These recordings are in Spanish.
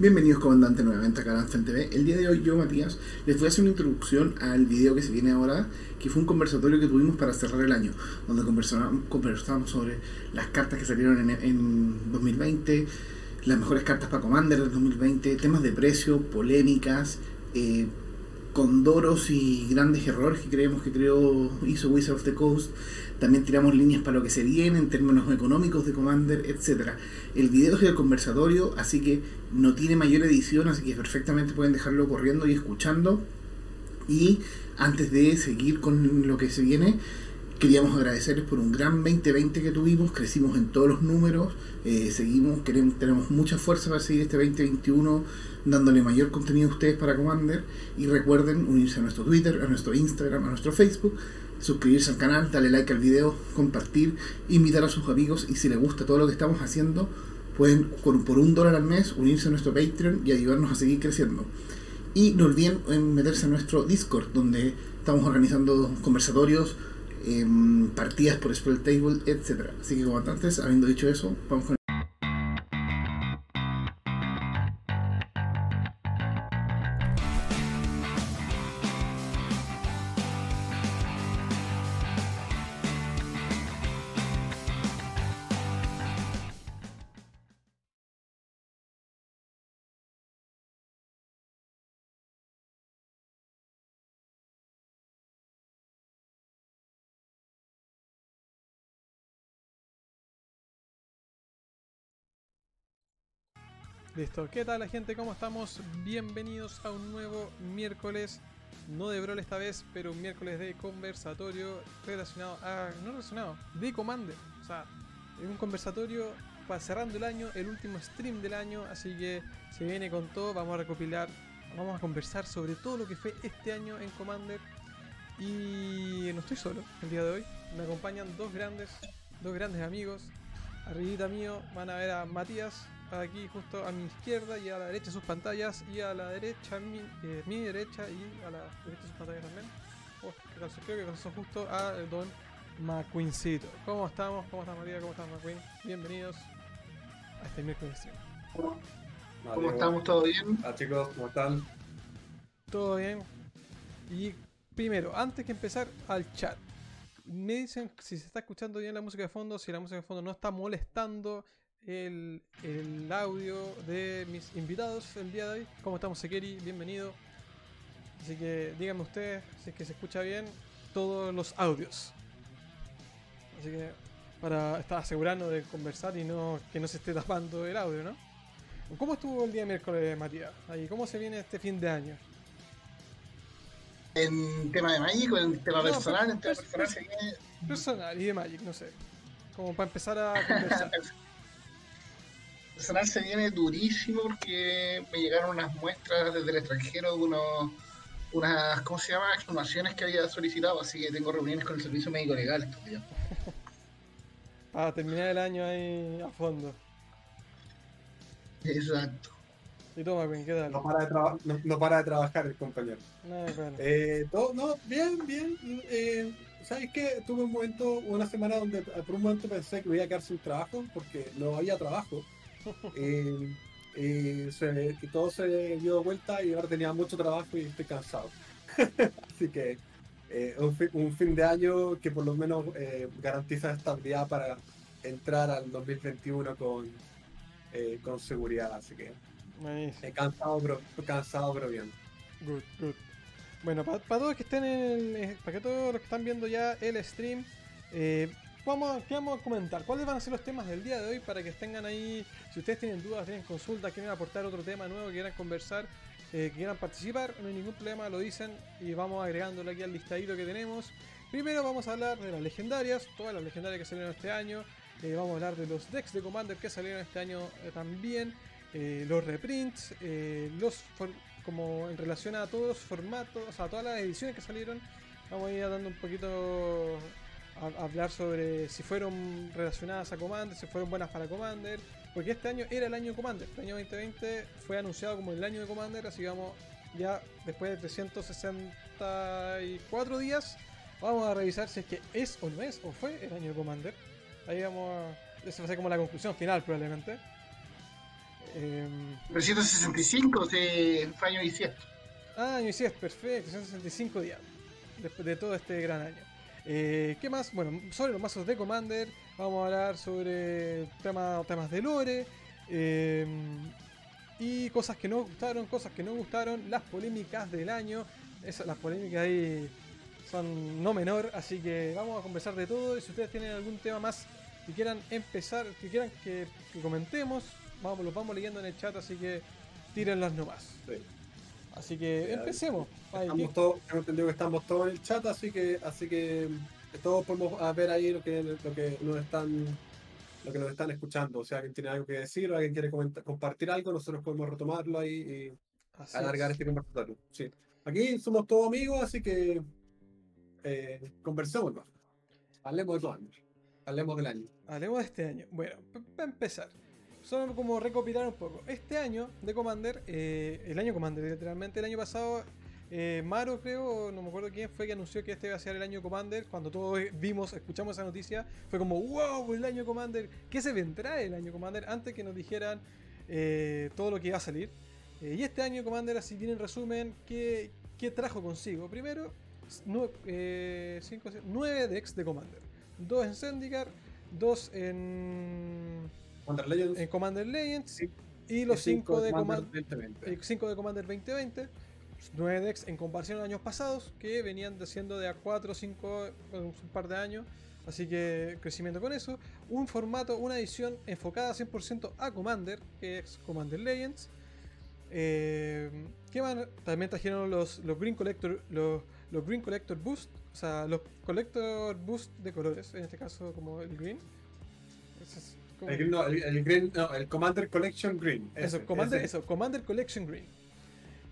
Bienvenidos comandante nuevamente a Caranzan TV. El día de hoy yo, Matías, les voy a hacer una introducción al video que se viene ahora, que fue un conversatorio que tuvimos para cerrar el año, donde conversamos, sobre las cartas que salieron en, 2020, las mejores cartas para Commander del 2020, temas de precio, polémicas, eh, condoros y grandes errores que creemos que creó, hizo Wizard of the Coast. También tiramos líneas para lo que se viene en términos económicos de Commander, etc. El video es el conversatorio, así que no tiene mayor edición, así que perfectamente pueden dejarlo corriendo y escuchando. Y antes de seguir con lo que se viene, queríamos agradecerles por un gran 2020 que tuvimos, crecimos en todos los números, eh, seguimos, queremos, tenemos mucha fuerza para seguir este 2021 dándole mayor contenido a ustedes para Commander y recuerden unirse a nuestro Twitter, a nuestro Instagram, a nuestro Facebook, suscribirse al canal, darle like al video, compartir, invitar a sus amigos y si les gusta todo lo que estamos haciendo, pueden por un dólar al mes unirse a nuestro Patreon y ayudarnos a seguir creciendo. Y no olviden meterse a nuestro Discord, donde estamos organizando conversatorios, em, partidas por Spell Table, etc. Así que como antes, habiendo dicho eso, vamos con Listo, ¿qué tal la gente? ¿Cómo estamos? Bienvenidos a un nuevo miércoles, no de Brawl esta vez, pero un miércoles de conversatorio relacionado a... no relacionado, de Commander. O sea, un conversatorio para cerrando el año, el último stream del año, así que se viene con todo, vamos a recopilar, vamos a conversar sobre todo lo que fue este año en Commander. Y no estoy solo el día de hoy, me acompañan dos grandes, dos grandes amigos. Arribita mío van a ver a Matías, aquí justo a mi izquierda y a la derecha sus pantallas y a la derecha mi, eh, mi derecha y a la derecha sus pantallas también. Oh, creo que pasó justo a Don McQueencito. ¿Cómo estamos? ¿Cómo está María? ¿Cómo estás McQueen? Bienvenidos a este miércoles. ¿Cómo estamos? ¿Todo bien? Ah chicos, ¿cómo están? Todo bien. Y primero, antes que empezar al chat, me dicen si se está escuchando bien la música de fondo, si la música de fondo no está molestando el, audio de mis invitados el día de hoy. ¿Cómo estamos, Sekeri? Bienvenido. Así que díganme ustedes si es que se escucha bien todos los audios. Así que para estar asegurando de conversar y no que no se esté tapando el audio, ¿no? ¿Cómo estuvo el día miércoles, Matías? Ahí, ¿Cómo se viene este fin de año? En tema de Magic o en tema personal, en tema personal viene... Personal y de Magic, no sé. Como para empezar a conversar. personal se viene durísimo porque me llegaron unas muestras desde el extranjero de unos, unas, ¿cómo se llama? Exhumaciones que había solicitado, así que tengo reuniones con el servicio médico legal estos días. Para terminar el año ahí a fondo. Exacto. Y toma, ¿qué tal? No para de, no, para de trabajar el compañero. No, eh, todo, no, bien, bien. Eh, ¿Sabes qué? Tuve un momento, una semana donde por un momento pensé que iba a quedar sin trabajo porque no había trabajo y, todo se dio vuelta y ahora tenía mucho trabajo y estoy cansado. Así que eh, un, fin, de año que por lo menos eh, garantiza estabilidad para entrar al 2021 con, eh, con seguridad. Así que he cansado pero, cansado, pero bien. Good, good. Bueno, para todos que estén en, para que todos los que están viendo ya el stream, vamos, vamos a comentar? ¿Cuáles van a ser los temas del día de hoy para que estén ahí? Si ustedes tienen dudas, tienen consultas, quieren aportar otro tema nuevo, quieran conversar, eh, quieran participar, no hay ningún problema, lo dicen y vamos agregándolo aquí al listadito que tenemos. Primero vamos a hablar de las legendarias, todas las legendarias que salieron este año. Eh, vamos a hablar de los decks de Commander que salieron este año eh, también. los reprints, los como en relación a todos los formatos, o sea, a todas las ediciones que salieron. Vamos a ir dando un poquito hablar sobre si fueron relacionadas a Commander, si fueron buenas para Commander, porque este año era el año Commander, este año 2020 fue anunciado como el año de Commander, así que vamos ya después de 364 días, vamos a revisar si es que es o no es o fue el año de Commander. Ahí vamos a... Esa va a ser como la conclusión final probablemente. Em, 365 de fue año bisiesto. Ah, año es perfecto, 165 días después de todo este gran año. Eh, ¿Qué más? Bueno, sobre los mazos de Commander, vamos a hablar sobre tema- temas de lore eh, y cosas que no gustaron, cosas que no gustaron, las polémicas del año. Esas, las polémicas ahí son no menor, así que vamos a conversar de todo. Y si ustedes tienen algún tema más que quieran empezar, que quieran que, que comentemos, vamos, los vamos leyendo en el chat, así que tírenlas nomás. Sí. Así que empecemos. Estamos ¿qué- todos, tengo entendido que estamos todos en el chat, así que, así que mm, todos podemos ah, ver ahí lo que, lo que nos están lo que nos están escuchando. O sea, alguien tiene algo que decir o alguien quiere comentar- compartir algo, nosotros podemos retomarlo ahí y así alargar es. este conversatorio. Sí. Aquí somos todos amigos, así que eh, conversemos. más. Hablemos de todo año. Hablemos del año. Hablemos de este año. Bueno, para empezar, solo como recopilar un poco. Este año de Commander, eh, el año Commander, literalmente el año pasado, eh, Maro creo, no me acuerdo quién fue que anunció que este iba a ser el año Commander. Cuando todos vimos, escuchamos esa noticia, fue como, wow, el año Commander. ¿Qué se vendrá el año Commander? Antes que nos dijeran eh, todo lo que iba a salir. Y este año Commander, así tiene en resumen, ¿qué, qué trajo consigo? Primero, nue- eh, cinco, seis, nueve decks de Commander. Dos en Zendikar, dos en, Wonder Legends. en Commander Legends Sí. y los y 5 de, Commander Commander 2020. 5 de Commander 2020. 9 decks en comparación a años pasados que venían siendo de a 4 o 5 un par de años. Así que crecimiento con eso. Un formato, una edición enfocada 100% a Commander, que es Commander Legends. Eh. También trajeron los, los Green Collector los, los Green Collector Boost, o sea, los Collector Boost de colores, en este caso como el Green. Es El, green, no, el, el green, no, el Commander Collection Green. eso, Commander, ese. eso, Commander Collection Green.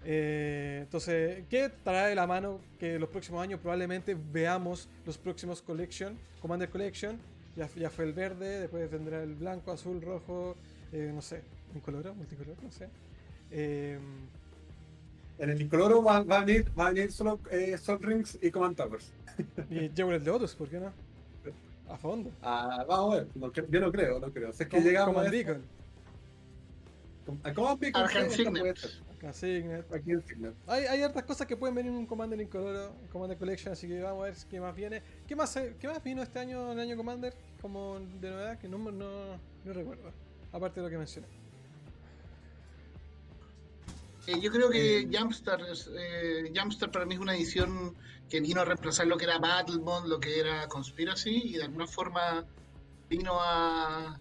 Eh, entonces, ¿qué trae de la mano que los próximos años probablemente veamos los próximos Collection, Commander Collection? Ya, ya fue el verde, después vendrá el blanco, azul, rojo, eh, no sé, un color, multicolor, no sé. Eh, En el incoloro va, va a venir, va a venir solo Sol Rings y Command Towers. y Jeweled de Otus, ¿por qué no? A fondo. Ah, vamos a ver. No yo no creo, no creo. Si es que llegamos Command a Beacon, a Command Beacon. Puede Signet. ser. acá Signet. Aquí en Signet. Hay, hay hartas cosas que pueden venir en un Commander Incoloro, en Commander Collection, así que vamos a ver qué más viene. ¿Qué más, qué más vino este año en el año Commander como de novedad? Que no, no, no recuerdo. Aparte de lo que mencioné. Eh, yo creo que Eh, Jumpstart, es, eh, Jumpstart para mí es una edición que vino a reemplazar lo que era Battlebond, lo que era Conspiracy, y de alguna forma vino a,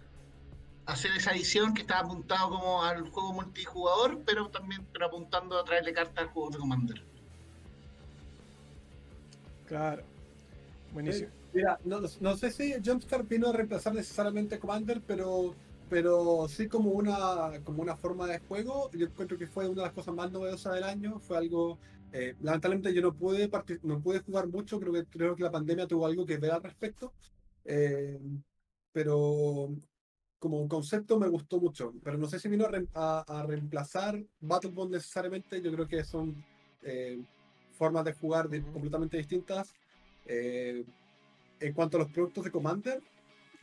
hacer esa edición que estaba apuntado como al juego multijugador, pero también pero apuntando a traerle cartas al juego de Commander. Claro. Buenísimo. Mira, no, no sé si Jumpstart vino a reemplazar necesariamente Commander, pero, pero sí como una, como una forma de juego. Yo encuentro que fue una de las cosas más novedosas del año. Fue algo. eh, lamentablemente yo no pude, no pude jugar mucho. Creo que, creo que la pandemia tuvo algo que ver al respecto. Eh, pero como concepto me gustó mucho. Pero no sé si vino a, rem- a- a reemplazar Battlebond necesariamente. Yo creo que son eh, formas de jugar Ujú. completamente distintas. Eh, en cuanto a los productos de Commander,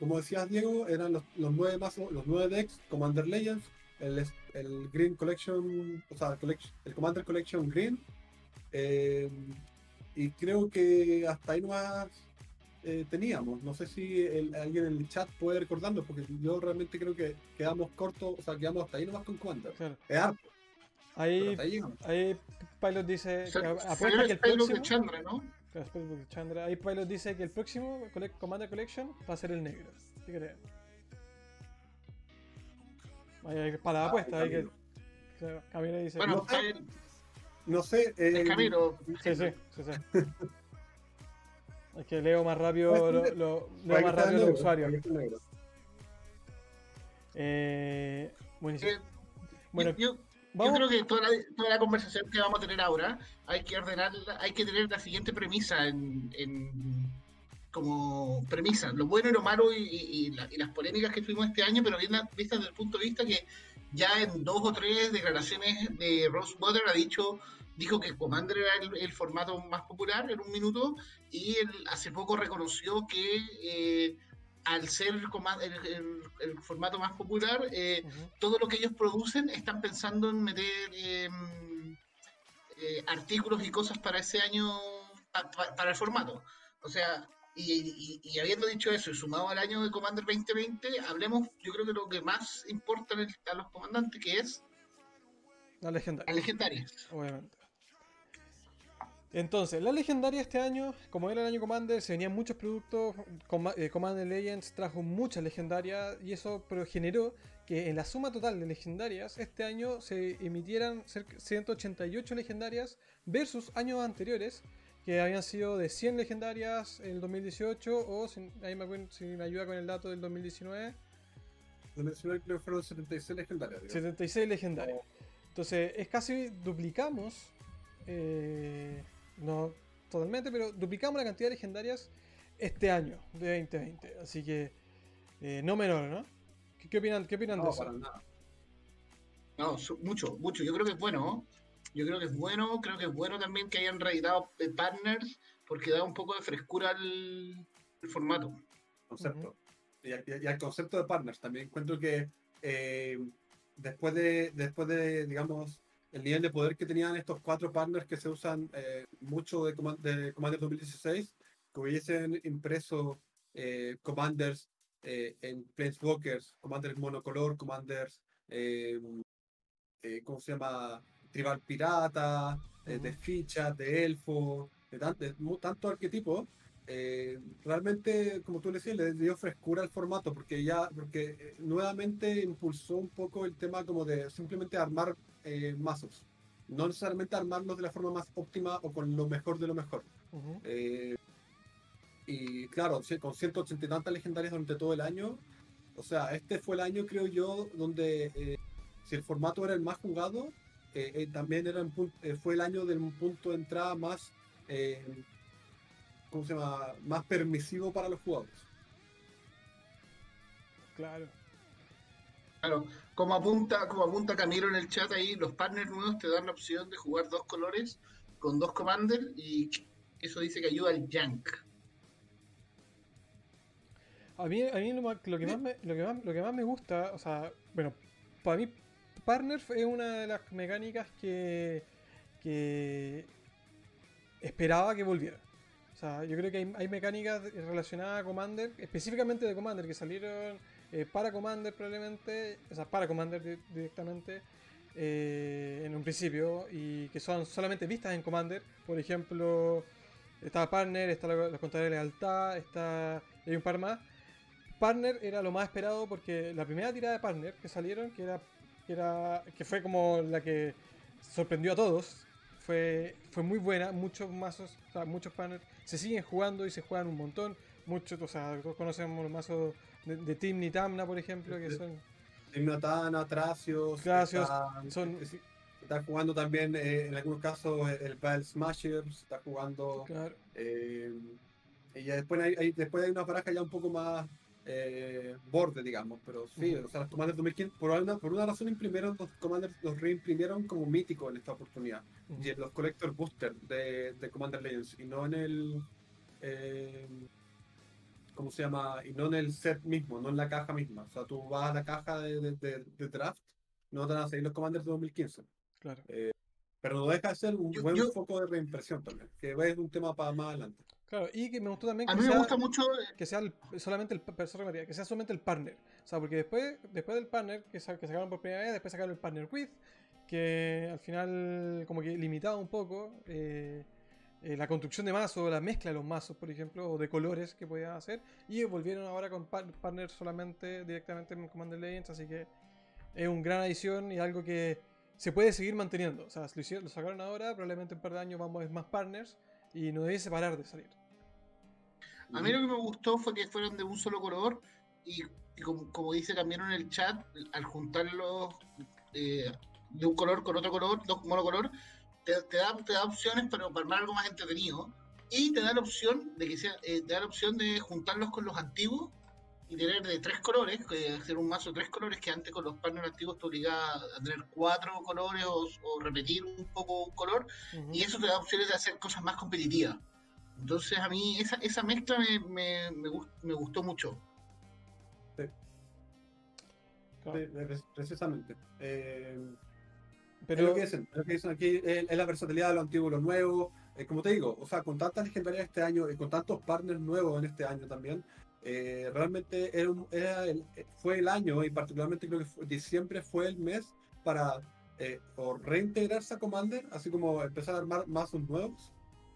como decías Diego, eran los, los nueve mazos, los nueve decks, Commander Legends, el, el Green Collection, o sea, el, Commander Collection Green. eh, y creo que hasta ahí nomás eh, teníamos. No sé si el- alguien en el chat puede recordarnos, porque yo realmente creo que quedamos cortos, o sea, quedamos hasta ahí nomás con Commander. Claro. Es harto, Ahí, ahí ahí Pilot dice apuesta el que el Spellbook próximo. de Chandra, ¿no? Claro, Spellbook de Chandra. Ahí Pilot dice que el próximo Commander Collection va a ser el negro. ¿Qué crees? Ahí hay para la Ah, apuesta, hay que. Camilo. Dice. Bueno, No sé. No sé. eh, es Camilo. Sí, sí, sí, sí. Es que leo más rápido, lo, lo- leo más rápido el los negro, usuarios. Eh, buenísimo. Eh, Bueno, yo, yo- creo que toda la, toda la conversación que vamos a tener ahora hay que ordenarla, hay que tener la siguiente premisa en, en- como premisa, lo bueno y lo malo y, y- y la- y las polémicas que tuvimos este año, pero bien vistas desde el punto de vista que ya en dos o tres declaraciones de Rosewater ha dicho, dijo que Commander era el, el formato más popular en un minuto y él hace poco reconoció que eh, al ser el, el- el formato más popular, eh, todo lo que ellos producen están pensando en meter eh, eh, artículos y cosas para ese año, pa- pa- para el formato. O sea, y, y- y habiendo dicho eso y sumado al año de Commander 2020, hablemos, yo creo que lo que más importa a los comandantes, que es La legendaria. legendarias. obviamente. Entonces, la legendaria este año, como era el año Commander, se venían muchos productos. Eh, Commander Legends trajo muchas legendarias y eso pero generó que en la suma total de legendarias este año se emitieran cerca 188 legendarias versus años anteriores que habían sido de 100 legendarias en el 2018 o si, ahí me, acuerdo- si me ayuda con el dato del 2019 Lo mencioné, creo que fueron 76 legendarias. digamos. 76 legendarias. Entonces, es casi duplicamos. eh, no totalmente, pero duplicamos la cantidad de legendarias este año de 2020. Así que, eh, no menor, ¿no? ¿Qué, qué opinan, qué opinan de No, eso? para nada. No, mucho, mucho. Yo creo que es bueno. ¿no? Yo creo que es bueno. Creo que es bueno también que hayan reeditado eh, partners porque da un poco de frescura al, al formato. concepto. y, al- y al concepto de partners también encuentro que eh, después de después de digamos el nivel de poder que tenían estos cuatro partners que se usan eh, mucho de, Command- de Commander 2016 que hubiesen impreso eh, commanders eh, en Planeswalkers, commanders monocolor, commanders eh, eh, ¿cómo se llama? tribal pirata, eh, de fichas, de elfo, de, de tantos arquetipos eh, realmente, como tú decías, le dio frescura al formato, porque ya, porque eh, nuevamente impulsó un poco el tema como de simplemente armar eh, mazos. No necesariamente armarlos de la forma más óptima o con lo mejor de lo mejor. Ujú. Eh, y claro, con 180 y tantas legendarias durante todo el año, o sea, este fue el año, creo yo, donde eh, si el formato era el más jugado, eh, también era fue el año del punto de entrada más, eh, ¿cómo se llama? Más permisivo para los jugadores. Claro. Claro, como apunta, como apunta Camilo en el chat ahí, los partners nuevos te dan la opción de jugar dos colores con dos commanders y eso dice que ayuda al Yank. A mí, a mí lo que más me, lo, que más, lo que más me gusta, o sea, bueno, para mí Partner es una de las mecánicas que, que esperaba que volviera. Yo creo que hay, mecánicas relacionadas a Commander, específicamente de Commander, que salieron eh, para Commander probablemente, o sea, para Commander di- directamente eh, en un principio y que son solamente vistas en Commander. Por ejemplo, está Partner, está la, la contadora de lealtad, está hay un par más. Partner era lo más esperado porque la primera tirada de Partner que salieron, que era que, era, que fue como la que sorprendió a todos, fue, fue muy buena. Muchos mazos, o sea, muchos Partners se siguen jugando y se juegan un montón. Muchos, o sea, todos conocemos los mazos de, de Nitamna, por ejemplo, que son. Ignatana, Tracios, Tracios, está, son- sí, está jugando también eh, en algunos casos el, el Battle Smasher, se está jugando Claro, Eh, y ya después hay, hay- después hay una baraja ya un poco más eh, borde, digamos, pero sí, o sea, los Commanders 2015, por una, por una razón imprimieron, los Commanders los reimprimieron como míticos en esta oportunidad, y en los Collector Booster de, de Commander Legends, y no en el, eh, ¿cómo se llama? Y no en el set mismo, no en la caja misma, o sea, tú vas a la caja de, de- de- de draft, no te van a salir los Commanders de 2015. claro. Pero no deja de ser un Yo- buen yo- foco de reimpresión también, que es un tema para más adelante. Claro, y que me gustó también A que mí me sea- gusta mucho, que sea el- solamente el que sea solamente el partner. O sea, porque después, después del partner que, sa- que sacaron por primera vez, después sacaron el partner with, que al final como que limitaba un poco eh, eh, la construcción de mazos, la mezcla de los mazos, por ejemplo, o de colores que podían hacer. Y volvieron ahora con par- partner solamente directamente en Commander Legends, así que es un gran adición y algo que se puede seguir manteniendo. O sea, lo, hicieron- lo sacaron ahora, probablemente en un par de años vamos a ver más partners y no debiese parar de salir. A mí lo que me gustó fue que fueron de un solo color y, y como, como dice también en el chat, al juntarlos eh, de un color con otro color, dos monocolor, te, te da, te da opciones para, para armar algo más entretenido y te da la opción de que sea, eh, te da la opción de juntarlos con los antiguos y tener de tres colores, hacer un mazo de tres colores que antes con los partners antiguos te obligaba a tener cuatro colores o, o repetir un poco un color Ujú. y eso te da opciones de hacer cosas más competitivas. Entonces a mí esa, esa mezcla me, me, me, gust- me gustó mucho. Claro. Sí, pre- precisamente. Eh, Pero es lo que dicen, es lo que dicen aquí, es, es la versatilidad de lo antiguo y lo nuevo. Eh, como te digo, o sea, con tantas legendarias este año y con tantos partners nuevos en este año también, eh, realmente era un- era el- eh, fue el año y particularmente creo que fue- diciembre fue el mes para eh, o reintegrarse a Commander, así como empezar a armar mazos nuevos,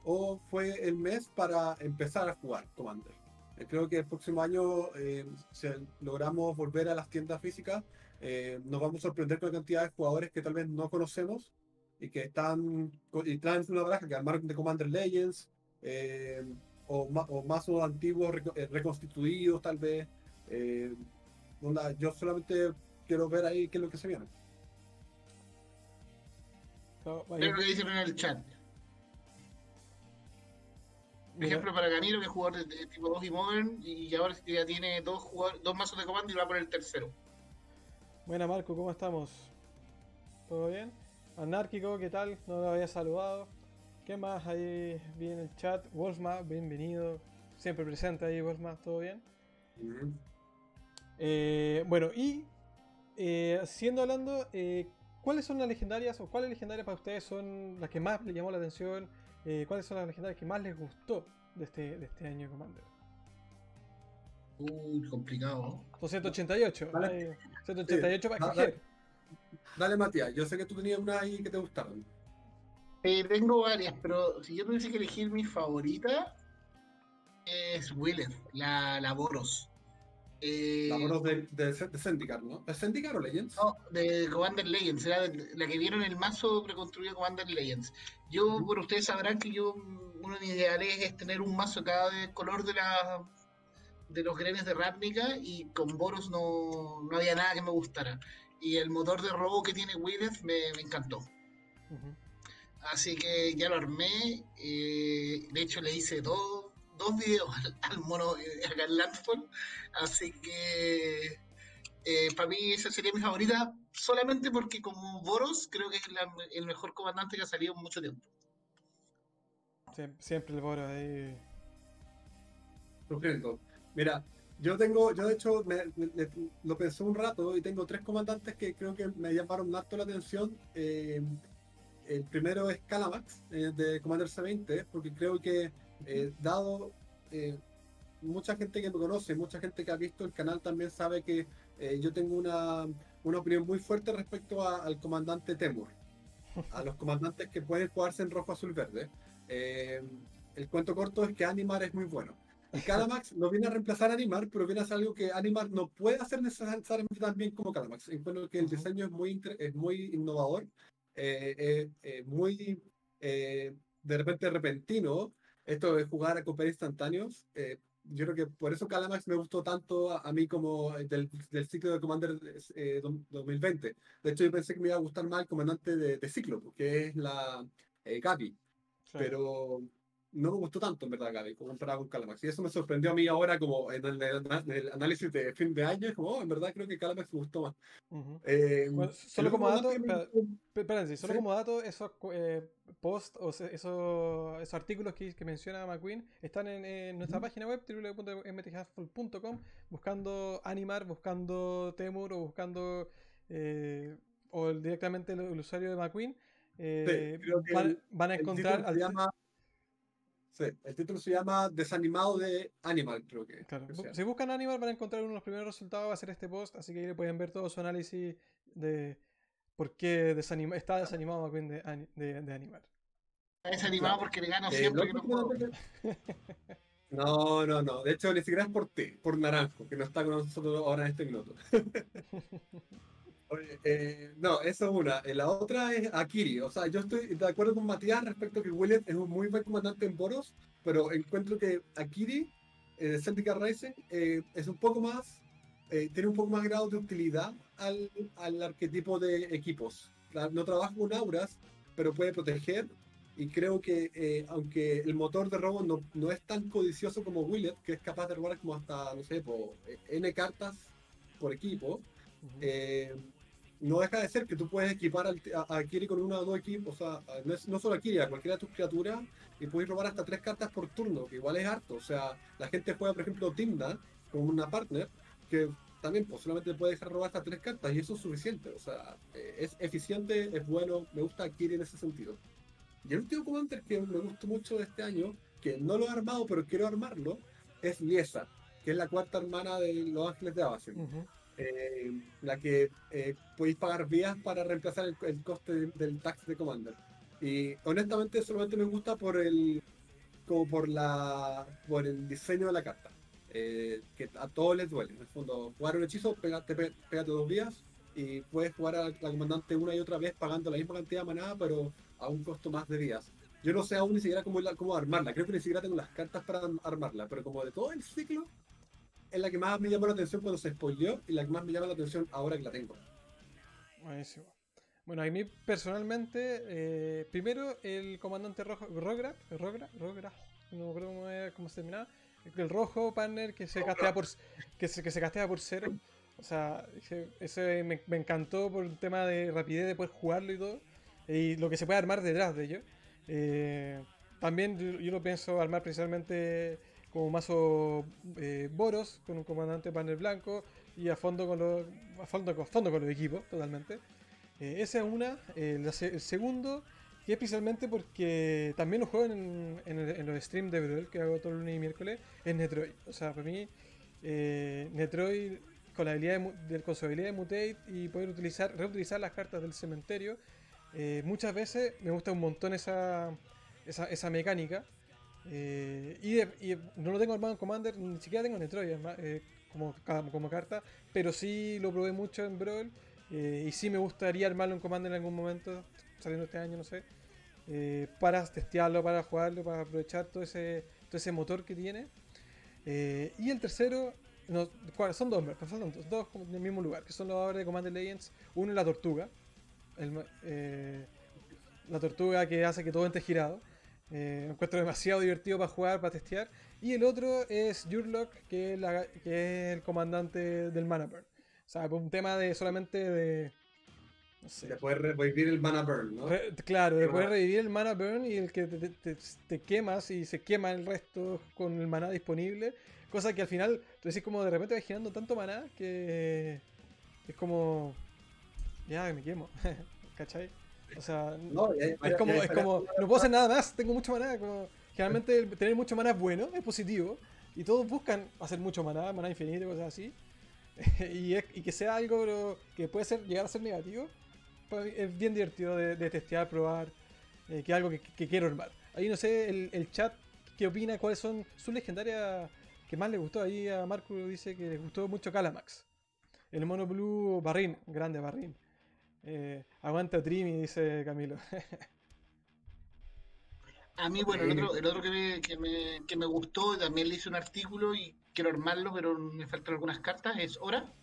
o fue el mes para empezar a jugar Commander. Eh, creo que el próximo año, eh, si logramos volver a las tiendas físicas, eh, nos vamos a sorprender con la cantidad de jugadores que tal vez no conocemos y que están y traen una baraja que armaron de Commander Legends eh, o, ma- o mazos antiguos eh, reconstituidos tal vez. eh, onda, yo solamente quiero ver ahí qué es lo que se viene. Mira lo que dicen en el chat. Por ejemplo, para Ganiro, que es jugador de, de tipo 2 y Modern, y ahora ya tiene dos, jugadores, dos mazos de comando y va por el tercero. buena Marco, ¿cómo estamos? ¿Todo bien? Anárquico, ¿qué tal? No lo había saludado. ¿Qué más ahí vi en el chat? Wolfma, bienvenido. Siempre presente ahí, Wolfma, ¿todo bien? Eh, bueno, y eh, siendo hablando, eh, ¿cuáles son las legendarias o cuáles legendarias para ustedes son las que más les llamó la atención? Eh, ¿Cuáles son las legendarias que más les gustó de este, de este año de Commander? Uy, complicado. 288, Vale. ahí, 188 para escoger. Dale, Matías, yo sé que tú tenías una ahí que te gustaron. Eh, tengo varias, pero si yo tuviese que elegir mi favorita, es Willett, la, la Boros. Eh, La de, de, de Zendikar, ¿no? ¿Es Zendikar o Legends? No, de Commander Legends, era de- la que vieron el mazo preconstruido Commander Legends. Yo, Ujú. bueno, ustedes sabrán que yo, uno de mis ideales es tener un mazo cada de color de la de los grenes de Ravnica y con Boros no, no había nada que me gustara. Y el motor de robo que tiene Willeth me, me encantó. Así que ya lo armé. eh, de hecho, le hice dos, dos videos al, al mono eh, acá en Landfall. Así que eh, para mí esa sería mi favorita. Solamente porque, como Boros, creo que es la- el mejor comandante que ha salido en mucho tiempo. Siem- Siempre el Boro ahí. Perfecto. Mira, yo tengo, yo de hecho me- me- me- lo pensé un rato y tengo tres comandantes que creo que me llamaron harto la atención. Eh, el primero es Calamax eh, de Commander C20, porque creo que eh, dado eh, mucha gente que me conoce, mucha gente que ha visto el canal también sabe que eh, yo tengo una, una opinión muy fuerte respecto a- al comandante Temur, a los comandantes que pueden jugarse en rojo, azul, verde. El cuento corto es que Animar es muy bueno. Y Calamax no viene a reemplazar a Animar, pero viene a hacer algo que Animar no puede hacer necesariamente tan bien como Calamax. Encuentro que el diseño es muy, es muy innovador, muy de repente repentino. Esto de jugar a cooperar instantáneos. eh, yo creo que por eso Calamax me gustó tanto a, a mí como del, del ciclo de Commander eh, dom- 2020. De hecho, yo pensé que me iba a gustar más el comandante de, de ciclo, que es la eh, Gabi Sí. pero no me gustó tanto en verdad Gaby como comparado con Calamax y eso me sorprendió a mí ahora como en el, en el análisis de fin de año es como oh, en verdad creo que Calamax me gustó más. Eh, Bueno, solo como dato, me Espérense, solo Sí. como dato, esos eh, posts o esos, esos artículos que, que menciona McQueen están en, en nuestra Ujú. página web www.mthasful.com buscando Animar, buscando Temur o buscando eh, o directamente el, el usuario de McQueen. eh, van, a encontrar título al- se llama sí, el título se llama Desanimado de Animal creo que, claro, si buscan Animar van a encontrar uno de los primeros resultados va a ser este post, así que ahí le pueden ver todo su análisis de por qué desanima- está desanimado McQueen de, ani- de, de Animar. Está desanimado Claro. porque le gano Eh, siempre que no comandante- no no no. De hecho ni siquiera es por ti por Naranjo que no está con nosotros ahora en este minuto Oye, eh, no, esa es una. Eh, La otra es Akiri. O sea, yo estoy de acuerdo con Matías respecto a que Willet es un muy buen comandante en Boros, pero encuentro que Akiri eh, de Celtic Rising eh, es un poco más, eh, tiene un poco más grado de utilidad al, al arquetipo de equipos. No trabaja con auras, pero puede proteger. Y creo que, eh, aunque el motor de robo no, no es tan codicioso como Willet, que es capaz de robar como hasta, no sé, po, eh, N cartas por equipo, Ujú. eh, no deja de ser que tú puedes equipar al- a, a Kiri con una o dos equipos, o sea, no, es- solo a Kiri, a cualquiera de tus criaturas, y puedes robar hasta tres cartas por turno, que igual es harto. O sea, la gente juega, por ejemplo, Timna con una partner, que también, pues solamente puede dejar robar hasta tres cartas y eso es suficiente. O sea, eh, es eficiente, es bueno, me gusta Kiri en ese sentido. Y el último commander que me gustó mucho de este año, que no lo he armado, pero quiero armarlo, es Liesa, que es la cuarta hermana de Los Ángeles de Abacen. Eh, la que eh, podéis pagar vías para reemplazar el, el coste de- del tax de Commander. Y honestamente solamente me gusta por el como por la por el diseño de la carta. Eh, que a todos les duele. En el fondo, jugar un hechizo, pega- te pe- pégate dos vías y puedes jugar a la comandante una y otra vez pagando la misma cantidad de maná, pero a un costo más de vías. Yo no sé aún ni siquiera cómo, cómo armarla. Creo que ni siquiera tengo las cartas para armarla, pero como de todo el ciclo, es la que más me llamó la atención cuando se spoileó y la que más me llama la atención ahora que la tengo. Buenísimo. Bueno, a mí personalmente, eh, primero el comandante rojo, Rogra, Rogra, Rogra, no me acuerdo cómo, era- cómo se terminaba, el rojo partner que se castea por que se, que se castea por cero. O sea, me, me encantó por un tema de rapidez de poder jugarlo y todo. Y lo que se puede armar detrás de ello. Eh, también yo, yo lo pienso armar principalmente como mazo eh, Boros, con un comandante panel blanco y a fondo con los, a fondo, a fondo con los equipos, totalmente. Eh, esa es una. Eh, el segundo, es especialmente porque también lo juego en, en en los streams de Brawl que hago todo lunes y miércoles, es Netroid. O sea, para mí, eh, Netroid con la habilidad de- con su habilidad de mutate y poder utilizar, reutilizar las cartas del cementerio, eh, muchas veces me gusta un montón esa, esa, esa mecánica. Eh, y, no lo tengo armado en Commander, ni siquiera tengo Netroid arma- eh, como, como carta, pero sí lo probé mucho en Brawl. eh, y sí me gustaría armarlo en Commander en algún momento, saliendo este año, no sé. para testearlo, para jugarlo, para aprovechar todo ese, todo ese motor que tiene. Y el tercero, son dos, faltan dos, dos en el mismo lugar, que son los ahora de Commander Legends. Uno es la tortuga, la tortuga que hace que todo entre girado. Eh, lo encuentro demasiado divertido para jugar, para testear. Y el otro es Jurlock, que es, la- que es el comandante del Mana Burn. O sea, por un tema de solamente de. No sé. De poder revivir el mana burn, ¿no? Re- claro, de poder revivir el mana burn y el que te, te- te- te quemas y se quema el resto con el maná disponible. Cosa que al final, tú decís como de repente vas girando tanto maná que es como. Ya, me quemo. ¿Cachai? O sea, No, es como, es como, no puedo hacer nada más, tengo mucho maná. Como, generalmente el tener mucho maná es bueno, es positivo. Y todos buscan hacer mucho maná, maná infinito, cosas así. y, es- y que sea algo pero, que puede ser, llegar a ser negativo, mí es bien divertido de, de testear, probar, eh, que es algo que, que quiero armar. Ahí no sé, el, el chat, ¿qué opina? ¿Cuáles son sus legendarias que más le gustó? Ahí a Marco dice que le gustó mucho Calamax. El mono blue Barrin, grande Barrin. Eh, aguanta Trimi, dice Camilo. A mí, bueno, el otro, el otro que, me, que, me, que me gustó, también le hice un artículo y quiero armarlo, pero me faltan algunas cartas, es Hora.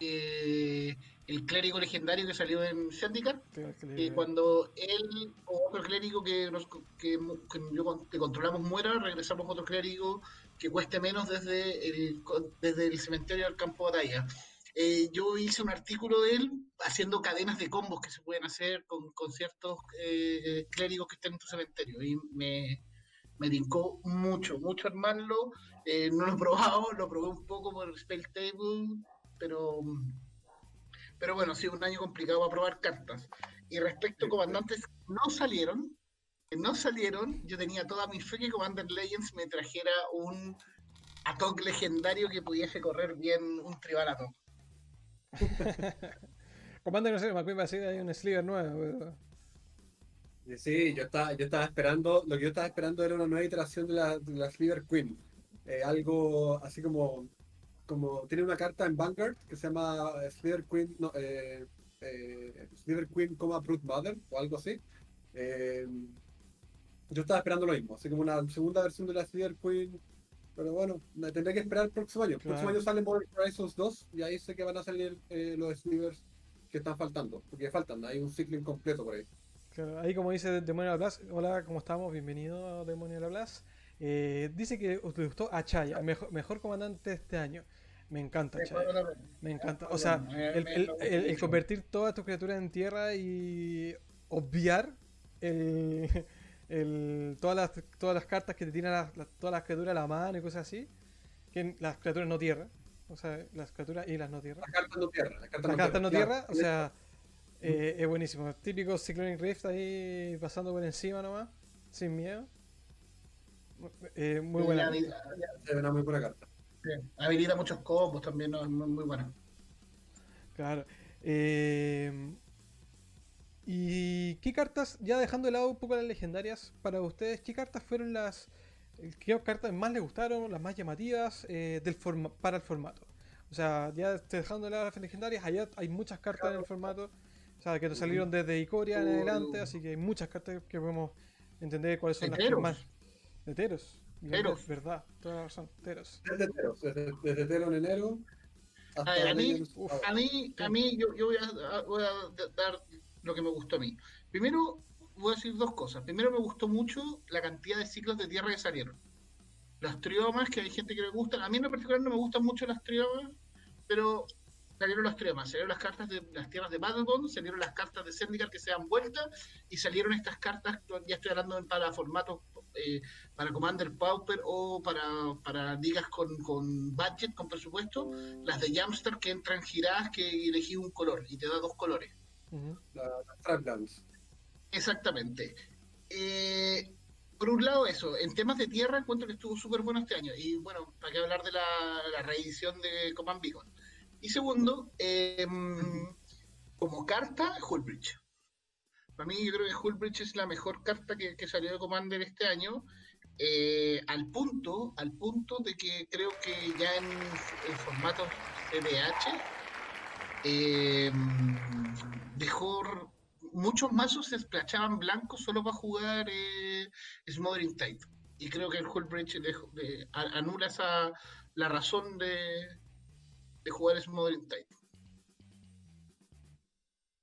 Eh, el clérigo legendario que salió en Syndicate. Que cuando él o otro clérigo que, nos, que, controlamos muera, regresamos otro clérigo que cueste menos desde el, desde el cementerio al campo de batalla. Eh, yo hice un artículo de él haciendo cadenas de combos que se pueden hacer con, con ciertos eh, clérigos que estén en tu cementerio. Y me, me tincó mucho, mucho armarlo. Eh, no lo he probado, lo probé un poco por Spell Table, pero, pero bueno, ha sido un año complicado para probar cartas. Y respecto a comandantes, no salieron. No salieron. Yo tenía toda mi fe que Commander Legends me trajera un Atok legendario que pudiese correr bien un tribal Atok. Commander, no sé, me acuerdo así, hay un sliver nuevo. pero- Sí, yo estaba, yo estaba esperando, lo que yo estaba esperando era una nueva iteración de la, de la Sliver Queen. Eh, algo así como, como, tiene una carta en Vanguard que se llama eh, Sliver Queen, no, eh, eh, Sliver Queen, coma Brute Mother, o algo así. Eh, yo estaba esperando lo mismo, así como una segunda versión de la Sliver Queen, pero bueno, tendré que esperar el próximo año. El próximo año sale Modern Horizons 2 y ahí sé que van a salir los Slivers que están faltando, porque faltan, hay un ciclo incompleto por ahí. Claro, ahí como dice Demonio Blast, hola, ¿cómo estamos? Bienvenido a Demonio Blast. Eh, dice que le gustó Achaya, mejor, mejor comandante de este año. Me encanta Achaya, me encanta. O sea, el, el- el- el convertir todas tus criaturas en tierra y obviar el, el- todas, las, todas las cartas que te tiran las, las- todas las criaturas a la mano y cosas así, que las criaturas no tierra. O sea, las criaturas y las no tierra. Las cartas no tierra. Las cartas Las no cartas no tierra, o sea, eh, es buenísimo. Típico Cyclonic Rift ahí pasando por encima nomás, sin miedo. Eh, muy buena. Habilita, Es una muy buena carta. habilita muchos combos también, ¿no? es muy, muy buena. Claro. Eh, ¿Y qué cartas, ya dejando de lado un poco las legendarias, para ustedes, qué cartas fueron las qué cartas más les gustaron, las más llamativas eh, del forma- para el formato? O sea, ya dejando de lado las legendarias, allá hay muchas cartas en el formato, o sea, que nos salieron desde Icoria en adelante, así que hay muchas cartas que podemos entender cuáles son las que más. Heteros. Heteros. Verdad, toda la razón, heteros. Desde enero, desde, desde en enero hasta A ver, a mí-. A mí, a mí yo, yo voy, a, voy a dar lo que me gustó a mí. Primero, voy a decir dos cosas. Primero, me gustó mucho la cantidad de ciclos de tierra que salieron. Las triomas, que hay gente que le gustan. A mí en lo particular no me gustan mucho las triomas, pero salieron las triomas. Salieron las cartas de las tierras de Battlebond, salieron las cartas de Zendikar que se dan vuelta, y salieron estas cartas, ya estoy hablando para formatos, eh, para Commander Pauper o para, para ligas con, con budget, con presupuesto, las de Jamster que entran giradas que elegí un color y te da dos colores. Ujú. La- las Traplands. Exactamente. Eh, por un lado eso, en temas de tierra encuentro que estuvo súper bueno este año. Y bueno, para qué hablar de la, reedición de Command Beacon. Y segundo, eh, como carta, Hullbridge. Para mí yo creo que Hullbridge es la mejor carta que, salió de Commander este año. eh, al punto, al punto de que creo que ya en, en formato CDH eh, dejó r- muchos mazos se esplachaban blancos solo para jugar eh, Smothering Tide. Y creo que el Hullbridge anula esa la razón de, de jugar Smothering Tide.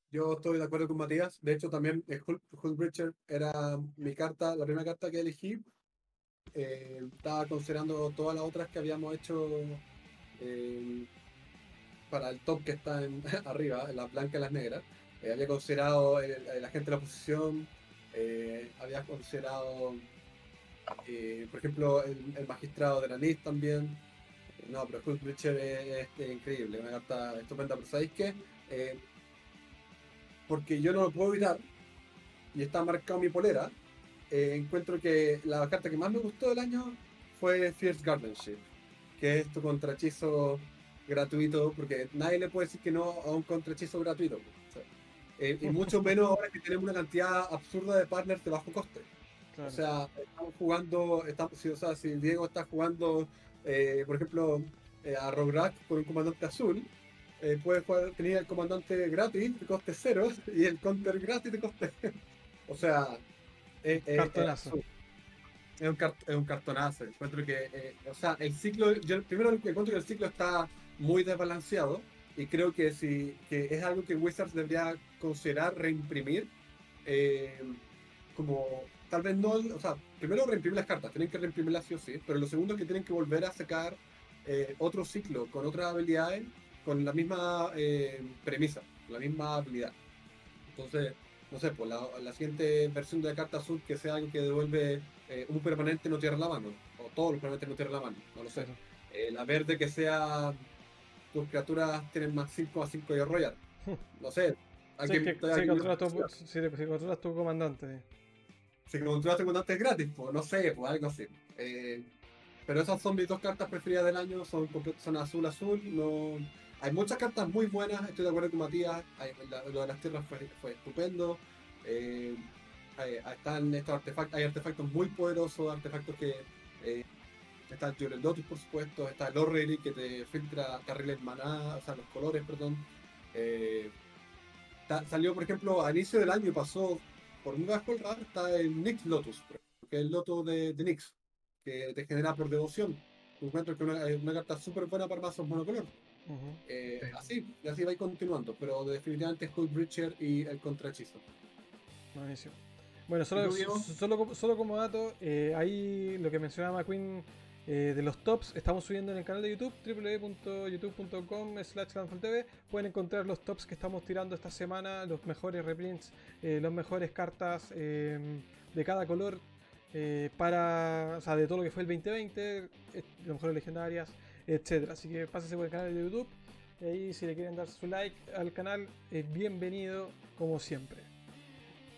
Yo estoy de acuerdo con Matías. De hecho, también el Hull, Hullbreacher era mi carta, la primera carta que elegí. Eh, estaba considerando todas las otras que habíamos hecho eh, para el top que está en, arriba, las blancas y las negras. Eh, había considerado el, el agente de la oposición, eh, había considerado, eh, por ejemplo, el, magistrado de la NIS también. No, pero Hullbreacher es, es increíble, una carta estupenda. Pero ¿sabéis qué? Eh, porque yo no lo puedo evitar, y está marcado mi polera, eh, encuentro que la carta que más me gustó del año fue Fierce Guardianship, que es tu contrahechizo gratuito, porque nadie le puede decir que no a un contrahechizo gratuito. Eh, y mucho menos ahora que tenemos una cantidad absurda de partners de bajo coste. Claro. O sea, estamos jugando, estamos, si, o sea, si Diego está jugando, eh, por ejemplo, eh, a Rograk con un comandante azul, eh, puede jugar, tenía el comandante gratis de coste cero y el counter gratis de coste. o sea, es, es- Cartonazo. Es un, cart- es un cartonazo. Encuentro que, eh, o sea, el ciclo, yo primero encuentro que el ciclo está muy desbalanceado y creo que si que es algo que Wizards debería considerar reimprimir eh, como tal vez no, o sea, primero reimprimir las cartas, tienen que reimprimirlas sí o sí, pero lo segundo es que tienen que volver a sacar eh, otro ciclo con otras habilidades, con la misma eh, premisa, la misma habilidad. Entonces, no sé, pues la, la siguiente versión de la carta azul que sea algo que devuelve eh, un permanente no tierra la mano, o todos los permanentes no tierra la mano, no lo sé. La verde que sea tus criaturas tienen más 5 a 5 de Royal. No sé. Sí, que, si controlas tu, si, si controlas tu comandante. Si comandante gratis, pues no sé, pues algo así. Eh, pero esas son mis dos cartas preferidas del año, son, son azul azul. No, hay muchas cartas muy buenas, estoy de acuerdo con Matías, hay- la- lo de las tierras fue, fue estupendo. Eh, hay, están estos artefactos, hay artefactos muy poderosos, artefactos que eh, está el Lotus por supuesto, está el Orrery que te filtra carriles maná, o sea los colores, perdón. Eh, ta- salió por ejemplo a inicio del año y pasó por muy bajo el radar está el Nyx Lotus, que es el Lotus de, de Nyx, que te genera por devoción. Encuentro que es una, es una carta súper buena para mazos monocolor. Ujú. Eh, Así, y así va continuando, pero definitivamente Hullbreacher y el contrahechizo. Buenísimo. Bueno, solo, ¿Y tú, solo, como- solo como dato, eh, ahí lo que mencionaba McQueen eh, de los tops, estamos subiendo en el canal de YouTube, www.youtube.com slash TV. Pueden encontrar los tops que estamos tirando esta semana, los mejores reprints, eh, las mejores cartas eh, de cada color, para, o sea, de todo lo que fue el 2020, eh, las mejores legendarias, etcétera. Así que pásense por el canal de YouTube. Y ahí si le quieren dar su like al canal, es bienvenido como siempre.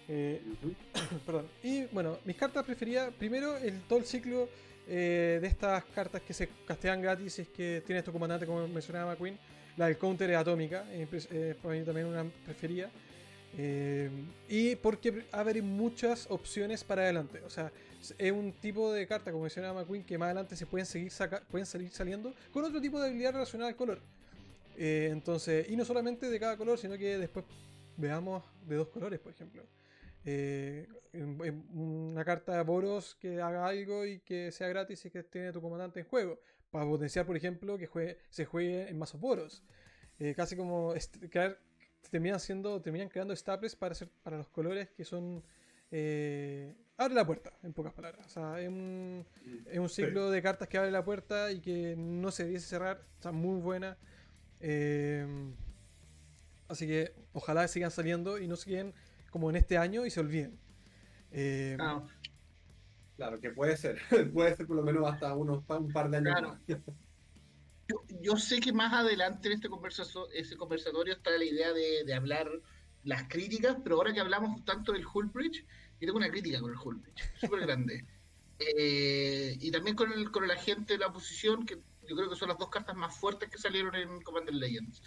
Eh, perdón. Y bueno, mis cartas preferidas, primero el todo el ciclo eh, de estas cartas que se castean gratis es que tienes tu comandante como mencionaba McQueen. La del counter es atómica, eh, para mí también una preferida. Eh, y porque abre muchas opciones para adelante. O sea, es un tipo de carta, como mencionaba McQueen, que más adelante se pueden seguir pueden salir saliendo con otro tipo de habilidad relacionada al color. Eh, entonces, y no solamente de cada color, sino que después veamos de dos colores, por ejemplo. Eh, una carta de Boros que haga algo y que sea gratis y que tiene tu comandante en juego. Para potenciar, por ejemplo, que juegue, se juegue en mazos Boros. casi como crear terminan siendo, terminan creando staples para hacer, para los colores que son eh, abre la puerta, en pocas palabras. O sea, es un, es un ciclo de cartas que abre la puerta y que no se debiese cerrar. Está muy buena. Eh, así que ojalá sigan saliendo y no se queden como en este año y se olviden. Eh, claro, que puede ser. puede ser por lo menos hasta unos un par de años. Yo, sé que más adelante en este conversación, ese conversatorio está la idea de, hablar las críticas, pero ahora que hablamos tanto del Hullbridge, yo tengo una crítica con el Hullbridge, súper grande. Eh, y también con el, con el agente de la oposición, que yo creo que son las dos cartas más fuertes que salieron en Commander Legends.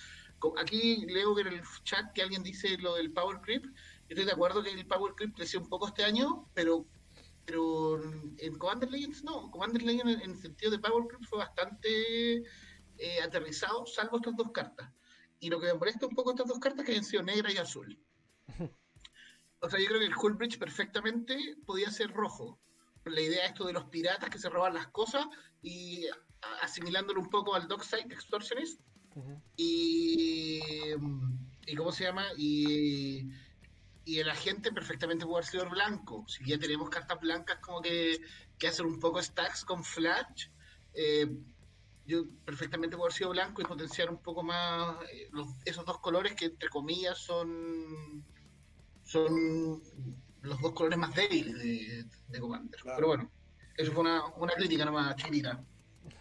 Aquí leo que en el chat que alguien dice lo del Power Creep. Estoy de acuerdo que el Power Creep creció un poco este año, pero pero en Commander Legends no. Commander Legends en el sentido de Power Creep fue bastante eh, aterrizado, salvo estas dos cartas. Y lo que me molesta un poco estas dos cartas que hayan sido negra y azul. O sea, yo creo que el Hullbridge perfectamente podía ser rojo. La idea esto de los piratas que se roban las cosas y asimilándolo un poco al Dockside Extortionist. y, y. ¿Cómo se llama? Y. Y el agente perfectamente puede haber sido blanco. Si ya tenemos cartas blancas como que, que hacen un poco stacks con flash, eh, yo perfectamente puedo haber sido blanco y potenciar un poco más eh, esos dos colores que entre comillas son son los dos colores más débiles de, Commander. Pero bueno, eso fue una, una crítica nomás chiquita.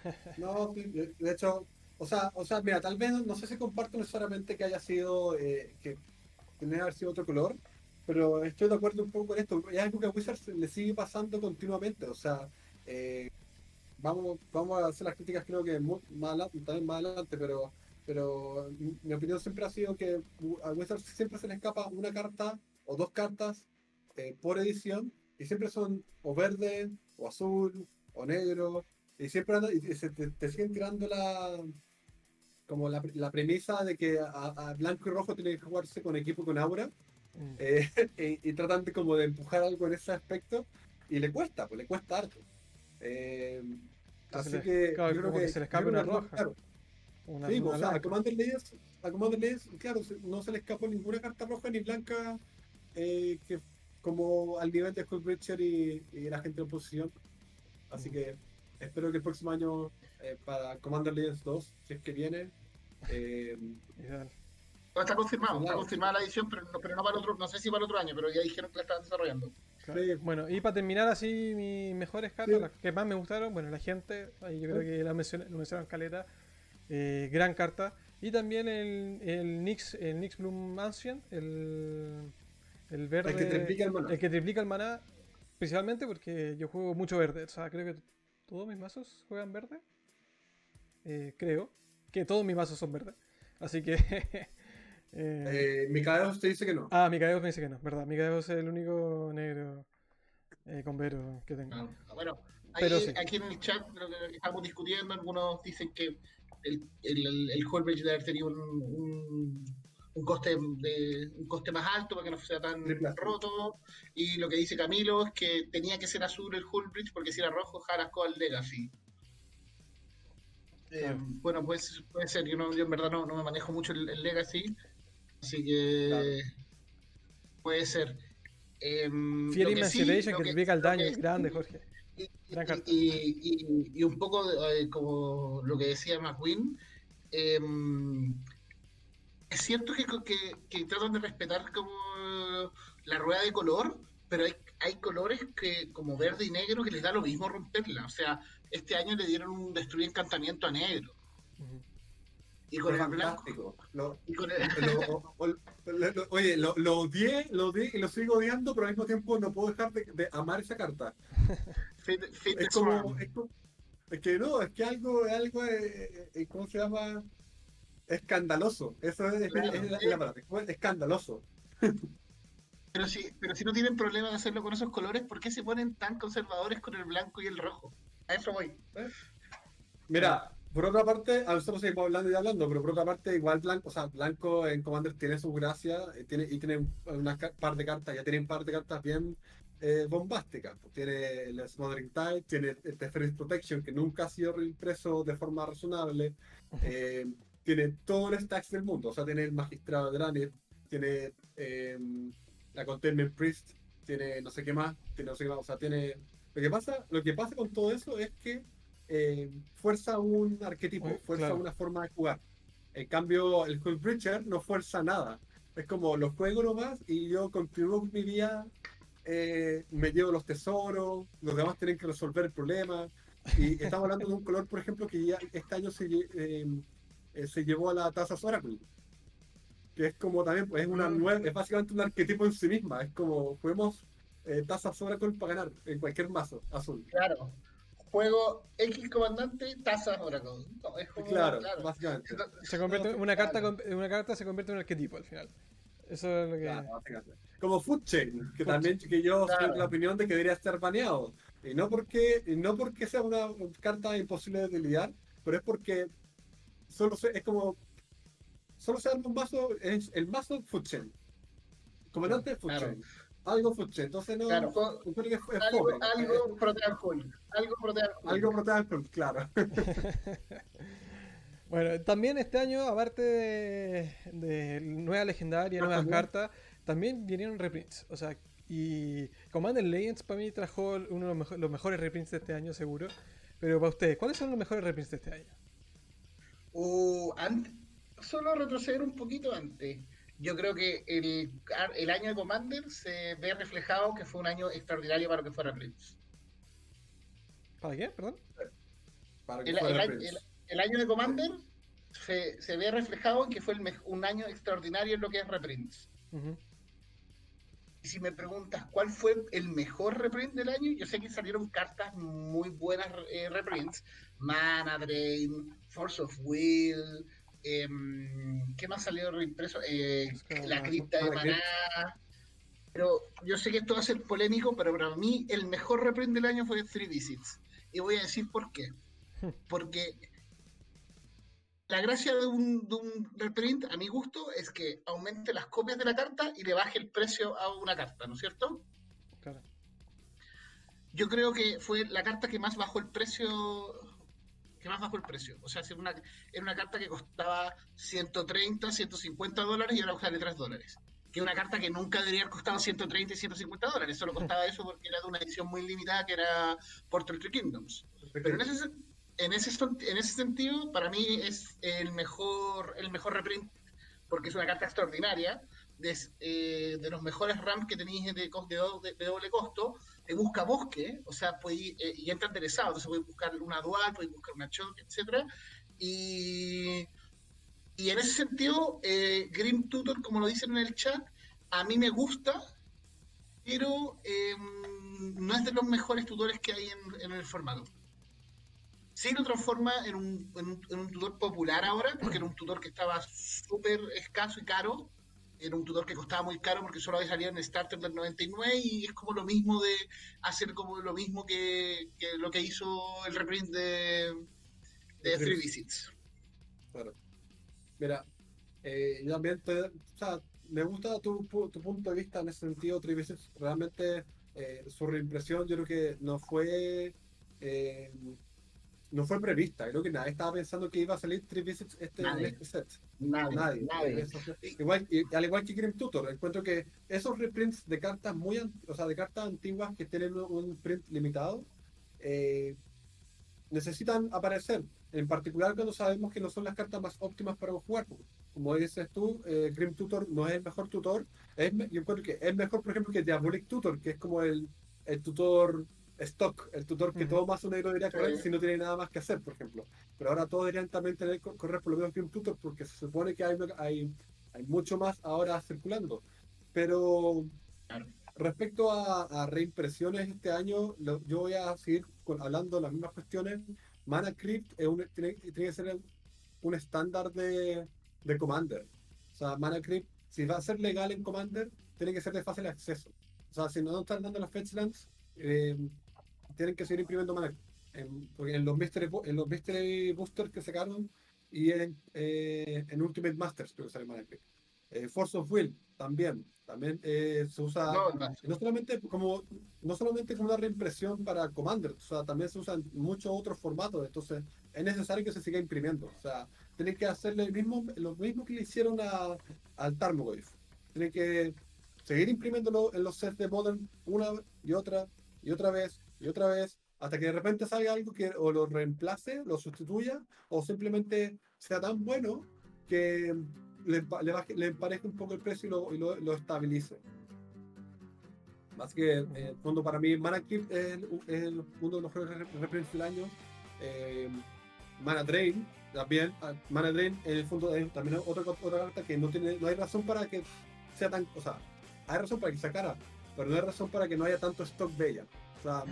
No, de hecho, o sea, o sea, mira, tal vez no sé si comparto necesariamente que haya sido eh, que tenía que haber sido otro color, pero estoy de acuerdo un poco con esto. Es algo que a Wizards le sigue pasando continuamente, o sea, eh, vamos, vamos a hacer las críticas creo que más adelante, también más adelante, pero, pero mi opinión siempre ha sido que a Wizards siempre se le escapa una carta o dos cartas eh, por edición y siempre son o verde o azul o negro y siempre y se te, siguen tirando la como la, la premisa de que a, blanco y rojo tiene que jugarse con equipo con aura mm. eh, y, tratan de como de empujar algo en ese aspecto y le cuesta, pues le cuesta harto. Eh, así que, claro, yo creo que, se le escapa una roja. Claro. sí, pues, o sea, a Commander Legends, a Commander Legends, claro, no se le escapó ninguna carta roja ni blanca eh, que como al nivel de Scott y, y, la gente de oposición. Así mm. que espero que el próximo año eh, para Commander Legends 2, si es que viene. Eh, está confirmado, está confirmada la edición, pero no, pero no para el otro, no sé si para el otro año, pero ya dijeron que la estaban desarrollando. Bueno, y para terminar así mis mejores cartas, las que más me gustaron, bueno, la gente, ahí yo creo que la mencioné, lo mencionaron Caleta, eh, gran carta. Y también el, el Nix, el Nix Bloom Ancient, el, el verde. El que triplica el maná. El que triplica el maná, principalmente porque yo juego mucho verde. O sea, creo que todos mis mazos juegan verde. Eh, creo que todos mis mazos son verdes. Así que Eh, Micaeos te dice que no. Ah, Micaeos me dice que no, verdad. Micaeos es el único negro eh, con vero que tengo. Ah, bueno, Pero aquí en el chat lo que estamos discutiendo, algunos dicen que el, el, el Holbridge debe haber tenido un, un, coste de, un coste más alto para que no sea tan roto. Y lo que dice Camilo es que tenía que ser azul el Hullbridge porque si era rojo, Jarasco al Legacy. Eh, bueno, pues puede ser. Yo, no, yo en verdad no, no me manejo mucho el, el Legacy. Así que puede ser. Eh, Fear Emancipation que, que el daño, es grande, Jorge. Y, y, un poco eh, como lo que decía McQueen, em, es cierto que, que, tratan de respetar como la rueda de color, pero hay, hay colores que como verde y negro que les da lo mismo romperla. O sea, este año le dieron un destruir encantamiento a negro. Y con el blanco. fantástico. Lo- Y con el, lo- o- lo- lo- oye, lo, odié, lo odié y lo sigo odiando, pero al mismo tiempo no puedo dejar de, de amar esa carta. Es como, es como- es que no, es que algo, algo, eh, eh, ¿cómo se llama? Escandaloso. Eso es, es- Claro. es la, es la palabra. es Escandaloso. Pero si, pero si no tienen problema de hacerlo con esos colores, ¿por qué se ponen tan conservadores con el blanco y el rojo? A eso voy. Mira, por otra parte, a nosotros seguimos hablando y hablando, pero por otra parte, igual blanco, o sea, blanco en Commander tiene su gracia eh, tiene, y tiene una par de cartas, ya tiene un par de cartas bien eh, bombásticas. Pues Tiene el Smothering Tide, tiene el Teferi's Protection, que nunca ha sido reimpreso de forma razonable. eh, tiene todo el stacks del mundo, o sea, tiene el Magistrado de Dranith, tiene eh, la Containment Priest, tiene no sé qué más, tiene no sé qué más, o sea, tiene... Lo que pasa, lo que pasa con todo eso es que eh, fuerza un arquetipo, Uy, fuerza claro. una forma de jugar. En cambio, el Hull Breacher no fuerza nada. Es como lo juego nomás y yo continúo con mi vida, eh, me llevo los tesoros, los demás tienen que resolver el problema. Y estamos hablando de un color, por ejemplo, que ya este año se, eh, eh, se llevó a la Tazas Oracle. Que es como también, pues, es una Mm. nueva, es básicamente un arquetipo en sí misma. Es como juguemos eh, Tazas Oracle para ganar en cualquier mazo azul. Claro. Juego X comandante, tazas Oracle. No, es como, Claro, claro. básicamente. Se convierte, una, carta, con- una carta se convierte en un arquetipo al final. Eso es lo que. Claro. Como Food Chain, que Food también que yo soy Claro. de la opinión de que debería estar baneado. Y no porque, y no porque sea una carta imposible de lidiar, pero es porque solo se- es como solo se arma un mazo, es el mazo Food Chain. Comandante Food Claro. Chain. Algo Chain. Entonces no. Claro, que es algo, fome. algo Protean Hull. Algo Protean Hull. Algo Protean, claro. Bueno, también este año, aparte de, de nueva legendaria, Cartas nuevas nuevas. cartas, también vinieron reprints. O sea, y Commander Legends para mí trajo uno de los, mejo- los mejores reprints de este año, seguro. Pero para ustedes, ¿cuáles son los mejores reprints de este año? Uh, solo retroceder un poquito antes. Yo creo que el, el año de Commander se ve reflejado que fue un año extraordinario para que fuera Prince. ¿Para qué? Perdón. Para que El, fuera el año- Prince. el- el año de Commander se, se ve reflejado en que fue un año extraordinario en lo que es reprints. Y si me preguntas cuál fue el mejor reprint del año, yo sé que salieron cartas muy buenas eh, reprints. Mana Drain, Force of Will, em, ¿qué más salió reimpreso? Eh, la cripta de Maná. Pero yo sé que esto va a ser polémico, pero para mí el mejor reprint del año fue Three Visits. Y voy a decir por qué. Porque la gracia de un, de un reprint, a mi gusto, es que aumente las copias de la carta y le baje el precio a una carta, ¿no es cierto? Claro. Yo creo que fue la carta que más bajó el precio. Que más bajó el precio. O sea, era una, era una carta que costaba 130, 150 dólares y ahora vale 3 dólares. Que es una carta que nunca debería haber costado 130 y 150 dólares. Solo costaba eso porque era de una edición muy limitada que era Portal Tree Kingdoms. Pero en ese, en ese, en ese sentido, para mí es el mejor, el mejor reprint, porque es una carta extraordinaria, de, eh, de los mejores ramps que tenéis de, de, de- doble costo, te busca bosque, o sea, eh, y entra interesado, entonces podéis buscar una dual, podéis buscar una choc, etcétera Y, y en ese sentido, eh, Grim Tutor, como lo dicen en el chat, a mí me gusta, pero eh, no es de los mejores tutores que hay en, en el formato. Sí lo transforma en un, en, un, en un tutor popular ahora, porque era un tutor que estaba súper escaso y caro. Era un tutor que costaba muy caro porque solo había salido en Starter del 99 y es como lo mismo de hacer como lo mismo que, que lo que hizo el reprint de, de Three Visits. Claro. Mira, eh, yo también te, o sea, me gusta tu, tu punto de vista en ese sentido, Three Visits. Realmente eh, su reimpresión yo creo que no fue eh, no fue prevista. Creo que nadie estaba pensando que iba a salir Three Visits este, en Nadie. este set. Nadie, Nadie. nadie. Eso Igual, y- al igual que Grim Tutor, encuentro que esos reprints de cartas muy o sea, de cartas antiguas que tienen un, print limitado, eh, necesitan aparecer. En particular cuando sabemos que no son las cartas más óptimas para jugar. como dices tú, eh, Grim Tutor no es el mejor tutor. Es, yo encuentro que es mejor, por ejemplo, que Diabolic Tutor, que es como el, el tutor stock, el tutor que Ujú. todo mazo negro debería correr Sí. si no tiene nada más que hacer, por ejemplo. Pero ahora todos deberían también tener que correr por lo menos Grim Tutor, porque se supone que hay, hay, hay mucho más ahora circulando. Pero Claro. respecto a, a reimpresiones este año, lo- yo voy a seguir con- hablando de las mismas cuestiones. Mana Crypt es un- tiene, tiene que ser un estándar de, de Commander. O sea, Mana Crypt, si va a ser legal en Commander, tiene que ser de fácil acceso. O sea, si no están dando las Fetchlands, eh, tienen que seguir imprimiendo Crypt. En, porque en los Mystery, en los Mystery Boosters que sacaron y en, eh, en Ultimate Masters creo que sale Crypt. Eh, Force of Will también. También eh, se usa No, no. no solamente como no solamente como una reimpresión para Commander, o sea, también se usan muchos otros formatos, entonces es necesario que se siga imprimiendo. O sea, tienen que hacerle el mismo, lo mismo que le hicieron a, al Tarmogoyf. Tienen que seguir imprimiéndolo en los sets de Modern una y otra y otra vez y otra vez, hasta que de repente salga algo que o lo reemplace, lo sustituya, o simplemente sea tan bueno que le, le, le empareje un poco el precio y lo, y lo- lo estabilice. Así que, eh, el fondo, para mí, Mana Crypt es, es uno de los mejores rep- reprints del año. Eh, Mana Drain, también. ah, Mana Drain, en el fondo, es también otra, co- otra carta que no tiene no hay razón para que sea tan. O sea, hay razón para que sea cara, pero no hay razón para que no haya tanto stock de ella. O sea,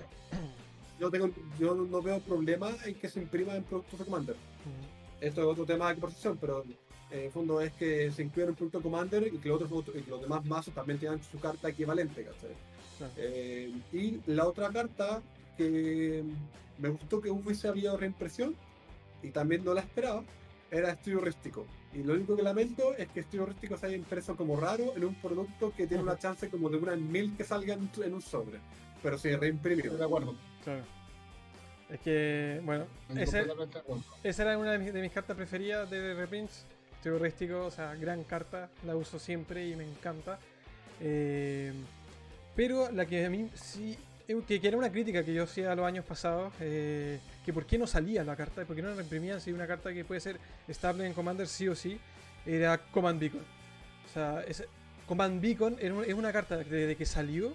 yo, tengo, yo no veo problema en que se imprima en productos de Commander Ujú. esto es otro tema de conversación, pero eh, en el fondo es que se incluye en un producto Commander y que, los otros, y que los demás mazos también tengan su carta equivalente. Eh, y la otra carta que me gustó que hubiese habido reimpresión y también no la esperaba era Estudio Rístico. Y lo único que lamento es que Estudio Rístico se haya impreso como raro en un producto que tiene una chance como de una en mil que salga en un sobre. Pero se reimprimió. De acuerdo. Claro. Es que, bueno, ese, esa era una de mis, de mis cartas preferidas de reprints. Terrorístico, o sea, gran carta, la uso siempre y me encanta. Eh, pero la que a mí sí, eh, que, que era una crítica que yo hacía los años pasados, eh, que por qué no salía la carta, por qué no la imprimían si una carta que puede ser estable en Commander sí o sí, era Command Beacon. O sea, es- Command Beacon es una carta que desde que salió,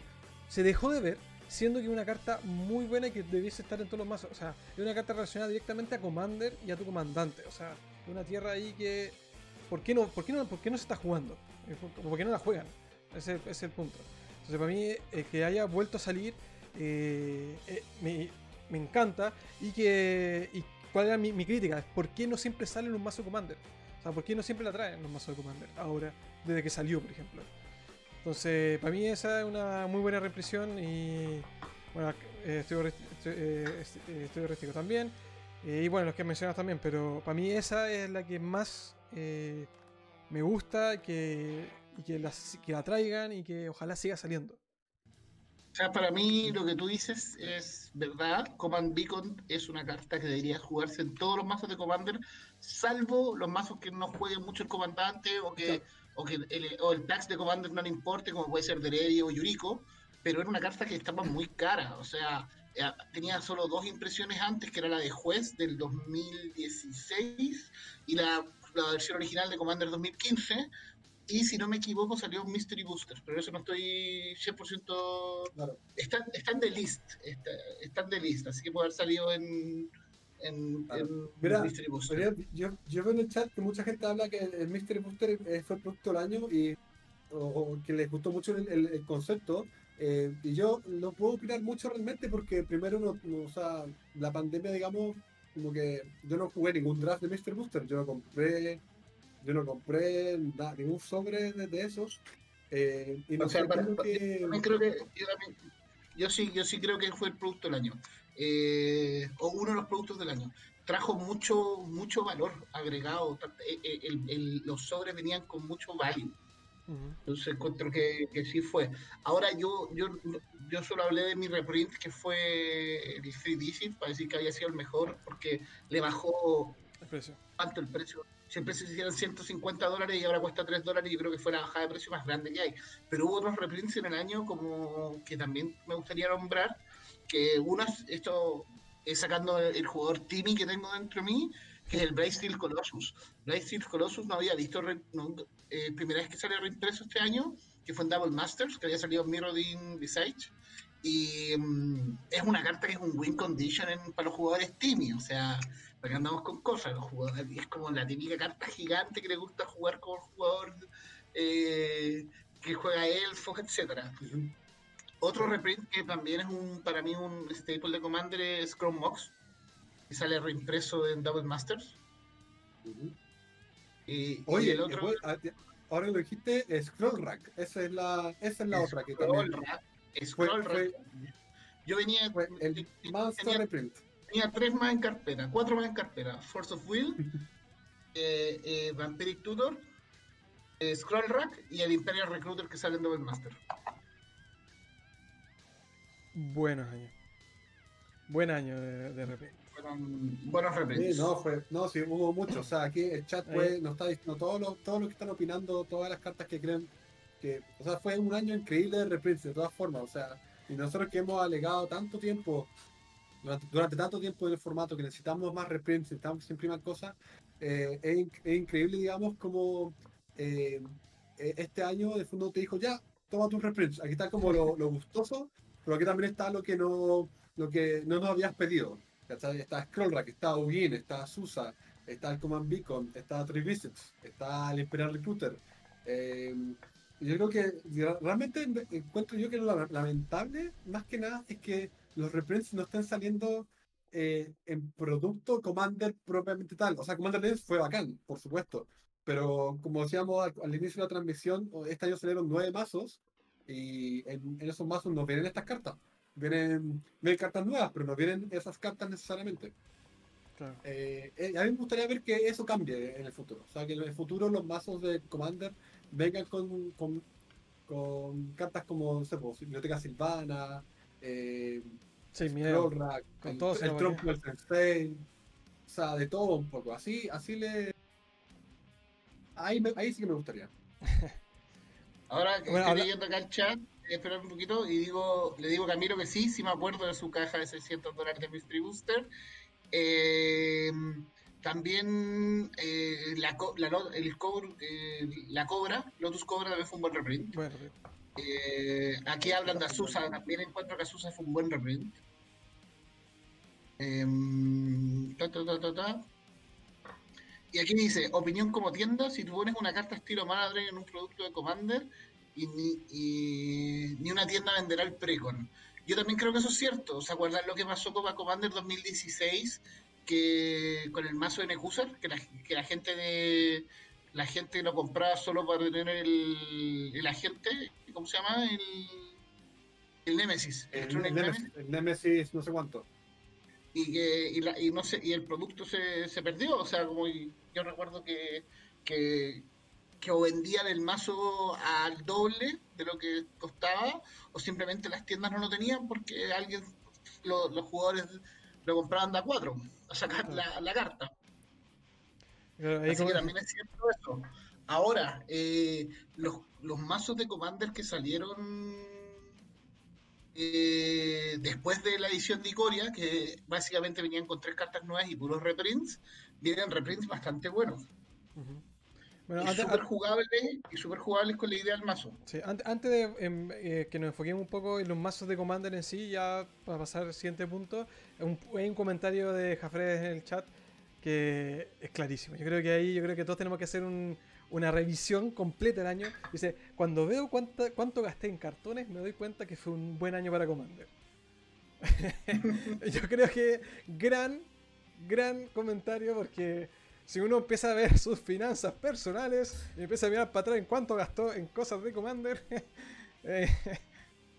se dejó de ver, siendo que es una carta muy buena y que debiese estar en todos los mazos. O sea, es una carta relacionada directamente a Commander y a tu comandante. O sea, es una tierra ahí que. ¿Por qué no, por qué no, por qué no se está jugando? ¿Por qué no la juegan? Ese es el punto. Entonces, para mí, eh, que haya vuelto a salir, eh, eh, me, me encanta. Y que. Y ¿Cuál era mi, mi crítica? ¿Por qué no siempre sale en un mazo Commander? O sea, ¿por qué no siempre la traen en los mazos de Commander? Ahora, desde que salió, por ejemplo. Entonces, para mí esa es una muy buena represión y bueno, eh, estoy, eh, eh, restico también. Eh, y bueno, los que mencionas también, pero para mí esa es la que más eh, me gusta que, y que, las- que la traigan y que ojalá siga saliendo. O sea, para mí lo que tú dices es verdad. Command Beacon es una carta que debería jugarse en todos los mazos de Commander, salvo los mazos que no jueguen mucho el comandante o que, o que el, o el tax de Commander no le importe, como puede ser Deredi o Yuriko, pero era una carta que estaba muy cara. O sea, eh, tenía solo dos impresiones antes, que era la de juez del 2016 y la, la versión original de Commander 2015. Y si no me equivoco, salió Mystery Booster, pero eso no estoy 100%. Claro. Están, están de list, está- están de list, así que puede haber salido en, en, Claro. en Mira, Mystery Booster. Yo, yo, yo veo en el chat que mucha gente habla que el, el Mystery Booster fue el producto del año y o, o que les gustó mucho el, el- el concepto. eh, y yo no puedo opinar mucho realmente porque primero, no, no, o sea, la pandemia, digamos, como que yo no jugué ningún draft de Mystery Booster. Yo no compré, yo no compré ningún sobre de, de esos. eh, y no O sea, sé, para- para- que- También creo que yo, yo sí, yo sí creo que fue el producto del año. Eh, o uno de los productos del año. Trajo mucho, mucho valor agregado. eh, eh, el- el- los sobres venían con mucho value. Entonces encuentro que, que sí fue. Ahora yo, yo, yo solo hablé de mi reprint que fue el 3 Digit para decir que había sido el mejor porque le bajó El precio. tanto el precio. Si el precio se hicieran 150 dólares y ahora cuesta 3 dólares, yo creo que fue la bajada de precio más grande que hay. Pero hubo otros reprints en el año como que también me gustaría nombrar, que unas, esto es sacando el jugador Timmy que tengo dentro de mí, que es el Blade Steel Colossus. Blade Steel Colossus no había visto, no, eh, primera vez que sale reimpreso este año, que fue en Double Masters, que había salido en Visage. Y mm, es una carta que es un win condition en- para los jugadores Timmy, o sea, para que andamos con cosas. Los jugadores, es como la típica carta gigante que le gusta jugar con jugador eh, que juega elfos, etcétera. Otro reprint que también es un para mí un staple de Commander es Chrome Mox, que sale reimpreso en Double Masters. Y, y Oye, el otro ah, ahora lo dijiste, Scroll Rack. Esa es la, esa es la otra que también Rack. fue, Scroll fue- Rack. Yo venía, fue el más tenía, reprint. tenía tres más en carpeta, cuatro más en carpeta. Force of Will, eh, eh, Vampiric Tutor, eh, Scroll Rack y el Imperial Recruiter que sale en Double Master. Buenos años. Buen año de, de repente. Fueron buenos Sí, reprints. no, fue, no, sí, hubo mucho. O sea, aquí el chat fue, nos está diciendo todos los, todos los que están opinando, todas las cartas que creen que, o sea, fue un año increíble de reprints, de todas formas. O sea, y nosotros que hemos alegado tanto tiempo, durante, durante tanto tiempo en el formato, que necesitamos más reprints, necesitamos se impriman cosas, eh, es, inc- es increíble, digamos, como eh, eh, este año de fondo te dijo, ya, toma tus reprints. Aquí está como lo, lo gustoso, pero aquí también está lo que no, lo que no nos habías pedido. ¿cachai? Está Scrollrack, está Ugin, está Susa, está el Command Beacon, está Three Visits, está el Imperial Recruiter. Eh, yo creo que realmente en- encuentro yo que lo la- lamentable, más que nada, es que los reprints no estén saliendo eh, en producto Commander propiamente tal. O sea, Commander Legends fue bacán, por supuesto. Pero como decíamos al, al inicio de la transmisión, este año salieron nueve mazos y en, en esos mazos no vienen estas cartas. Vienen, vienen cartas nuevas, pero no vienen esas cartas necesariamente. Claro. Eh, eh, a mí me gustaría ver que eso cambie en el futuro. O sea, que en el futuro los mazos de Commander vengan con, con, con cartas como, no sé, pues, Biblioteca Silvana, eh, Sí, miedo. Con el, todo el Trump del Sensei, o sea, de todo un poco. Así, así le. Ahí, me- ahí sí que me gustaría. Ahora que Bueno, estoy habla- leyendo acá el chat, esperar un poquito y digo, le digo a Camilo que sí, sí me acuerdo de su caja de 600 dólares de Mystery Booster. Eh, también eh, la, co- la, lo- el cobr- eh, la Cobra, Lotus Cobra también fue un buen reprint. Bueno, Eh, aquí hablan de Azusa, también encuentro que Azusa fue un buen reprint. Em, ta, ta, ta, ta, ta. Y aquí dice, opinión como tienda, si tú pones una carta estilo Mana Drain en un producto de Commander y ni, y ni una tienda venderá el Precon. Yo también creo que eso es cierto. ¿Se acuerdan lo que pasó con Commander 2016? Que con el mazo de Nekusar, que la, que la gente de la gente lo compraba solo para tener el, el agente, ¿cómo se llama? El, el Nemesis, El, el Nemesis no sé cuánto. y que y, la- y no sé, y el producto se, se perdió, o sea, como y- yo recuerdo que, que, que o vendían el mazo al doble de lo que costaba, o simplemente las tiendas no lo tenían porque alguien, lo- los jugadores lo compraban de a cuatro, a sacar la, la carta. Así como- que también es cierto eso. Ahora, eh, los, los mazos de Commander que salieron eh, después de la edición de Icoria, que básicamente venían con tres cartas nuevas y puros reprints, vienen reprints bastante buenos. Bueno, y antes, súper jugables y súper jugables con la idea del mazo. Sí, ante- antes de em, eh, que nos enfoquemos un poco en los mazos de Commander en sí, ya para pasar al siguiente punto, un- hay un comentario de Jafres en el chat que es clarísimo. Yo creo que ahí, yo creo que todos tenemos que hacer un- una revisión completa del año. Dice, cuando veo cuánta, cuánto gasté en cartones, me doy cuenta que fue un buen año para Commander. yo creo que gran, gran comentario porque si uno empieza a ver sus finanzas personales y empieza a mirar para atrás en cuánto gastó en cosas de Commander eh,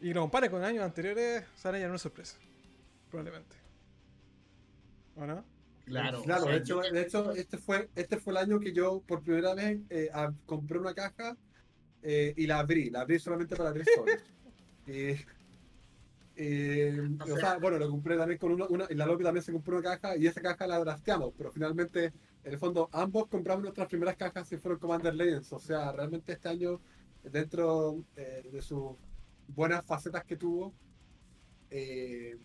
y lo compara con años anteriores, se van a llevar una sorpresa. Probablemente. ¿O no? Claro. Claro, o sea, de, hecho, de hecho, este fue, este fue el año que yo por primera vez eh, a- compré una caja eh, y la abrí, la abrí solamente para abrir sobres. Eh, O o sea, bueno, lo compré también con una, una y la Loki también se compró una caja y esa caja la drafteamos, pero finalmente, en el fondo, ambos compramos nuestras primeras cajas y fueron Commander Legends. O sea, realmente este año, dentro eh, de sus buenas facetas que tuvo, eh,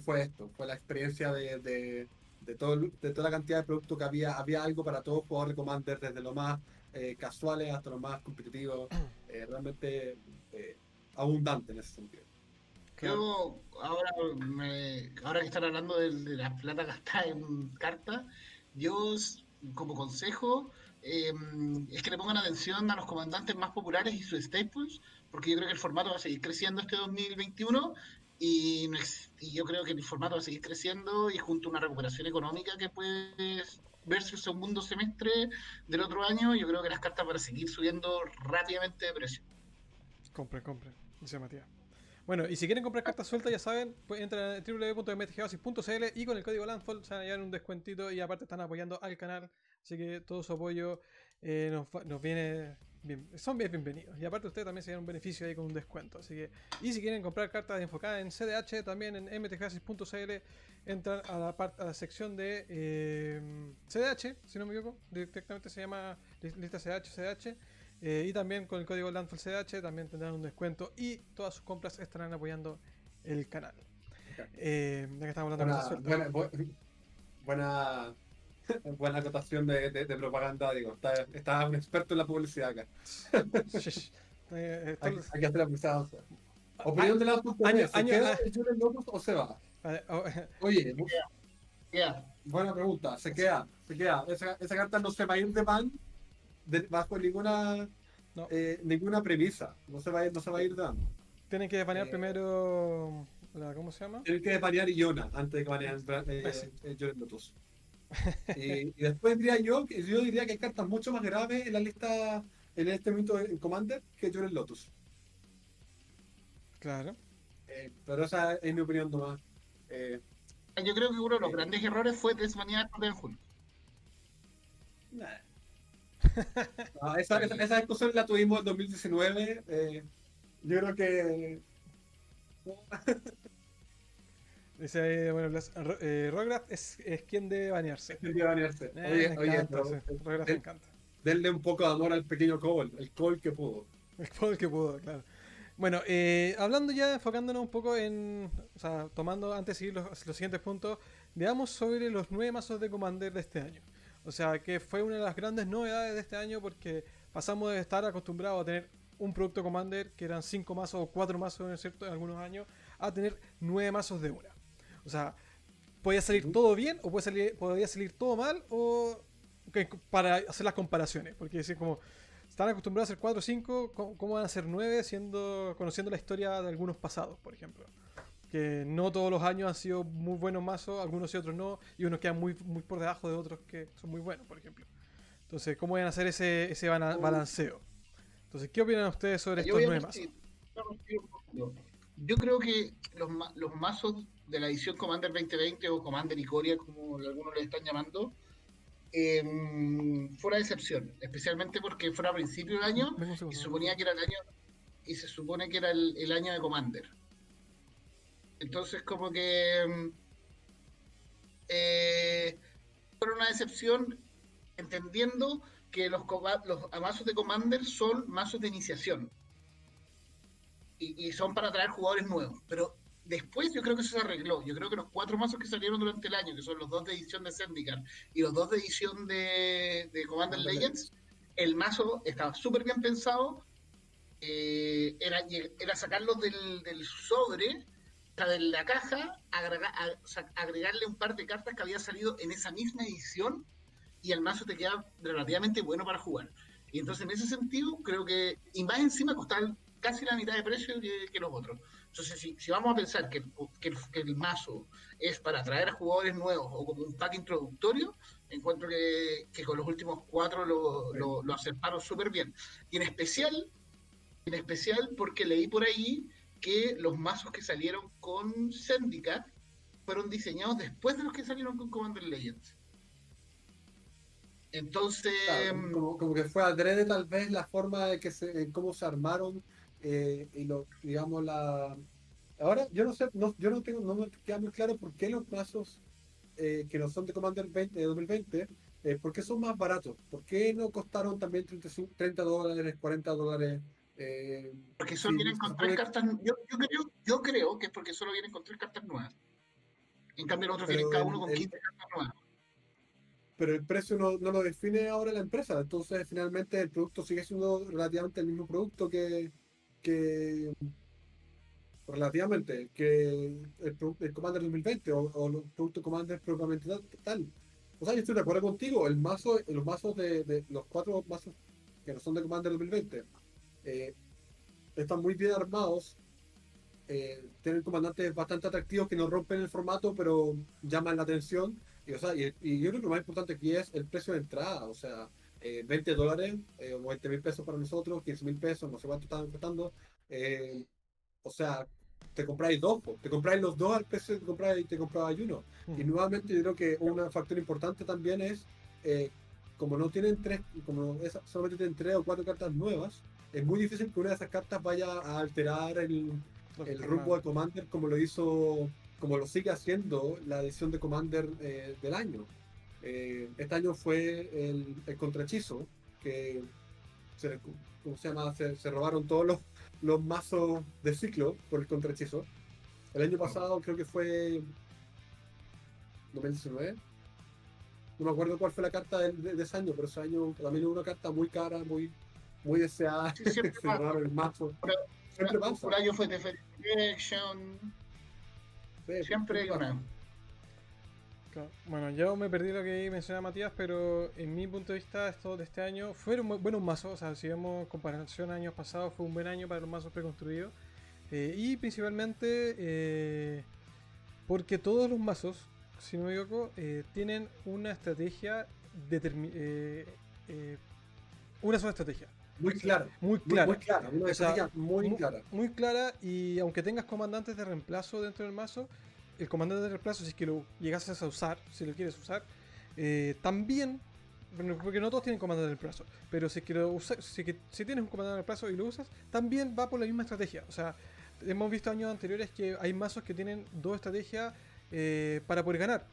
fue esto, fue la experiencia de, de, de, todo, de toda la cantidad de productos que había, había algo para todo jugador de Commander, desde lo más eh, casuales hasta lo más competitivos, realmente abundante en ese sentido. Yo, ahora, me, ahora que están hablando de, de la plata gastada en cartas, yo, como consejo, eh, es que le pongan atención a los comandantes más populares y sus staples, porque yo creo que el formato va a seguir creciendo este 2021 y, y yo creo que el formato va a seguir creciendo y junto a una recuperación económica que puede verse el segundo semestre del otro año, yo creo que las cartas van a seguir subiendo rápidamente de precio. Compren, compren, dice Matías. Bueno, y si quieren comprar cartas sueltas, ya saben, pues entran a www.mtgeosis.cl y con el código Landfall se van a llevar un descuentito y aparte están apoyando al canal. Así que todo su apoyo eh, nos, viene bien. Son bien bienvenidos. Y aparte ustedes también se llevan un beneficio ahí con un descuento. Así que, y si quieren comprar cartas enfocadas en CDH, también en mtgeosis.cl entran a la, parte a la sección de eh, CDH, si no me equivoco. Directamente se llama li- lista CDH, CDH. Eh, y también con el código Landfall CDH también tendrán un descuento y todas sus compras estarán apoyando el canal. Eh, ya que estamos hablando de Buena, sueltas. buena, bu- buena, buena acotación de, de- de propaganda, digo. Está, está un experto en la publicidad acá. Eh, hay que hacer la publicidad. o sea. Opinión de la año- ¿Se año- queda ah. el Julen Lopus o se va? oh, Oye, Ya, buena pregunta. Se queda, se queda. Esa, esa carta no se va a ir de ban de- bajo ninguna No. eh, ninguna premisa. No se va a ir, no se va a ir ban. tienen que banear Eh. primero la, ¿cómo se llama? Tienen que banear Iona antes de que baneen eh, sí. eh, Julen Lotus. y, y después diría yo, que yo diría que hay cartas mucho más graves en la lista, en este momento en Commander, que Julen Lotus. Claro. Eh, pero esa es mi opinión nomás. Eh, yo creo que uno de los grandes errores fue desbanear a Hulk. Ah, esa, esa, esa discusión la tuvimos en 2019. eh, yo creo que. Dice ahí, bueno, eh, es, es quien debe banearse. Debería banearse. Eh, Oye, oye, encanta, pero sí, Rograth me den- encanta. denle un poco de amor al pequeño Cobol, el Cobol que pudo. El poder que pudo, claro. Bueno, eh, hablando ya, enfocándonos un poco en. O sea, tomando antes de seguir los, los siguientes puntos, veamos sobre los nueve mazos de Commander de este año. O sea, que fue una de las grandes novedades de este año porque pasamos de estar acostumbrados a tener un producto Commander que eran cinco mazos o cuatro mazos en, cierto, en algunos años a tener nueve mazos de una. O sea, podía salir todo bien o puede salir, podía salir todo mal o que- para hacer las comparaciones. Porque decir como están acostumbrados a hacer 4 o 5, ¿cómo cómo van a ser 9 siendo, conociendo la historia de algunos pasados, por ejemplo? Que no todos los años han sido muy buenos mazos, algunos y otros no, y unos quedan muy, muy por debajo de otros que son muy buenos, por ejemplo. Entonces, ¿cómo van a hacer ese, ese balanceo? Entonces, ¿qué opinan ustedes sobre estos nueve mazos? Yo creo que los, los mazos de la edición Commander 2020 o Commander Icoria, como algunos le están llamando, eh, fue una decepción, especialmente porque fuera a principio del año y suponía que era el año y se supone que era el, el año de Commander. Entonces como que mm, eh, fue una decepción entendiendo que los, los mazos de Commander son mazos de iniciación y, y son para atraer jugadores nuevos. Pero después yo creo que eso se arregló. Yo creo que los cuatro mazos que salieron durante el año, que son los dos de edición de Zendikar y los dos de edición de, de Commander Legends, el mazo estaba súper bien pensado. eh, era, era sacarlos del, del sobre, o sea, de la caja, agrega- a- sa- agregarle un par de cartas que había salido en esa misma edición y el mazo te queda relativamente bueno para jugar. Y entonces en ese sentido creo que, y más encima costar casi la mitad de precio que, que los otros. Entonces si, si vamos a pensar que, que que el mazo es para atraer a jugadores nuevos o como un pack introductorio, encuentro que, que con los últimos cuatro lo, lo, lo acertaron súper bien. Y en especial, en especial porque leí por ahí que los mazos que salieron con Syndicate fueron diseñados después de los que salieron con Commander Legends. Entonces, como, que fue adrede tal vez la forma de que se, en cómo se armaron eh, y lo, digamos, la... Ahora, yo no sé, no, yo no tengo, no me queda muy claro por qué los mazos eh, que no son de Commander 20, de 2020, eh, ¿por qué son más baratos? ¿Por qué no costaron también 35 30 dólares, 40 dólares? Eh, porque solo sí, vienen con tres que- cartas. Yo, yo, creo, yo creo que es porque solo vienen con tres cartas nuevas. En cambio, los otros vienen cada uno con el- 15 cartas nuevas. pero el precio no, no lo define ahora la empresa. Entonces, finalmente, el producto sigue siendo relativamente el mismo producto que. que relativamente, que el, el Commander 2020 o, o los productos Commander propiamente tal- tal. O sea, yo estoy de acuerdo contigo. El mazo, los mazos de, de los cuatro mazos que no son de Commander 2020 eh, están muy bien armados. eh, tienen comandantes bastante atractivos que no rompen el formato, pero llaman la atención. Y, o sea, y, y yo creo que lo más importante aquí es el precio de entrada. O sea, eh, 20 dólares eh, o 20 mil pesos para nosotros, 15 mil pesos, no sé cuánto estaban costando. eh, o sea, te compráis dos, po. te compráis los dos al precio que compráis, te comprabas uno. Y nuevamente yo creo que un factor importante también es, eh, como no tienen tres, como es- solamente tienen tres o cuatro cartas nuevas, es muy difícil que una de esas cartas vaya a alterar el, el rumbo de Commander como lo hizo, como lo sigue haciendo la edición de Commander eh, del año. Eh, este año fue el, el contrahechizo, que se, ¿cómo se llama? Se, se robaron todos los, los mazos de ciclo por el contrahechizo. El año pasado creo que fue 2019. No me acuerdo cuál fue la carta de, de- de ese año, pero ese año también hubo una carta muy cara, muy, muy deseada. Sí, siempre se pasa. robaron el mazo. Siempre pasa. Un año fue Defense Protection, Sí, siempre hay una. Bueno, yo me perdí lo que mencionaba Matías, pero en mi punto de vista, esto de este año fueron buenos mazos. O sea, si vemos comparación a años pasados, fue un buen año para los mazos preconstruidos. Eh, y principalmente eh, porque todos los mazos, si no me equivoco, eh, tienen una estrategia determi- eh, eh, una sola estrategia. Muy clara. Muy clara. muy clara. Una O sea, estrategia muy mu- clara. Muy clara y aunque tengas comandantes de reemplazo dentro del mazo, el comandante de reemplazo, si es que lo llegases a usar, si lo quieres usar, eh, también, porque no todos tienen comandante de reemplazo, pero si, es que lo usa- si, que- si tienes un comandante de reemplazo y lo usas, también va por la misma estrategia. O sea, hemos visto años anteriores que hay mazos que tienen dos estrategias eh, para poder ganar.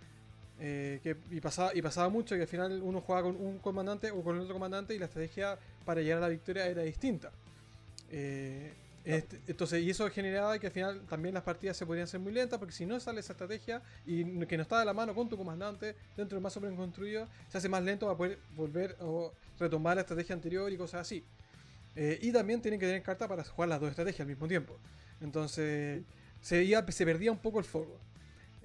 Eh, que, y, pasaba, y pasaba mucho que al final uno jugaba con un comandante o con el otro comandante y la estrategia para llegar a la victoria era distinta. Eh, este- entonces, y eso generaba que al final también las partidas se podrían hacer muy lentas porque si no sale esa estrategia y que no está de la mano con tu comandante dentro del mazo construido se hace más lento para poder volver o retomar la estrategia anterior y cosas así. Eh, y también tienen que tener carta para jugar las dos estrategias al mismo tiempo. Entonces, se, iba- se perdía un poco el foco.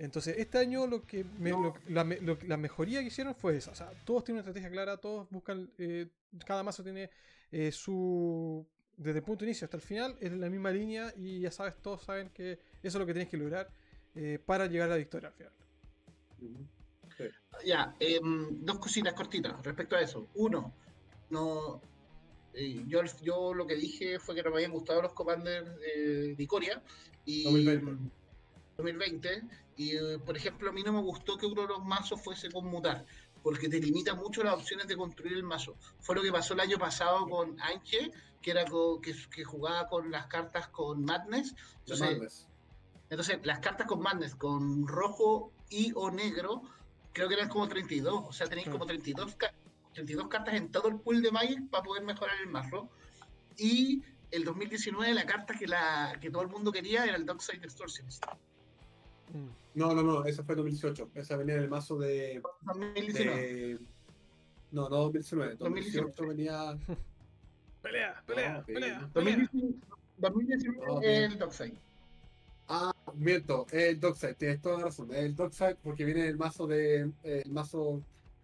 Entonces, este año lo que me- No. lo- la, lo- la mejoría que hicieron fue esa. O sea, todos tienen una estrategia clara, todos buscan. eh, cada mazo tiene eh, su. Desde el punto de inicio hasta el final, es la misma línea y ya sabes, todos saben que eso es lo que tienes que lograr eh, para llegar a la victoria al final. Ya, em, dos cositas cortitas respecto a eso. Uno, no, eh, yo, yo lo que dije fue que no me habían gustado los commanders eh, de Icoria y 2020. 2020 y eh, por ejemplo a mí no me gustó que uno de los mazos fuese con mutar porque te limita mucho las opciones de construir el mazo. Fue lo que pasó el año pasado con Anche, que era co- que, que jugaba con las cartas con Madness. The Entonces, Madness. entonces, las cartas con Madness, con rojo y o negro, creo que eran como 32. O sea, tenéis como 32, ca- 32 cartas en todo el pool de Magic para poder mejorar el mazo. Y el 2019, la carta que, la, que todo el mundo quería era el Dockside Extortionist. Mm. No, no, no, esa fue 2018. Esa venía en el mazo de. 2019. de- No, no 2019. 2018 2019. venía. Pelea, pelea, pelea, pelea. 2019, 2019 Ok. el Dockside. Ah, miento, el Dockside, tienes toda la razón. El Dockside porque viene en el mazo de. el mazo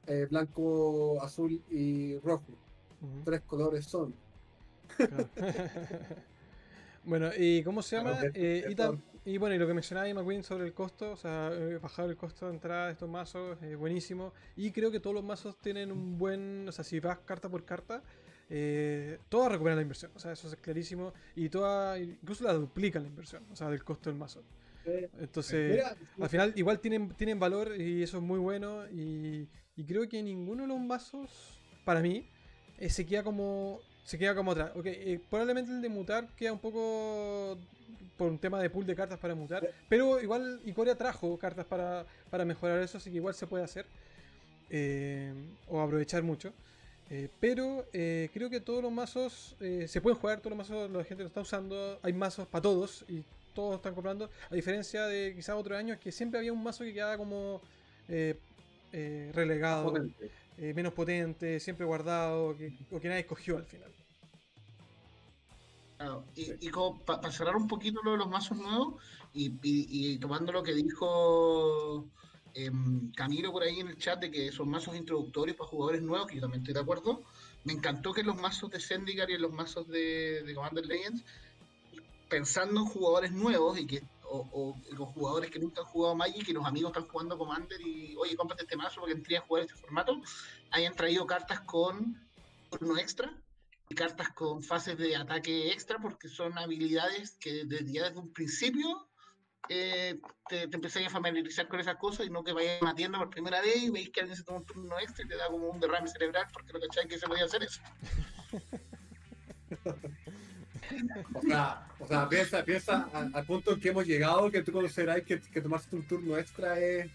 eh, blanco, azul y rojo. Ujú. Tres colores son. Claro. bueno, ¿y cómo se llama? Claro, Eh, y bueno, y lo que mencionaba McQueen sobre el costo, o sea, eh, bajar el costo de entrada de estos mazos es buenísimo. Y creo que todos los mazos tienen un buen, o sea, si vas carta por carta, eh, todas recuperan la inversión, o sea, eso es clarísimo. Y todas, incluso la duplican la inversión, o sea, del costo del mazo. Eh, Entonces, mira, al final igual tienen, tienen valor y eso es muy bueno. Y, y creo que ninguno de los mazos, para mí, eh, se queda como se queda como atrás. Ok, eh, probablemente el de mutar queda un poco por un tema de pool de cartas para mutar. Pero igual Ikoria trajo cartas para, para mejorar eso, así que igual se puede hacer. eh, o aprovechar mucho. Eh, pero eh, creo que todos los mazos se pueden jugar, todos los mazos la gente lo está usando. Hay mazos para todos y todos están comprando. A diferencia de quizás otros años que siempre había un mazo que quedaba como relegado, Potente. menos potente, siempre guardado, que, o que nadie escogió al final. Claro, y, Sí. y como para cerrar un poquito lo de los mazos nuevos y, y- y tomando lo que dijo em, Camilo por ahí en el chat de que son mazos introductorios para jugadores nuevos, que yo también estoy de acuerdo, me encantó que los mazos de Zendikar y en los mazos de, de Commander Legends, pensando en jugadores nuevos y que o, los jugadores que nunca han jugado Magic y los amigos están jugando Commander y oye, cómprate este mazo porque entré a jugar este formato, hayan traído cartas con turno extra cartas con fases de ataque extra porque son habilidades que desde, ya desde un principio eh, te, te empezáis a familiarizar con esas cosas y no que vayas a una tienda por primera vez y veis que alguien se toma un turno extra y te da como un derrame cerebral porque no cacháis que se podía hacer eso. O sea, o sea piensa, piensa al, al punto en que hemos llegado que tú consideráis que, que tomarse un turno extra es,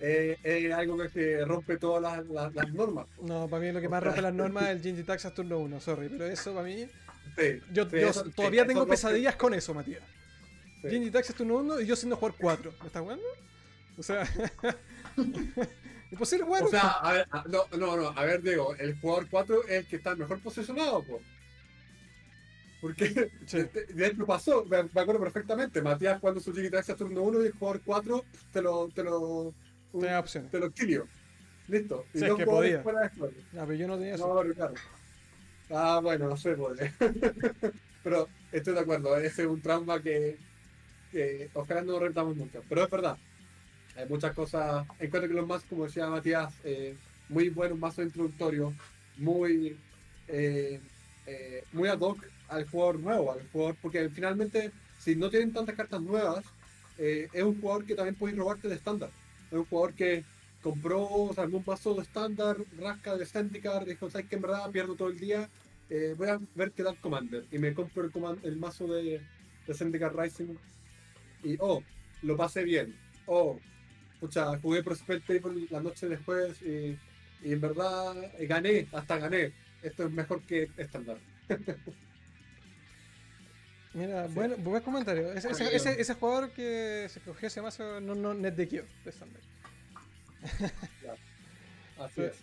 es- es algo que rompe todas las, las- las normas. No, para mí lo que más rompe las normas es el Gingy Taxas turno 1, sorry, pero eso para mí. Sí, Yo, sí, yo eso- sí, todavía tengo pesadillas con eso, Matías. Gingy Taxas turno 1 y yo siendo jugar 4. ¿Me estás jugando? O sea. Imposible jugar. O sea, a ver, no, no, no, a ver, Diego, el jugador 4 es el que está mejor posicionado, po. Porque Sí. de, de hecho pasó, me, me acuerdo perfectamente, Matías cuando su Jiggy Taxi a turno 1 y el jugador 4 te lo, te lo, un- Tenía opciones. te lo exilio. Listo. Y es dos que jugadores podía. fuera de juego. No, pero yo no tenía eso. No, pero claro. Ah, bueno, no sé, podría. pero estoy de acuerdo, ese es un trauma que, que ojalá no rentamos nunca. Pero es verdad, hay muchas cosas. Encuentro que los más, como decía Matías, eh, muy buenos mazos introductorios, muy, eh, eh, muy ad hoc al jugador nuevo, al jugador, porque finalmente, si no tienen tantas cartas nuevas, eh, es un jugador que también puede robarte de estándar. Es un jugador que compró sea, algún mazo de estándar, rasca de Zendikar, dijo, ¿sabes que en verdad pierdo todo el día? Eh, voy a ver qué tal Commander. Y me compro el, el mazo de, de Zendikar Rising. Y, oh, lo pasé bien. Oh, pucha, jugué Prospect Table la noche después y, y en verdad eh, gané, hasta gané. Esto es mejor que estándar. Mira, Sí. bueno, buen comentario. Ese, ese, Oye, ese, ese jugador que se cogió ese mazo no, no net de Kyo de. Así es.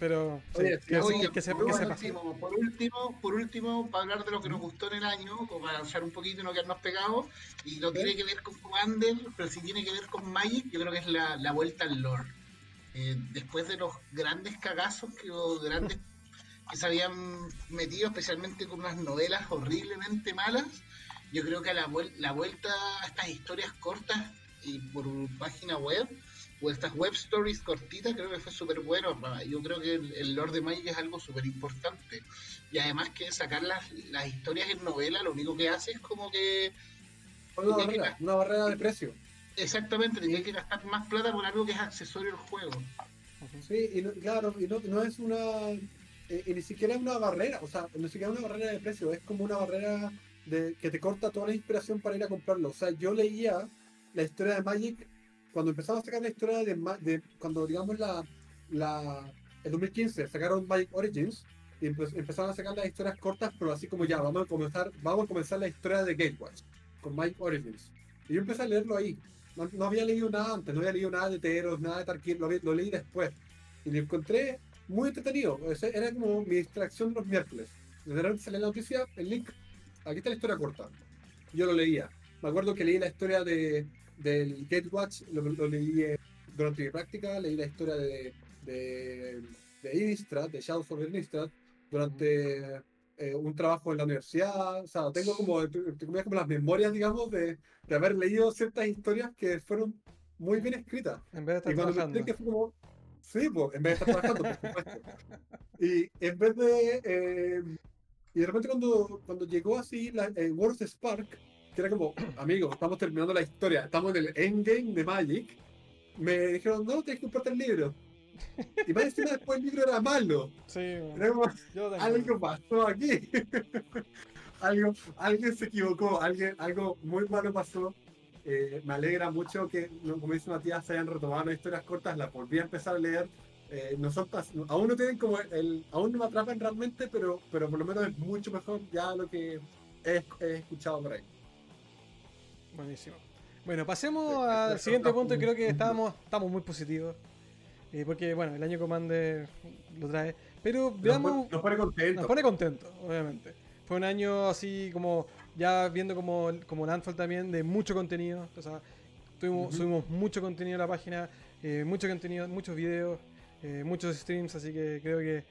Pero sí, Oye, que, Oye, que se, por, que se último, por último, por último, para hablar de lo que nos gustó en el año, como para avanzar un poquito y no quedarnos pegados, y no tiene que ver con Commander, pero sí tiene que ver con Magic, yo creo que es la, la vuelta al lore. Eh, después de los grandes cagazos que o grandes que se habían metido, especialmente con unas novelas horriblemente malas, yo creo que a la, vuel- la vuelta a estas historias cortas y por página web, o estas web stories cortitas, creo que fue súper bueno. Yo creo que el, Lord de Magic es algo súper importante. Y además que sacar las, las historias en novela, lo único que hace es como que Una que barrera, una barrera de precio. exactamente tenía que gastar más plata por algo que es accesorio al juego. Sí, y no- claro, y no, no es una. Y ni siquiera es una barrera, o sea, ni siquiera es una barrera de precio, es como una barrera de que te corta toda la inspiración para ir a comprarlo. O sea, yo leía la historia de Magic cuando empezaron a sacar la historia de, de cuando digamos la, la el 2015 sacaron Magic Origins y empe- empezaron a sacar las historias cortas, pero así como ya vamos a comenzar, vamos a comenzar la historia de Gatewatch con Magic Origins. Y yo empecé a leerlo ahí. No, no había leído nada antes, no había leído nada de Teros, nada de Tarkin, lo, lo leí después. Y lo encontré muy entretenido. Era como mi distracción los miércoles. De repente sale la noticia, el link, aquí está la historia corta. Yo lo leía. Me acuerdo que leí la historia de, del Gatewatch, lo, lo leí eh, durante mi práctica, leí la historia de, de, de Innistrad, de Shadows of Innistrad, durante eh, un trabajo en la universidad. O sea, tengo como, como las memorias, digamos, de, de haber leído ciertas historias que fueron muy bien escritas. En vez de Y estar cuando me trabajando. que fue como. Sí, pues, en vez de estar trabajando, por supuesto. Y en vez de. eh, y de repente, cuando, cuando llegó así la, eh, World Spark, que era como, amigos, estamos terminando la historia, estamos en el endgame de Magic, me dijeron, no, tienes que comprarte el libro. Y más encima, después el libro era malo. Sí, Era como, algo pasó aquí. algo, alguien se equivocó, alguien, algo muy malo pasó. Eh, me alegra mucho que, como dice Matías, se hayan retomado las historias cortas, las volví a empezar a leer. Eh, no son aún no tienen como el, aún no me atrapan realmente, pero, pero por lo menos es mucho mejor ya lo que he, he escuchado por ahí. Buenísimo. Bueno, pasemos Sí, al siguiente punto y creo que estamos, estamos muy positivos. eh, porque bueno, el año Commander lo trae. Pero Nos veamos. pone- Nos pone contentos. Nos pone contento, obviamente. Fue un año así como, ya viendo como, como Landfall también, de mucho contenido. O sea, tuvimos, subimos mucho contenido a la página, eh, mucho contenido, muchos videos, eh, muchos streams, así que creo que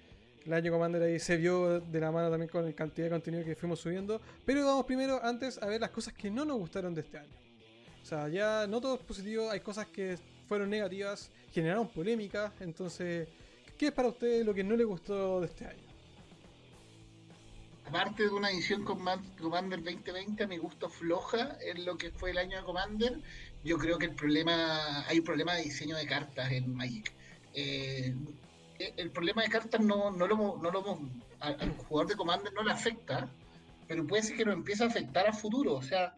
el año Commander ahí se vio de la mano también con la cantidad de contenido que fuimos subiendo. Pero vamos primero, antes, a ver las cosas que no nos gustaron de este año. O sea, ya no todo es positivo, hay cosas que fueron negativas, generaron polémica, entonces, ¿qué es para ustedes lo que no les gustó de este año? Aparte de una edición con Man- Commander 2020, a mi gusto floja en lo que fue el año de Commander, yo creo que el problema, hay un problema de diseño de cartas en Magic. Eh, el problema de cartas no, no lo, no lo al, jugador de Commander no le afecta, pero puede ser que nos empiece a afectar a futuro. O sea,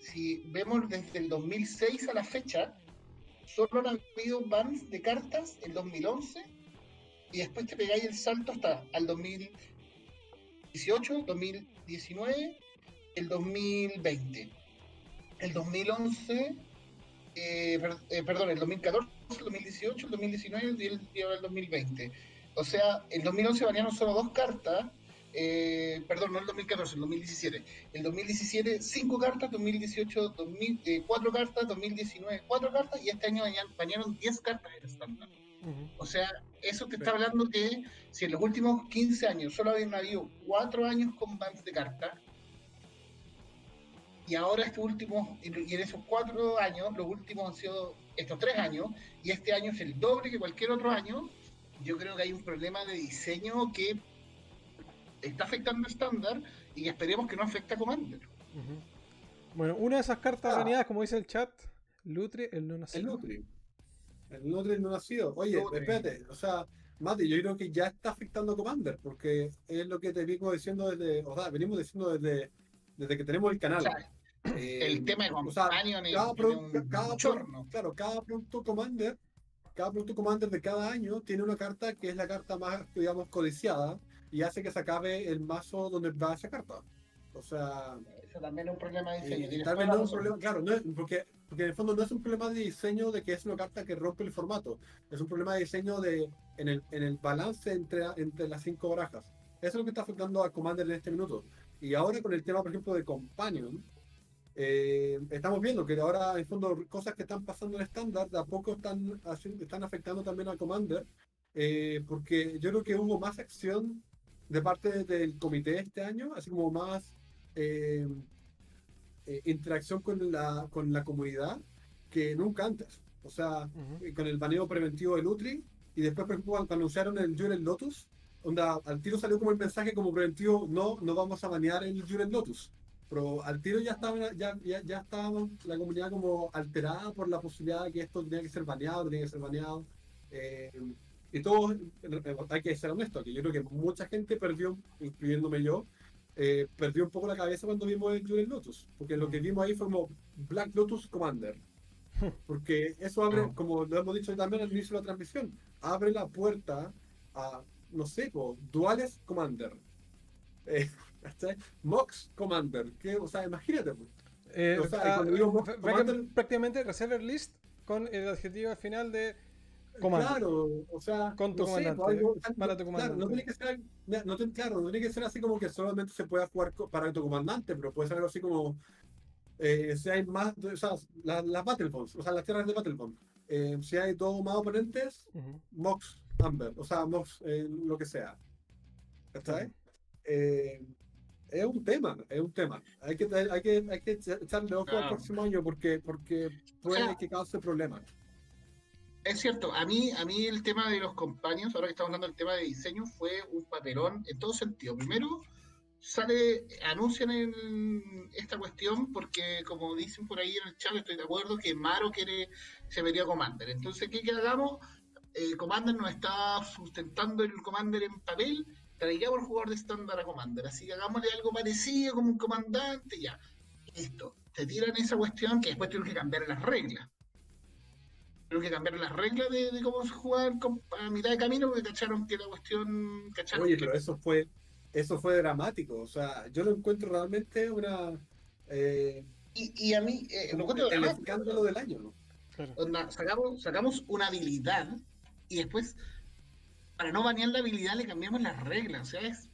si vemos desde el 2006 a la fecha, solo han habido bans de cartas el 2011 y después te pegáis el salto hasta al 2018, 2019, el 2020. El 2011, eh, per- eh, perdón, el 2014, el 2018, el 2019 y el, el 2020. O sea, el 2011 banearon solo dos cartas, eh, perdón, no el 2014, el 2017. El 2017, cinco cartas, 2018, 2000, eh, cuatro cartas, 2019, cuatro cartas, y este año banearon 10 cartas en estándar. Ujú. O sea, eso te está hablando que si en los últimos 15 años solo habían habido 4 años con bans de cartas, y ahora estos últimos, y en esos 4 años, los últimos han sido estos 3 años, y este año es el doble que cualquier otro año, yo creo que hay un problema de diseño que está afectando estándar y esperemos que no afecte a Commander. Bueno, una de esas cartas Ah. baneadas, como dice el chat, Lutre, el no El nacido. El Nutri no nacido. Oye, Nutri. espérate, o sea, Mati, yo creo que ya está afectando a Commander, porque es lo que te vengo diciendo desde, o sea, venimos diciendo desde, desde que tenemos el canal. O sea, Eh, el tema de o sea, cada, tiene pro- un cada chorno. claro, cada producto Commander, cada producto Commander de cada año tiene una carta que es la carta más, digamos, codiciada y hace que se acabe el mazo donde va esa carta. O sea, Eso también es un problema de diseño. tienes tal vez no es un problema, claro, no es- porque, porque en el fondo no es un problema de diseño de que es una carta que rompe el formato, es un problema de diseño de en el, en el balance entre, entre las cinco barajas. Eso es lo que está afectando a Commander en este minuto. Y ahora con el tema, por ejemplo, de Companion, eh, estamos viendo que ahora, en el fondo, cosas que están pasando en estándar, de a poco están, están afectando también a Commander, eh, porque yo creo que hubo más acción de parte del comité este año, así como más eh, eh, interacción con la, con la comunidad que nunca antes. O sea, Ujú. eh, con el baneo preventivo del Utri, y después, por ejemplo, cuando anunciaron el Jurel Lotus, onda, al tiro salió como el mensaje como preventivo, no, no vamos a banear el Jurel Lotus. Pero al tiro ya estaba, ya, ya, ya estaba la comunidad como alterada por la posibilidad de que esto tenía que ser baneado, tenía que ser baneado. eh, y todos, eh, hay que ser honesto, que yo creo que mucha gente perdió, incluyéndome yo, eh, perdió un poco la cabeza cuando vimos el Jurel Lotus. Porque lo que vimos ahí fue como Black Lotus Commander. Porque eso abre, No. como lo hemos dicho también al inicio de la transmisión, abre la puerta a, no sé, po, duales Commander. Eh. Mox Commander. Que, o sea, imagínate. po. Eh, O sea, ah, cuando digo Mox Commander- prácticamente Reserver List con el adjetivo al final de Commander. Claro, o sea, Con tu no sé, comandante, po, algo- para tu Claro, comandante. no tiene que ser, no tiene- claro, no tiene que ser así como que solamente se pueda jugar para tu comandante, pero puede ser algo así como eh, si hay más, o sea, la- las Battlefronts, o sea, las tierras de Battlefront. Eh, si hay dos más oponentes, Ujú. Mox Amber, o sea, Mox, eh, lo que sea. ¿Está Eh, es un tema, es un tema. Hay que, hay que, hay que echarle ojo al Claro. próximo año porque, porque puede O sea, que cause problemas. Es cierto, a mí, a mí el tema de los compañeros, ahora que estamos hablando del tema de diseño, fue un papelón en todo sentido. Primero, sale, anuncian el- esta cuestión porque, como dicen por ahí en el chat, estoy de acuerdo que Maro quiere, se vería Commander. Entonces, ¿qué hagamos? Eh, Commander nos está sustentando el Commander en papel, traigamos al jugador de estándar a Commander. Así que hagámosle algo parecido como un comandante, ya. Listo. Te tiran esa cuestión que después tienen que cambiar las reglas. Tuvieron que cambiar las reglas de, de cómo se jugar con- a mitad de camino porque cacharon que la cuestión. Cacharon Oye, que- pero eso fue, eso fue dramático. O sea, yo lo encuentro realmente una eh, y, y a mí, eh, lo encuentro el dramático. escándalo del año, ¿no? Claro. Onda, sacamos, sacamos una habilidad y después, para no banear la habilidad, le cambiamos las reglas. O sea, es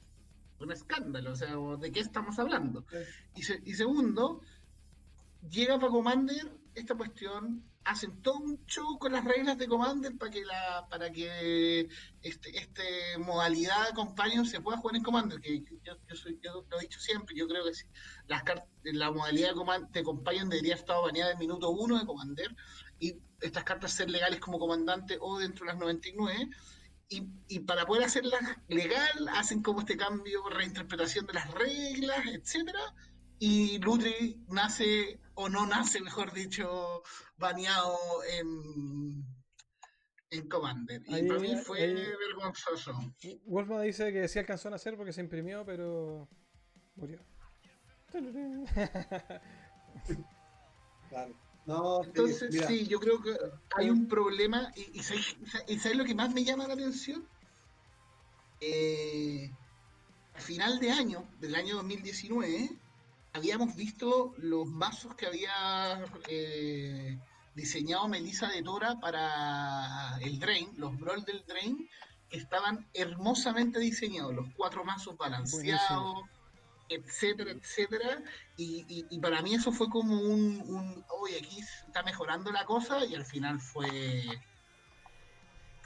un escándalo. O sea, ¿de qué estamos hablando? Y, se- y segundo, llega para Commander esta cuestión, hacen todo un show con las reglas de Commander para que la para que este, este modalidad Companion se pueda jugar en Commander, que yo, soy, yo lo he dicho siempre, yo creo que sí, las la modalidad de, Companion debería estar baneada en minuto uno de Commander y estas cartas ser legales como comandante o dentro de las 99 y, y para poder hacerlas legal hacen como este cambio, reinterpretación de las reglas, etcétera y Lutri nace o no nace, mejor dicho, baneado en, en Commander. Y Ahí- para mí fue ahí- vergonzoso. Wolfman dice que sí alcanzó a nacer porque se imprimió, pero murió. Claro. No, Entonces, mira, sí, yo creo que hay un problema. ¿Y, y sabes, y sabes lo que más me llama la atención? Eh, a final de año, del año 2019, habíamos visto los mazos que había eh, diseñado Melissa de Tora para el Drain, los Brawl del Drain, estaban hermosamente diseñados, los cuatro mazos balanceados, etcétera, etcétera. Y, y- y para mí eso fue como un, un oye, aquí está mejorando la cosa y al final fue,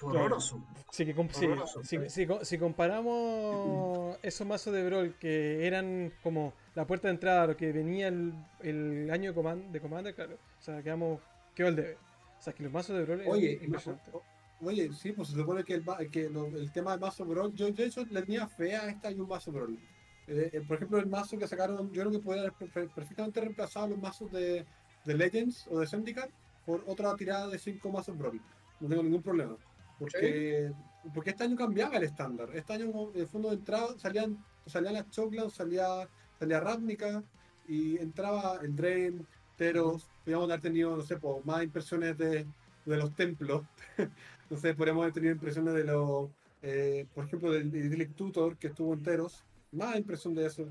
fue horroroso. Sí, que Horroroso, si, sí. comparamos esos mazos de Brawl que eran como la puerta de entrada a lo que venía el, el año de, command, de Commander, claro, o sea, quedamos, quedó el debe. O sea, que los mazos de Brawl eran Oye, y oye, sí, pues se supone que el, que lo- el tema del mazo Brawl, yo de hecho le tenía fe a este año un mazo Brawl. Eh, eh, por ejemplo, el mazo que sacaron, yo creo que podría haber per- perfectamente reemplazado los mazos de, de Legends o de Syndicate por otra tirada de 5 mazos Brawl. No tengo ningún problema. Porque, porque este año cambiaba el estándar. Este año, en el fondo de entrada, salían, salían las Choclan, salía, salía Ravnica y entraba el Drain, Teros. Podríamos haber tenido, no sé, pues, más impresiones de, de los templos. no sé, podríamos haber tenido impresiones de los, eh, por ejemplo, del Idyllic Tutor que estuvo enteros. Más impresión de eso.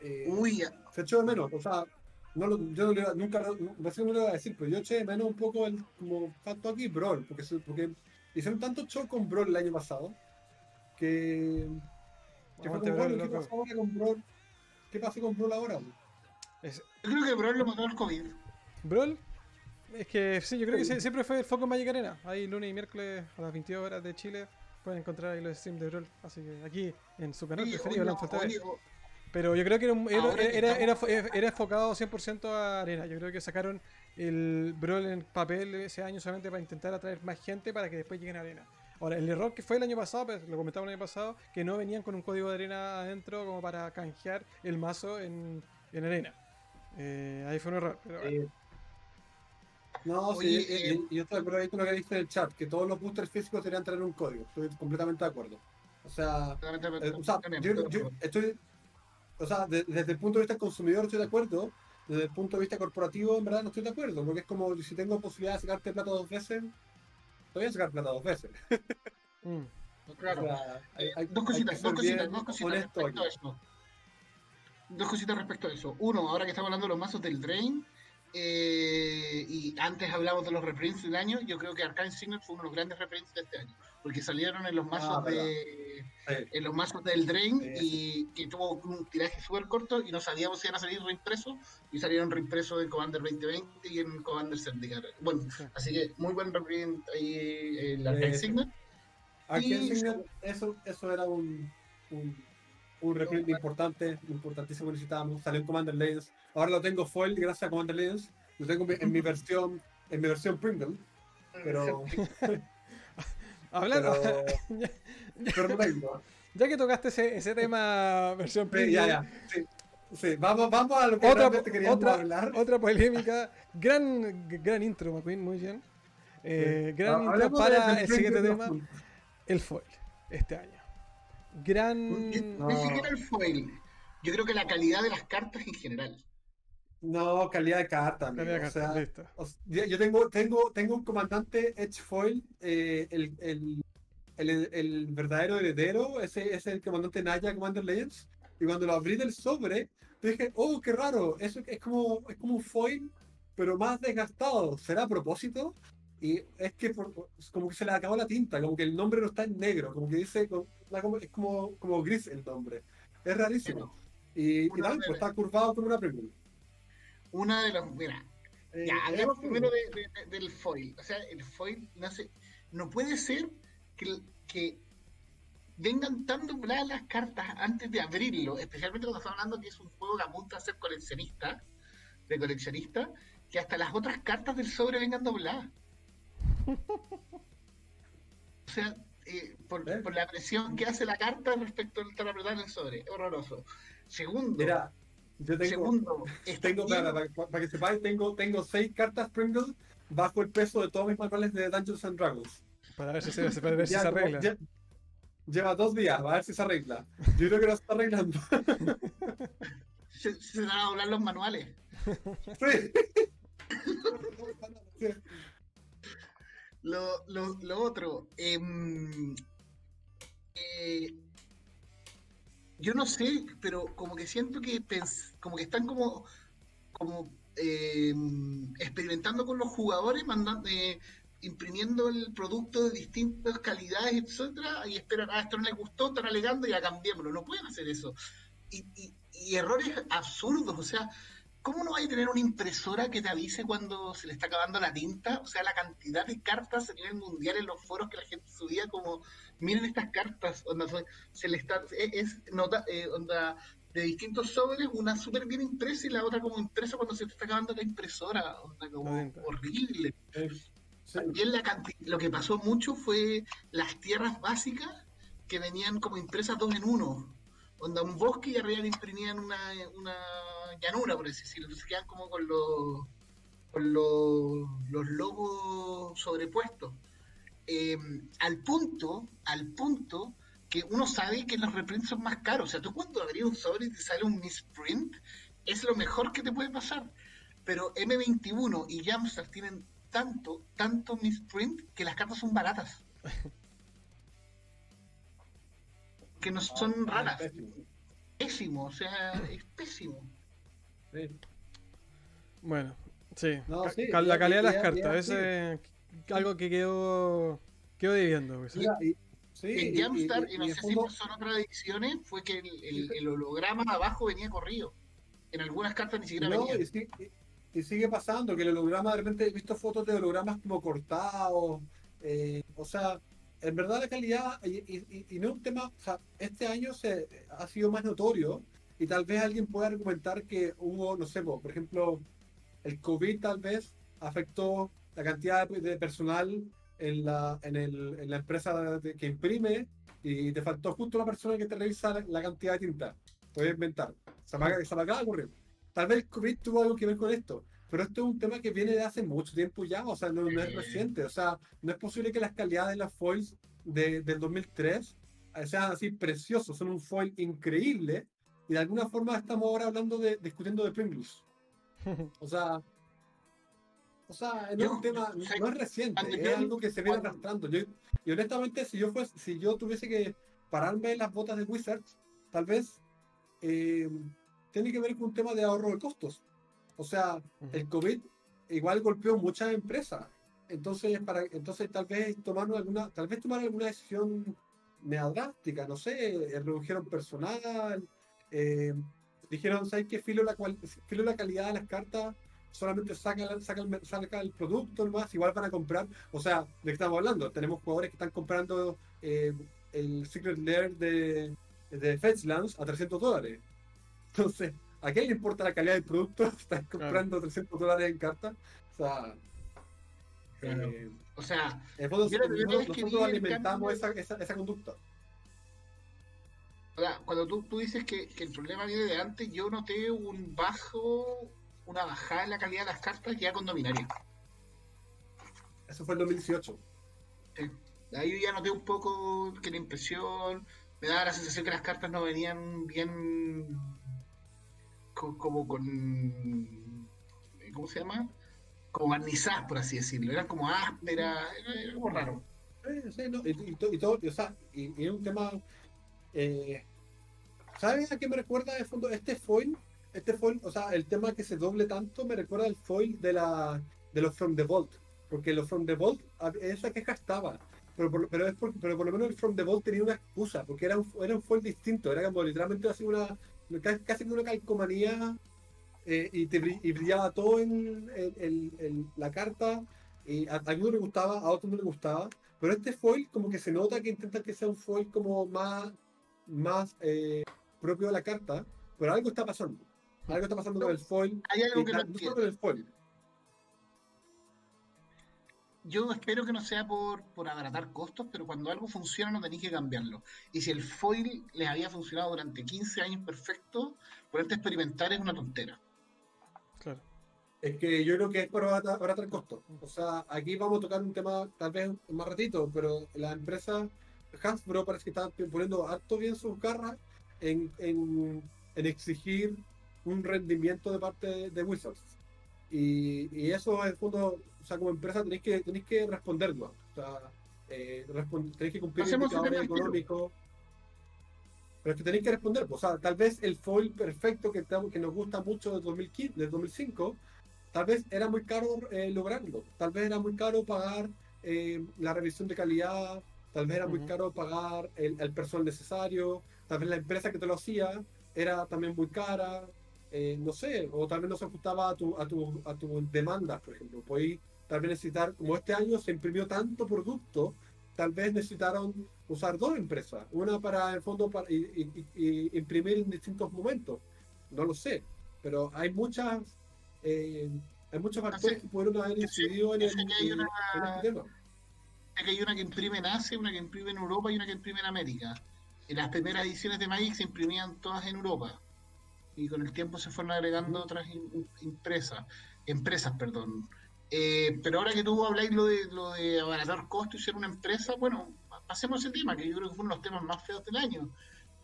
Eh, Uy, se echó de menos, o sea, no lo- yo no le iba- nunca, no, no le iba a decir, pero yo eché de menos un poco el como facto aquí Brawl, porque, porque hicieron tanto show con Brawl el año pasado que, que fue como, Brawl, ¿qué pasó ahora con Brawl? ¿Qué pasó con Brawl ahora? Es- yo creo que Brawl lo mató el COVID. Brawl, es que sí, yo creo que sie- siempre fue el foco en Magic Arena. Ahí lunes y miércoles a las 22 horas de Chile pueden encontrar ahí los streams de Brawl. Así que aquí en su canal preferido, Pero yo creo que era, un- era, era- era enfocado 100% a Arena. Yo creo que sacaron el Brawl en papel ese año solamente para intentar atraer más gente para que después lleguen a Arena. Ahora, el error que fue el año pasado, pues, lo comentaba el año pasado, que no venían con un código de Arena adentro como para canjear el mazo en, en Arena. Eh, ahí fue un error. Pero, bueno. Eh, no, Oye, sí, y- eh, y- ahí con lo que dijiste en el chat, que todos los boosters físicos deberían tener un código, estoy completamente de acuerdo. O sea, Eh, o sea, También, yo, estoy, o sea, de- desde el punto de vista del consumidor estoy de acuerdo, desde el punto de vista corporativo en verdad no estoy de acuerdo, porque es como si tengo posibilidad de sacarte plata dos veces, te voy a sacar plata dos veces. Mm. Claro. O sea, hay- hay- dos cositas, dos cositas, dos cositas respecto a eso. Dos cositas respecto a eso. Uno, ahora que estamos hablando de los mazos del Drain, eh, y antes hablamos de los reprints del año, yo creo que Arcane Signet fue uno de los grandes reprints de este año, porque salieron en los mazos Ah, verdad. de. En los mazos del Drain Sí, y que tuvo un tiraje súper corto y no sabíamos si iban a salir reimpresos y salieron reimpresos en Commander 2020 y en Commander Syndicate. Bueno, Sí. así que muy buen reprint ahí eh, el Arcane Sí. Signet. Signet, eso, eso era un, un, un reprint importante, importantísimo que necesitábamos. Salió en Commander Legends. Ahora lo tengo foil gracias a Commander Legends. Lo tengo en mi- en mi versión, en mi versión Pringle, pero, Hablando, pero, pero no tengo. ya que tocaste ese, ese tema versión Sí, ya, ya. Sí, sí, Vamos, vamos a lo que otra, realmente queríamos otra, hablar. otra polémica, gran, gran intro, McQueen, muy bien. Eh, gran Ah, intro para el siguiente tema, el foil, este año. Gran... Ni No. siquiera el foil. Yo creo que la calidad de las cartas en general. No, calidad de carta, amigo. Calidad de o sea, carta, listo. O sea, yo yo tengo, tengo, tengo un comandante Edge Foil, eh, el, el, el, el verdadero heredero, ese, es el comandante Naya Commander Legends. Y cuando lo abrí del sobre, dije, oh, qué raro, eso es como, es como un foil, pero más desgastado. ¿Será a propósito? y es que por- como que se le acabó la tinta, como que el nombre no está en negro, como que dice, como- es como, como gris el nombre. Es rarísimo. Y, y de- pues está curvado como una Pringles. Una de los. Mira, Eh, ya, hablemos primero Pringles. de- de- del foil. O sea, el foil no, sé, no puede ser que, que vengan tan dobladas las cartas antes de abrirlo, especialmente cuando estamos hablando que es un juego que apunta a ser coleccionista, de coleccionista, que hasta las otras cartas del sobre vengan dobladas. O sea, eh, por, ¿Eh? por la presión que hace la carta respecto al estar apretada en el sobre. Horroroso. Segundo, Mira, yo tengo, segundo, tengo para, para- para que sepáis, tengo, tengo seis cartas Pringles bajo el peso de todos mis manuales de Dungeons and Dragons. Para ver si se, para ver si Ya se arregla. ya- lleva dos días, a ver si se arregla. Yo creo que no se está arreglando. se, se van a doblar los manuales. Sí. Lo, lo, lo otro, em, eh, yo no sé, pero como que siento que pens- como que están como, como em, experimentando con los jugadores, mandando, eh, imprimiendo el producto de distintas calidades, etcétera, y esperan, ah, esto no les gustó, están alegando y ya cambiémoslo. No pueden hacer eso. Y, y- y errores absurdos, o sea, ¿Cómo no hay a tener una impresora que te avise cuando se le está acabando la tinta? O sea, la cantidad de cartas a nivel mundial en los foros que la gente subía como, miren estas cartas, onda, se, le está, es, es nota, eh, onda, de distintos sobres, una súper bien impresa y la otra como impresa cuando se te está acabando la impresora, onda, como horrible. También la canti- lo que pasó mucho fue las tierras básicas que venían como impresas dos en uno. Onda un bosque y arriba le imprimían una, una llanura, por así decirlo. Entonces quedan como con los, con los, los logos sobrepuestos. Eh, al punto, al punto que uno sabe que los reprints son más caros. O sea, tú cuando abrías un sobre y te sale un misprint, es lo mejor que te puede pasar. Pero M21 y Jamstar tienen tanto, tanto misprint que las cartas son baratas. Que no son Ah, raras. pésimo. Pésimo, o sea, es pésimo. Sí. Bueno, sí. No, Ca- sí, ca- la ya- calidad de las cartas, ese algo que quedó quedó debiendo. pues. Mira, y- sí, en Jamstar, y- y, no y sé fondo- si son otras ediciones, fue que el, el- el holograma de abajo venía corrido. En algunas cartas ni siquiera No, venía. Y- sigue pasando que el holograma, de repente he visto fotos de hologramas como cortados. eh, o sea, en verdad la calidad, y, y- y- no es un tema, o sea, este año se ha sido más notorio y tal vez alguien pueda argumentar que hubo, no sé, po, por ejemplo, el COVID tal vez afectó la cantidad de, personal en la, en, el, en la empresa de- que imprime y te faltó justo la persona que te revisa la, la cantidad de tinta. Puedes inventar. Se me acaba de ocurrir. Tal vez el COVID tuvo algo que ver con esto, pero esto es un tema que viene de hace mucho tiempo ya, o sea, no, no es reciente. O sea, no es posible que las calidades de las foils de, del 2003 sean así preciosos, son un foil increíble y de alguna forma estamos ahora hablando de, discutiendo de Pringles. O sea, o sea, no es un tema, no es reciente, es algo que se viene arrastrando. Yo, y honestamente, si yo fuese, si yo tuviese que pararme en las botas de Wizards, tal vez eh, tiene que ver con un tema de ahorro de costos. O sea, el COVID igual golpeó muchas empresas. Entonces, para, entonces tal vez tomaron alguna, tal vez tomaron alguna decisión drástica, no sé, eh, redujeron personal, eh, dijeron, ¿sabes qué? Filo la, cual- filo la calidad de las cartas, solamente saca, saca, el, saca el producto nomás, igual van a comprar. O sea, ¿de qué estamos hablando? Tenemos jugadores que están comprando eh, el Secret Lair de, de Fetchlands a 300 dólares. Entonces, ¿a quién le importa la calidad del producto? Están comprando 300 dólares en carta. O sea, Claro. eh, O sea, el fondo, Yo que alimentamos esa, esa, esa conducta. o sea, cuando tú, tú dices que, que el problema viene de antes, yo noté un bajo, una bajada en la calidad de las cartas ya con Dominaria. Eso fue el 2018. Ahí yo ya noté un poco que la impresión, me daba la sensación que las cartas no venían bien como con ¿cómo se llama? como barnizadas por así decirlo, eran como ásperas, era, era como raro. Sí, no, y, y y todo, y, o sea, y, es un tema. Eh, ¿Sabes a qué me recuerda de fondo? Este foil, este foil, o sea, el tema que se doble tanto me recuerda al foil de la de los From the Vault. porque los From the Vault, esa queja estaba. Pero por, pero, es por, pero por lo menos el From the Vault tenía una excusa, porque era un, era un foil distinto, era como literalmente así una, casi, casi como una calcomanía eh, y, te, y brillaba todo en, en- en- en la carta. Y a, a algunos les gustaba, a otros no les gustaba. Pero este foil, como que se nota que intentan que sea un foil como más, más eh, propio de la carta. Pero algo está pasando. Algo está pasando con el foil. Hay algo y que ta- no no solo con el foil. Yo espero que no sea por, por abaratar costos, pero cuando algo funciona no tenéis que cambiarlo. Y si el foil les había funcionado durante 15 años perfecto, ponerte a experimentar es una tontera. Claro. Es que yo creo que es para abaratar abaratar el costo. O sea, aquí vamos a tocar un tema tal vez más ratito, pero la empresa Hasbro parece que está poniendo harto bien sus garras en, en, en exigir un rendimiento de parte de, de Wizards. Y, y eso en el fondo, o sea, como empresa tenéis que, tenéis que responderlo. O sea, eh, respon- tenéis que cumplir Hacemos indicadores económicos. Pero es que tenéis que responder. O sea, tal vez el foil perfecto que, que nos gusta mucho del 2015, del 2005, tal vez era muy caro eh, lograrlo. Tal vez era muy caro pagar eh, la revisión de calidad. Tal vez era muy Ujú. caro pagar el, el personal necesario. Tal vez la empresa que te lo hacía era también muy cara. Eh, no sé, o tal vez no se ajustaba a tu, a tu, a tu demanda, por ejemplo. Podéis tal vez necesitar, como este año se imprimió tanto producto, tal vez necesitaron usar dos empresas, una para el fondo para, y, y- y- imprimir en distintos momentos. No lo sé, pero hay muchas eh, hay muchos factores que pudieron haber incidido en, el, sé que hay en- una- en este tema. Que hay una que imprime en Asia, una que imprime en Europa y una que imprime en América. Y las primeras ediciones de Magic se imprimían todas en Europa. Y con el tiempo se fueron agregando otras im- impresas, empresas, perdón. Eh, pero ahora que tú habláis lo de, lo de abaratar costos y ser una empresa, bueno, pasemos ese tema, que yo creo que fue uno de los temas más feos del año.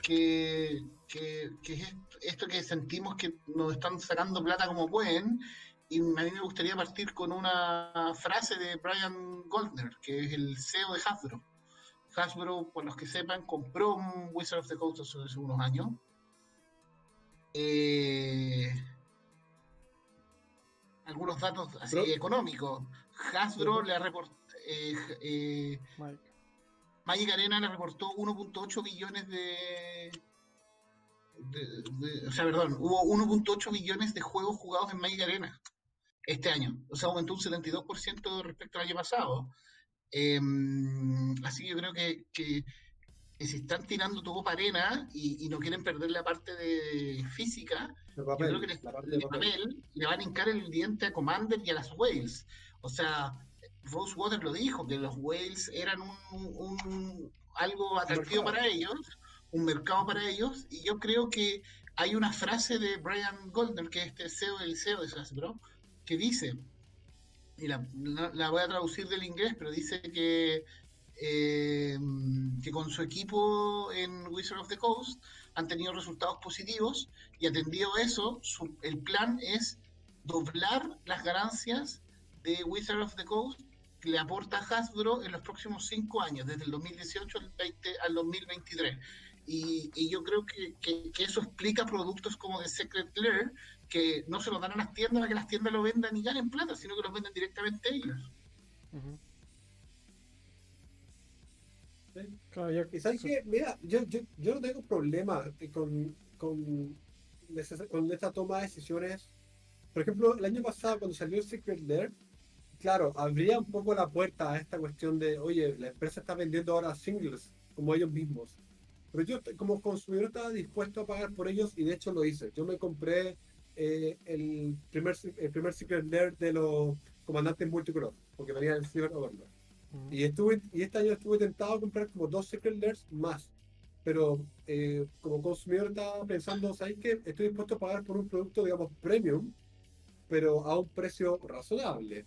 Que, que, que es esto que sentimos que nos están sacando plata como pueden. Y a mí me gustaría partir con una frase de Brian Goldner, que es el CEO de Hasbro. Hasbro, por los que sepan, compró un Wizard of the Coast hace unos años. Eh, algunos datos así económicos. Hasbro le ha reportado. Mike. Magic Arena le reportó 1.8 billones de, de- de- O sea, perdón, hubo 1.8 billones de juegos jugados en Magic Arena este año. O sea, aumentó un 72% respecto al año pasado. Em, así que yo creo que, que- que si están tirando todo para arena y, y no quieren perder la parte de física, De yo papel, creo que les- de papel. papel le van a hincar el diente a Commander y a las Whales. O sea, Rosewater lo dijo, que los Whales eran un, un- algo atractivo mercado. para ellos, un mercado para ellos, y yo creo que hay una frase de Brian Goldner, que es este CEO, el CEO de Hasbro, que dice, y la, la- la voy a traducir del inglés, pero dice que, eh, que con su equipo en Wizard of the Coast han tenido resultados positivos y atendido eso, su- el plan es doblar las ganancias de Wizard of the Coast que le aporta Hasbro en los próximos cinco años, desde el 2018 al, 20 al 2023. Y, y yo creo que, que- que eso explica productos como The Secret Lair, que no se los dan a las tiendas para que las tiendas lo vendan y ganen plata, sino que los venden directamente ellos. Ujú. Sí. Claro, ya- Y sabes que, mira, yo, yo, yo no tengo problema con, con, con esta toma de decisiones. Por ejemplo, el año pasado, cuando salió el Secret Lair, claro, abría un poco la puerta a esta cuestión de, oye, la empresa está vendiendo ahora singles, como ellos mismos. Pero yo, como consumidor, estaba dispuesto a pagar por ellos y de hecho lo hice. Yo me compré eh, el, primer, el primer Secret Lair de los comandantes multicolor, porque venía el Silver Overlord. Y, estuve, y este año estuve tentado a comprar como dos Secret Lairs más. Pero eh, como consumidor estaba pensando, ¿sabes qué? Estoy dispuesto a pagar por un producto, digamos, premium, pero a un precio razonable.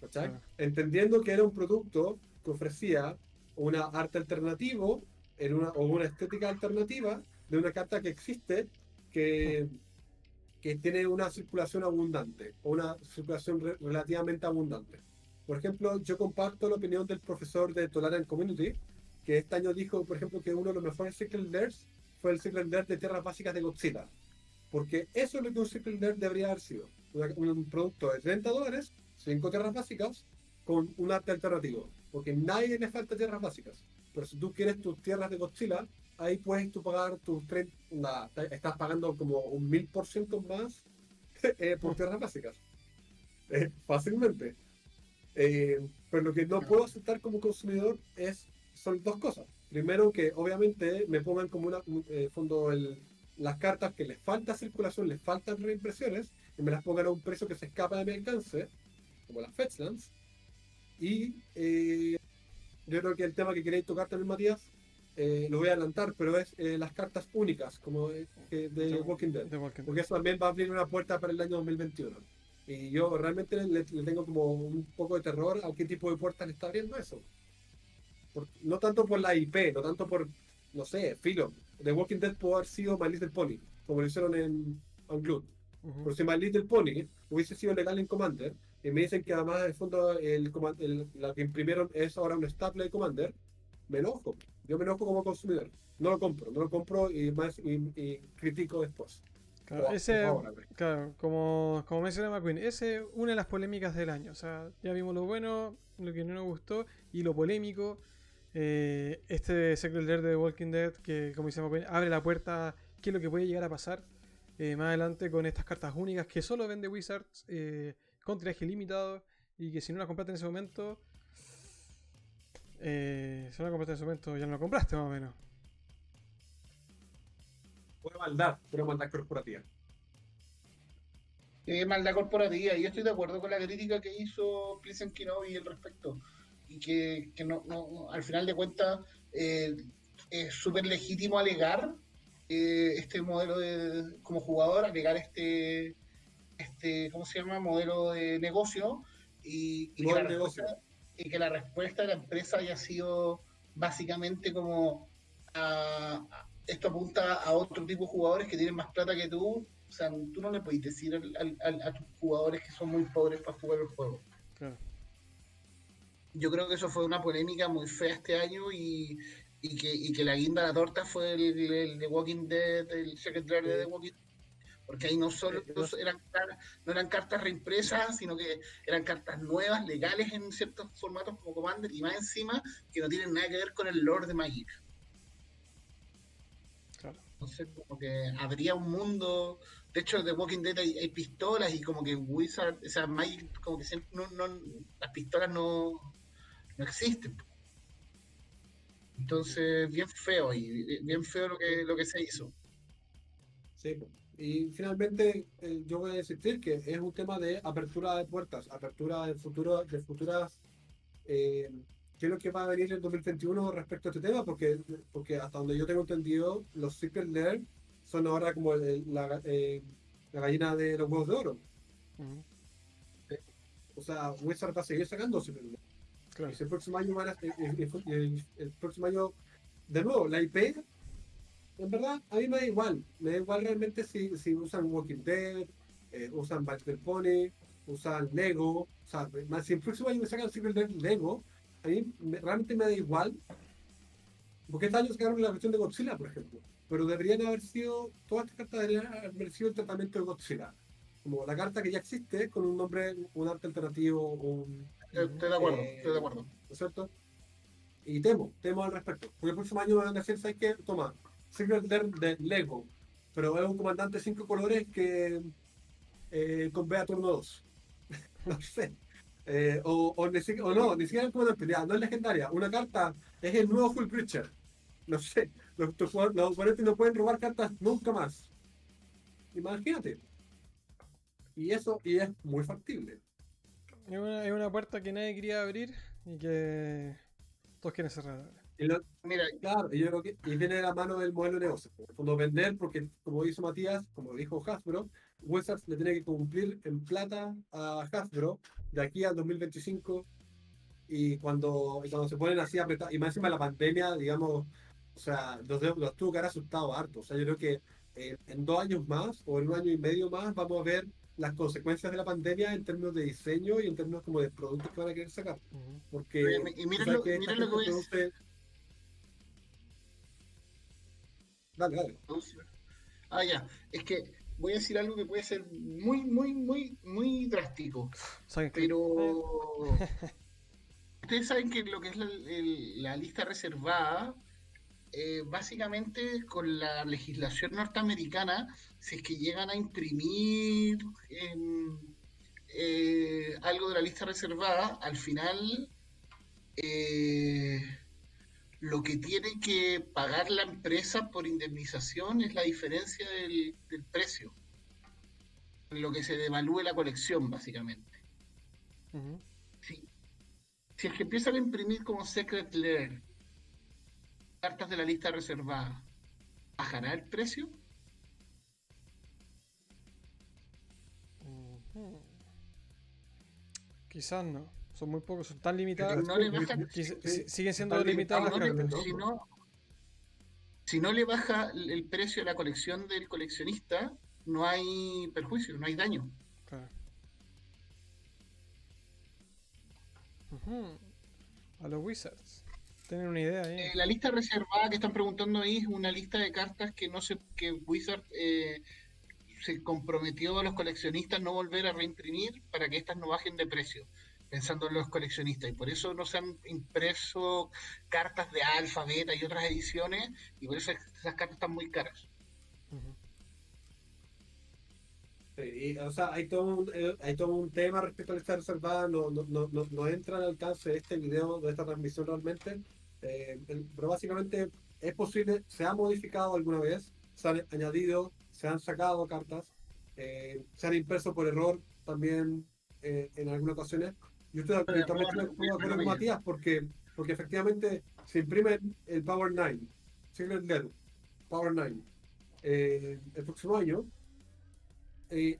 ¿Cachai? Claro. Entendiendo que era un producto que ofrecía una arte alternativo en una, o una estética alternativa de una carta que existe que, que tiene una circulación abundante o una circulación re- relativamente abundante. Por ejemplo, yo comparto la opinión del profesor de Tolerant Community, que este año dijo, por ejemplo, que uno de los mejores Secret Lairs fue el Secret Lair de tierras básicas de Godzilla. Porque eso es lo que un Secret Lair debería haber sido. Un producto de 30 dólares, 5 tierras básicas, con un arte alternativo. Porque nadie le falta tierras básicas. Pero si tú quieres tus tierras de Godzilla, ahí puedes tú pagar tus 30, nada, estás pagando como un mil por ciento más eh, por tierras básicas. Eh, fácilmente. Eh, pero lo que no puedo aceptar como consumidor es son dos cosas. Primero que obviamente me pongan como una eh, fondo el, las cartas que les falta circulación, les faltan reimpresiones, y me las pongan a un precio que se escapa de mi alcance, como las Fetchlands. Y eh, yo creo que el tema que queréis tocar también, Matías, eh, lo voy a adelantar, pero es eh, las cartas únicas, como de, que de Walking Dead. de Walking Dead. Porque eso también va a abrir una puerta para el año 2021. Y yo realmente le, le tengo como un poco de terror a qué tipo de puertas le está abriendo eso. Por- no tanto por la IP, no tanto por, no sé, filo. The Walking Dead pudo haber sido My Little Pony, como lo hicieron en Unglued. Ujú. Pero si My Little Pony hubiese sido legal en Commander, y me dicen que además el fondo el, el- la que imprimieron es ahora un staple de Commander, me enojo. Yo me enojo como consumidor. No lo compro, no lo compro y más y, y critico después. Claro, Oh, ese, claro, como, como menciona McQueen, ese es una de las polémicas del año. O sea, ya vimos lo bueno, lo que no nos gustó y lo polémico. Eh, este Secret Lair de Walking Dead, que como dice McQueen, abre la puerta a qué es lo que puede llegar a pasar eh, más adelante con estas cartas únicas que solo vende Wizards eh, con tiraje limitado y que si no las compraste en ese momento, si no la compraste en ese momento ya no la compraste más o menos. Maldad, pero maldad corporativa. eh, maldad corporativa. Y yo estoy de acuerdo con la crítica que hizo Pleasant Kenobi al respecto. Y que, que no, no- no- al final de cuentas eh, es súper legítimo alegar eh, este modelo de, como jugador, alegar este, este, ¿cómo se llama? Modelo de negocio. Y, y que negocio. y que la respuesta de la empresa haya sido básicamente como a- esto apunta a otro tipo de jugadores que tienen más plata que tú. O sea, tú no le puedes decir al- a tus jugadores que son muy pobres para jugar el juego. Claro. Yo creo que eso fue una polémica muy fea este año y, y que, y que la guinda de la torta fue el, el de Walking Dead, el secretario de The Walking Dead. Porque ahí no solo eran, no eran cartas reimpresas, sino que eran cartas nuevas, legales en ciertos formatos como Commander, y más encima que no tienen nada que ver con el lore de Magic. Entonces, como que habría un mundo. De hecho, de Walking Dead hay, pistolas y como que Wizard, o sea, Magic, como que siempre las pistolas no, no existen. Entonces, bien feo y bien feo lo que, lo que se hizo. Sí. Y finalmente eh, yo voy a insistir que es un tema de apertura de puertas, apertura de futuro, de futuras eh, qué es lo que va a venir en 2021 respecto a este tema, porque, porque hasta donde yo tengo entendido, los Secret Lair son ahora como el- la, eh, la gallina de los huevos de oro. Ujú. O sea, Wizard va a seguir sacando Secret Lair. Claro. Y si el próximo año van a- el, el- el- el próximo año, de nuevo, la IP, en verdad, a mí me da igual. Me da igual realmente si, si usan Walking Dead, eh, usan Battle Pony, usan Lego. O sea, más, si el próximo año me sacan Secret Lair Lego, a mí me- realmente me da igual. Porque este año sacaron la versión de Godzilla, por ejemplo. Pero deberían haber sido, todas estas cartas deberían haber sido el tratamiento de Godzilla. Como la carta que ya existe, con un nombre, un arte alternativo, un, Estoy de acuerdo, Eh, estoy de acuerdo. ¿no es cierto? Y temo, temo al respecto. Porque el próximo año me van a decir, ¿sabes qué? Toma, Secret Lair de Lego, pero es un comandante de cinco colores que eh, con B a turno 2. no sé. Eh, o, o, o no, ni siquiera comandante, ya, no es legendaria. Una carta es el nuevo Full Creature. No sé, los, los oponentes no pueden robar cartas nunca más. Imagínate. Y eso, y es muy factible. Es una, es una puerta que nadie quería abrir y que todos quieren cerrar. Y lo- Mira, Claro, yo creo que y viene de la mano del modelo de negocio. En el fondo, vender, porque como hizo Matías, como dijo Hasbro, Wizards le tiene que cumplir en plata a Hasbro de aquí al 2025. Y cuando, y cuando se ponen así apretados, y más encima la pandemia, digamos, o sea, los, los tuvo que haber asustado harto. O sea, yo creo que eh, en dos años más o en un año y medio más vamos a ver las consecuencias de la pandemia en términos de diseño y en términos como de productos que van a querer sacar. Porque Y miren lo- que miren lo que voy a gente Dale, dale. Ah, ya. Es que voy a decir algo que puede ser muy, muy, muy, muy drástico. Pero ustedes saben que lo que es la, el- la lista reservada, eh, básicamente con la legislación norteamericana, si es que llegan a imprimir em, eh, algo de la lista reservada, al final eh, lo que tiene que pagar la empresa por indemnización es la diferencia del, del precio, lo que se devalúe la colección, básicamente. Si, si es que empiezan a imprimir como Secret Lair cartas de la lista reservada, ¿bajará el precio? Quizás no. Son muy pocos, son tan limitadas. no le bajan- Quiz- Sí, si- siguen siendo limitadas las no le- limitadas, cartas. si, no, si no le baja el precio de la colección del coleccionista, no hay perjuicio, no hay daño. Claro. A los Wizards. Tienen una idea ahí. Eh, la lista reservada que están preguntando ahí es una lista de cartas que no se, que Wizard eh, se comprometió a los coleccionistas no volver a reimprimir para que estas no bajen de precio, pensando en los coleccionistas. Y por eso no se han impreso cartas de alfa, beta y otras ediciones, y por eso esas cartas están muy caras. Y, o sea, hay todo, un, eh, hay todo un tema respecto a la lista reservada, no, no, no, no, entra al alcance de este video, de esta transmisión realmente, eh, pero básicamente es posible, se ha modificado alguna vez, se han añadido, se han sacado cartas, eh, se han impreso por error también en algunas ocasiones. Yo estoy, también estoy de acuerdo con pero Matías porque, porque efectivamente se imprime el Power 9, Secret Lair, Power 9, eh, el próximo año eh,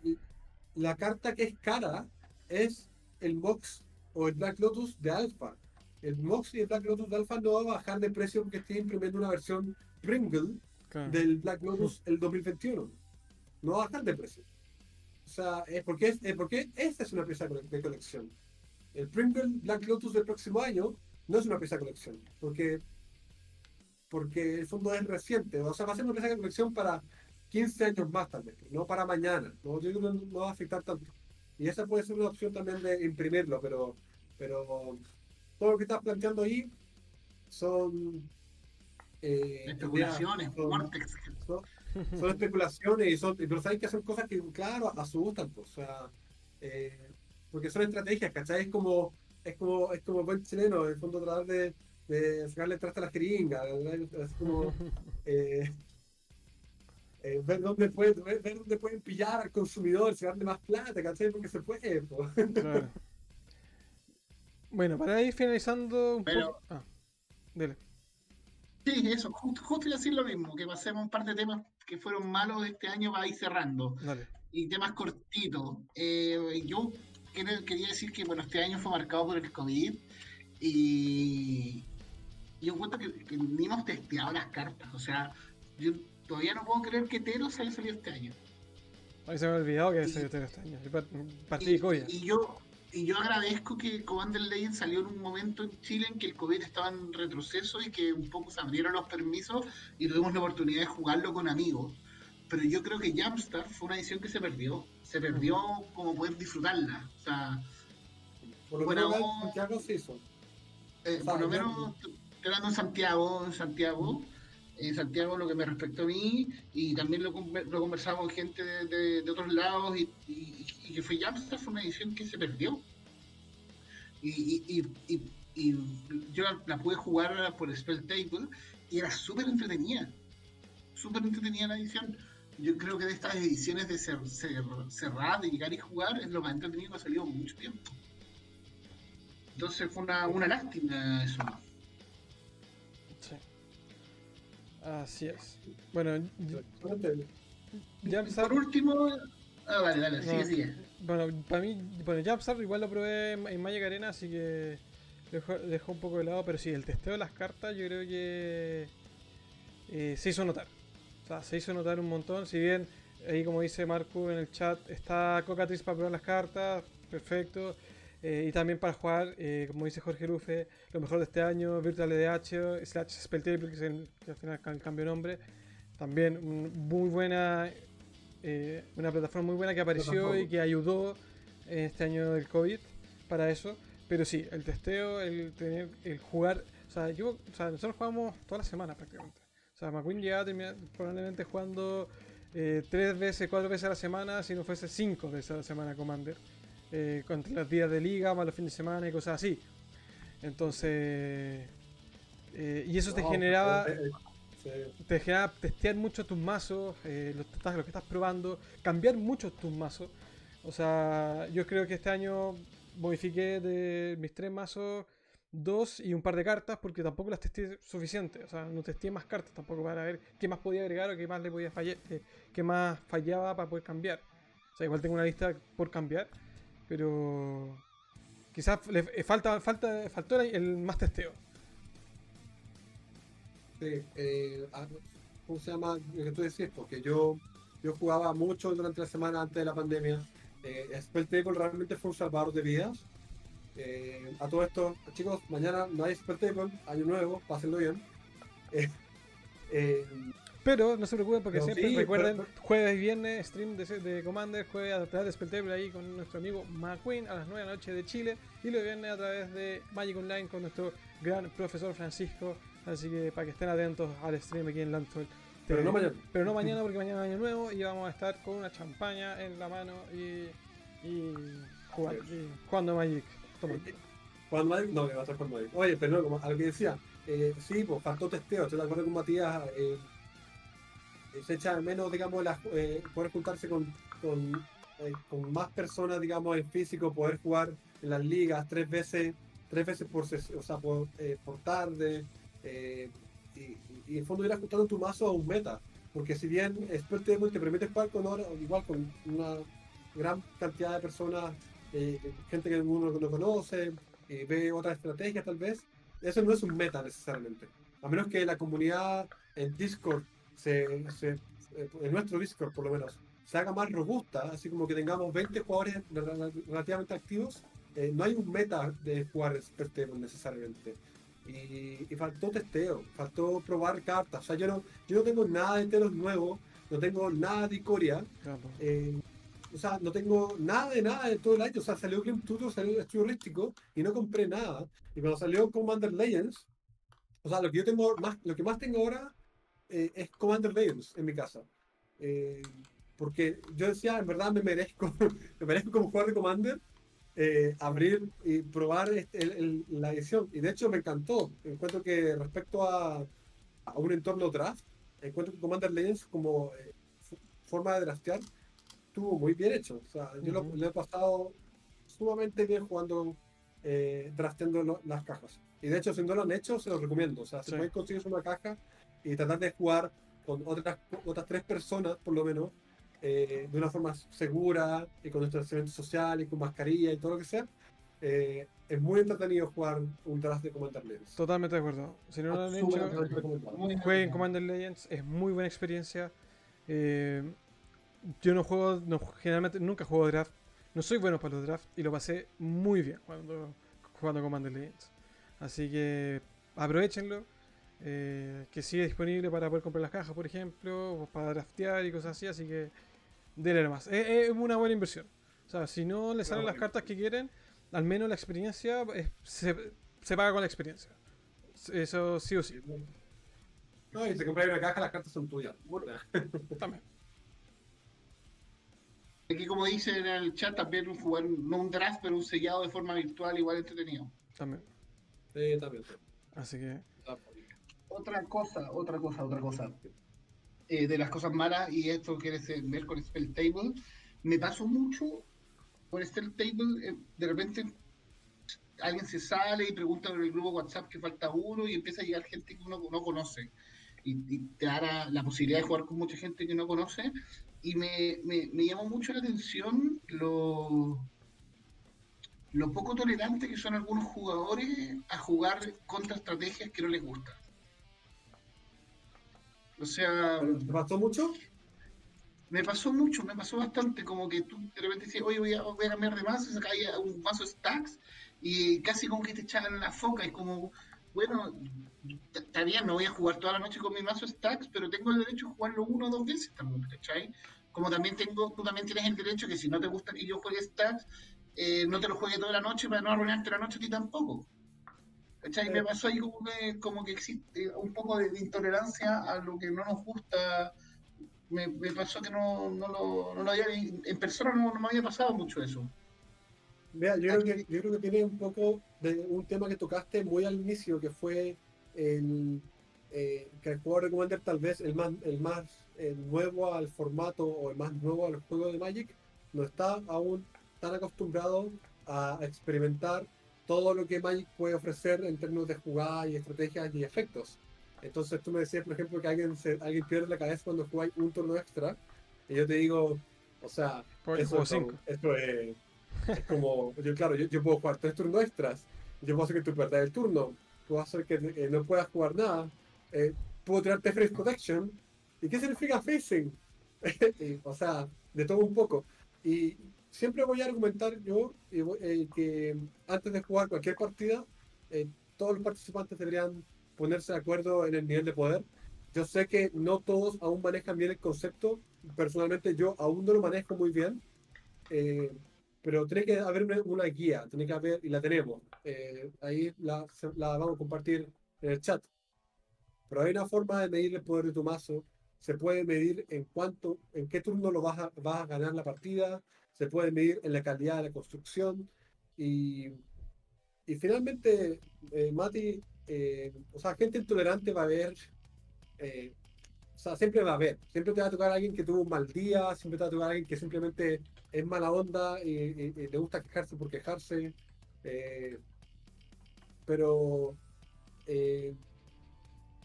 la carta que es cara es el Mox o el Black Lotus de Alpha. El Mox y el Black Lotus de Alpha no va a bajar de precio porque estoy imprimiendo una versión Pringle Claro. del Black Lotus el 2021. No va a bajar de precio. O sea, es porque, es, es porque esta es una pieza de colección. El Pringle Black Lotus del próximo año no es una pieza de colección. Porque, porque el fondo es reciente. O sea, va a ser una pieza de colección para 15 años más vez, no para mañana. No, yo creo que no, va a afectar tanto. Y esa puede ser una opción también de imprimirlo, pero, pero todo lo que estás planteando ahí son eh, Especulaciones, son, son especulaciones y son, pero sabes que son cosas que, claro, asustan, pues, o sea, eh, porque son estrategias, ¿cachai? Es como, es como, es como buen chileno, en el fondo tratar de, de sacarle traste a la jeringa, ¿verdad? es como eh, eh, ver dónde pueden, ver, ver dónde pueden pillar al consumidor, sacarle más plata, ¿cachai? Porque se puede, pues. Claro. Bueno, para ir finalizando un Pero- poco. Ah, dele. Sí, eso, justo, justo iba a decir lo mismo, que pasemos un par de temas que fueron malos este año para ir cerrando. Dale. y temas cortitos. Eh, yo quería, quería decir que bueno, este año fue marcado por el COVID y yo encuentro que, que ni hemos testeado las cartas. O sea, yo todavía no puedo creer que Teros haya salido este año. Ay, se me ha olvidado que Y- salió este año. Partí Y, y yo y yo agradezco que Commander Legends salió en un momento en Chile en que el COVID estaba en retroceso y que un poco se abrieron los permisos y tuvimos la oportunidad de jugarlo con amigos. Pero yo creo que Jumpstart fue una edición que se perdió. Se perdió como poder disfrutarla. O sea, Por lo menos en Santiago se hizo. Eh, por lo menos estoy hablando en Santiago, en Santiago, en Santiago lo que me respectó a mí, y también lo, lo conversaba con gente de, de- de otros lados, y, y- y que fue Jamster, fue una edición que se perdió. Y, y- y- y- y yo la, la pude jugar por Spell Table, y era súper entretenida, súper entretenida la edición. Yo creo que de estas ediciones de cer- cer- cerrar, de llegar y jugar, es lo más entretenido que ha salido mucho tiempo. Entonces fue una, una lástima eso. Sí. Así es. Bueno, y- Solamente- Jumpstart, Por último, ah, vale, dale, sigue, No. sigue. bueno, para mí, bueno, Jumpstart igual lo probé en, en Magic Arena, así que dejó, dejó un poco de lado, pero sí, el testeo de las cartas yo creo que eh, se hizo notar. O sea, se hizo notar un montón, si bien ahí como dice Marco en el chat, está Cocatriz para probar las cartas, perfecto. Eh, y también para jugar, eh, como dice Jorge Lufe, lo mejor de este año, Virtual EDH, slash Spelltable, que, es el, que al final can- cambió nombre. También un- muy buena, eh, una plataforma muy buena que apareció y que ayudó en este año del COVID para eso. Pero sí, el testeo, el tener, el jugar. O sea, yo, o sea, nosotros jugamos toda la semana prácticamente. O sea, McQueen llegaba a terminar probablemente jugando eh, tres veces, cuatro veces a la semana, si no fuese cinco veces a la semana Commander. Eh, con los días de liga, más los fines de semana y cosas así. Entonces. eh, y eso te generaba. eh, te genera testear mucho tus mazos, eh, lo, que estás- lo que estás probando, cambiar mucho tus mazos. O sea, yo creo que este año modifiqué de mis tres mazos dos y un par de cartas porque tampoco las testé suficiente. O sea, no testé más cartas tampoco para ver qué más podía agregar o qué más le podía fallar, eh, qué más fallaba para poder cambiar. O sea, igual tengo una lista por cambiar, pero quizás le eh, falta, falta, faltó el, el más testeo. Sí, eh, ah, ¿cómo se llama? Lo que tú decías, porque yo, yo jugaba mucho durante la semana antes de la pandemia. Eh, Spell Table realmente fue un salvador de vidas. Eh, a todo esto, chicos, mañana no hay Spell Table, año nuevo, pásenlo bien. Eh, eh, Pero no se preocupen porque Pero siempre sí, recuerden pero- jueves y viernes stream de, de Commander, jueves a través de Spelltable ahí con nuestro amigo McQueen a las 9 de la noche de Chile y los viernes a través de Magic Online con nuestro gran profesor Francisco. Así que para que estén atentos al stream aquí en Landfall. pero no mañana. Pero no mañana porque mañana es año nuevo y vamos a estar con una champaña en la mano y, y, jugando, y jugando Magic. Juan Magic, no, que va a ser Juan Magic. Oye, pero no, como a decía, eh, sí, pues faltó testeo, estoy de acuerdo con Matías. eh, eh, se echa menos, digamos, la- eh, poder juntarse con, eh, con más personas, digamos, en físico, poder jugar en las ligas tres veces, tres veces por, o sea, por, eh, por tarde. y, en fondo ir ajustando tu mazo a un meta. Porque si bien Expert te permite jugar con igual con una gran cantidad de personas, eh, gente que uno no conoce, eh, ve otras estrategias tal vez, eso no es un meta necesariamente. A menos que la comunidad en Discord, se, se- en nuestro Discord por lo menos, se haga más robusta, así como que tengamos 20 jugadores rel- relativamente activos, eh, no hay un meta de jugar Expert Table necesariamente. Y, y faltó testeo, faltó probar cartas. O sea, yo no, yo no tengo nada de telos nuevos, no tengo nada de Icoria, Claro. eh, o sea, no tengo nada de nada de todo el año. O sea, salió Game Tutor, salió Estudio Holístico y no compré nada. Y cuando salió Commander Legends, o sea, lo que yo tengo más, lo que más tengo ahora eh, es Commander Legends en mi casa. Eh, porque yo decía, en verdad me merezco, me merezco como jugador de Commander eh, abrir y probar este- el- el- la edición. Y de hecho me encantó. Encuentro que respecto a, a un entorno draft, encuentro que Commander Legends como eh, forma de draftear estuvo muy bien hecho. O sea, yo lo, Ujú. lo he pasado sumamente bien jugando, eh, drafteando lo- las cajas. Y de hecho, si no lo han hecho, se los recomiendo. O sea, si Sí. pueden conseguirse una caja y tratar de jugar con otras, otras tres personas, por lo menos, eh, de una forma segura y con distanciamiento social y con mascarilla y todo lo que sea, eh, es muy entretenido jugar un draft de Commander Legends. Totalmente de acuerdo. Si no lo han hecho, Jueguen Commander Legends, es muy buena experiencia. Eh, yo no juego, no, generalmente nunca juego draft. No soy bueno para los drafts y lo pasé muy bien cuando jugando Commander Legends. Así que aprovechenlo. eh, que sigue disponible para poder comprar las cajas, por ejemplo, para draftear y cosas así. Así que denle nomás. Es, es una buena inversión. O sea, si no les salen las cartas que quieren, al menos la experiencia es- se, se paga con la experiencia. Eso sí o sí. No, y si compras una caja, las cartas son tuyas. También. Aquí, como dicen en el chat, también jugar no un draft, pero un sellado de forma virtual igual entretenido. También. Sí, también. Así que. Otra cosa, otra cosa, otra cosa. Eh, de las cosas malas, y esto quiere ver con Spell Table, me pasó mucho con Spell Table, eh, de repente alguien se sale y pregunta por el grupo WhatsApp que falta uno y empieza a llegar gente que uno no conoce. Y, y te da la, la posibilidad de jugar con mucha gente que no conoce. Y me, me, me llamó mucho la atención lo, lo poco tolerante que son algunos jugadores a jugar contra estrategias que no les gustan. O sea, ¿Te pasó mucho? me pasó mucho, me pasó bastante, como que tú de repente dices, oye, voy a, voy a cambiar de mazo, y sacáis un mazo stacks, y casi como que te echaban la foca, y como, bueno, está bien, no voy a jugar toda la noche con mi mazo stacks, pero tengo el derecho a jugarlo uno o dos veces también, ¿cachai? Como también tengo, tú también tienes el derecho que si no te gusta que yo juegue stacks, eh, no te lo juegues toda la noche para no arruinarte la noche a ti tampoco. ¿Cachai? Me pasó ahí como que, como que existe un poco de, de intolerancia a lo que no nos gusta. Me, me pasó que no, no, lo, no lo había, en persona no, no me había pasado mucho eso. Mira, yo creo, que, yo creo que tiene un poco de un tema que tocaste muy al inicio, que fue el, eh, que de Commander tal vez el más, el más eh, nuevo al formato o el más nuevo al juego de Magic, no está aún tan acostumbrado a experimentar todo lo que Magic puede ofrecer en términos de jugadas y estrategias y efectos. Entonces tú me decías, por ejemplo, que alguien, se, alguien pierde la cabeza cuando jugáis un turno extra, y yo te digo, o sea, eso, es, cinco. esto es, es como, yo claro, yo, yo puedo jugar tres turnos extras, yo puedo hacer que tú pierdas el turno, puedo hacer que eh, no puedas jugar nada, eh, puedo tirarte Face Protection, ¿y qué significa Facing? O sea, de todo un poco. Y siempre voy a argumentar yo eh, que antes de jugar cualquier partida, eh, todos los participantes deberían ponerse de acuerdo en el nivel de poder. Yo sé que no todos aún manejan bien el concepto. Personalmente yo aún no lo manejo muy bien. eh, pero tiene que haber una, una guía, tiene que haber, y la tenemos. eh, ahí la, la vamos a compartir en el chat. Pero hay una forma de medir el poder de tu mazo. Se puede medir en cuánto, en qué turno lo vas a, vas a ganar la partida. Se puede medir en la calidad de la construcción. Y, y finalmente, eh, Mati, eh, o sea, gente intolerante va a haber. eh, o sea, siempre va a haber. Siempre te va a tocar alguien que tuvo un mal día. Siempre te va a tocar alguien que simplemente es mala onda y, y- y le gusta quejarse por quejarse. eh, pero.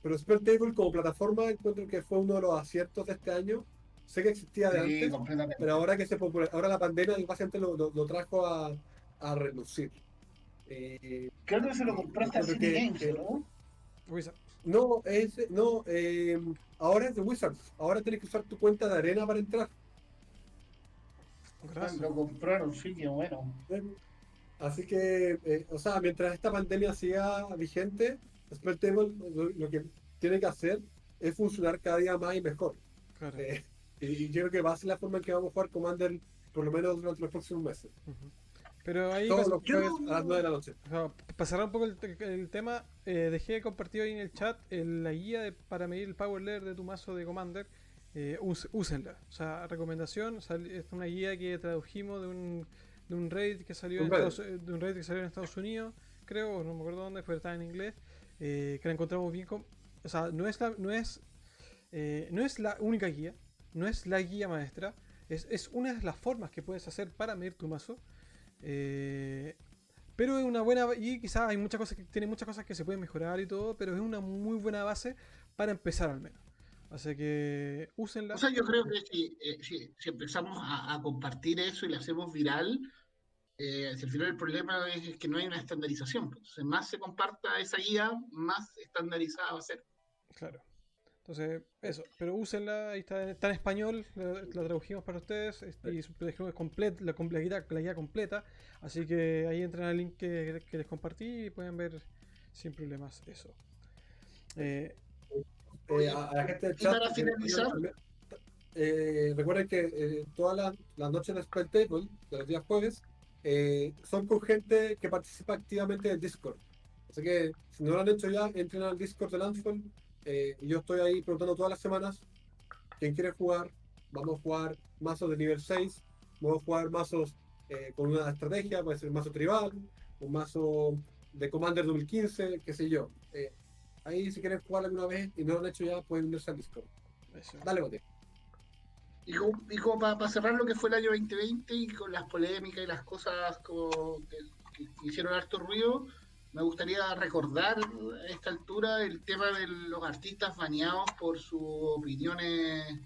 Pero Spell Table como plataforma encuentro que fue uno de los aciertos de este año. Sé que existía de Sí, antes, pero ahora que se popula- ahora la pandemia básicamente lo, lo- lo trajo a, a relucir. Eh, Creo que se lo compraste a City que- Games, que- ¿no? No, es, no eh, ahora es de Wizards. Ahora tienes que usar tu cuenta de arena para entrar. Gracias. Lo compraron, sí, qué bueno. Así que, eh, o sea, mientras esta pandemia siga vigente, Spell Table lo, lo que tiene que hacer es funcionar cada día más y mejor. Claro. Eh, y, yo creo que va a ser la forma en que vamos a jugar Commander por lo menos durante los próximos meses. Ujú. Pero ahí, Todos los jueves a las 9 de la noche. cerrar un poco el, el tema, eh, dejé compartido ahí en el chat eh, la guía de- para medir el power layer de tu mazo de Commander. Eh, us- úsenla. O sea, recomendación, sal- es una guía que tradujimos de un, de un raid que salió Un en. Estados, eh, de un raid que salió en Estados Unidos, creo, no me acuerdo dónde, fue estaba en inglés, eh, que la encontramos bien con, o sea, no es la, no es eh, no es la única guía, no es la guía maestra, es, es una de las formas que puedes hacer para medir tu mazo. eh, pero es una buena y quizás hay muchas cosas que tiene muchas cosas que se pueden mejorar y todo, pero es una muy buena base para empezar al menos. Así que úsenla. O sea, yo creo que si, empezamos a compartir eso y lo hacemos viral, eh, si al final el problema es que no hay una estandarización. pues, Entonces, más se comparta esa guía, más estandarizada va a ser. Claro. Entonces, eso. Pero úsenla, ahí está, está en español, la, la tradujimos para ustedes es- y su- es complet- la, la guía, la guía completa. Así que ahí entran al link que, que les compartí y pueden ver sin problemas eso. Eh, Eh, a, a la gente del Y chat. para eh, finalizar- eh, recuerden que eh, todas las, noches de Spell Table, de los días jueves, eh, son con gente que participa activamente en Discord. Así que si no lo han hecho ya, entren al Discord de Landfall. eh, y yo estoy ahí preguntando todas las semanas quién quiere jugar. Vamos a jugar mazos de nivel 6, vamos a jugar mazos eh, con una estrategia, puede ser un mazo tribal, un mazo de Commander 2015, qué sé yo. Ahí si quieren jugar alguna vez y no lo han hecho ya, pueden unirse al Discord. eso. Dale, bote. Y como, y como para, cerrar lo que fue el año 2020 y con las polémicas y las cosas como que, que hicieron harto ruido, me gustaría recordar a esta altura el tema de los artistas baneados por sus opiniones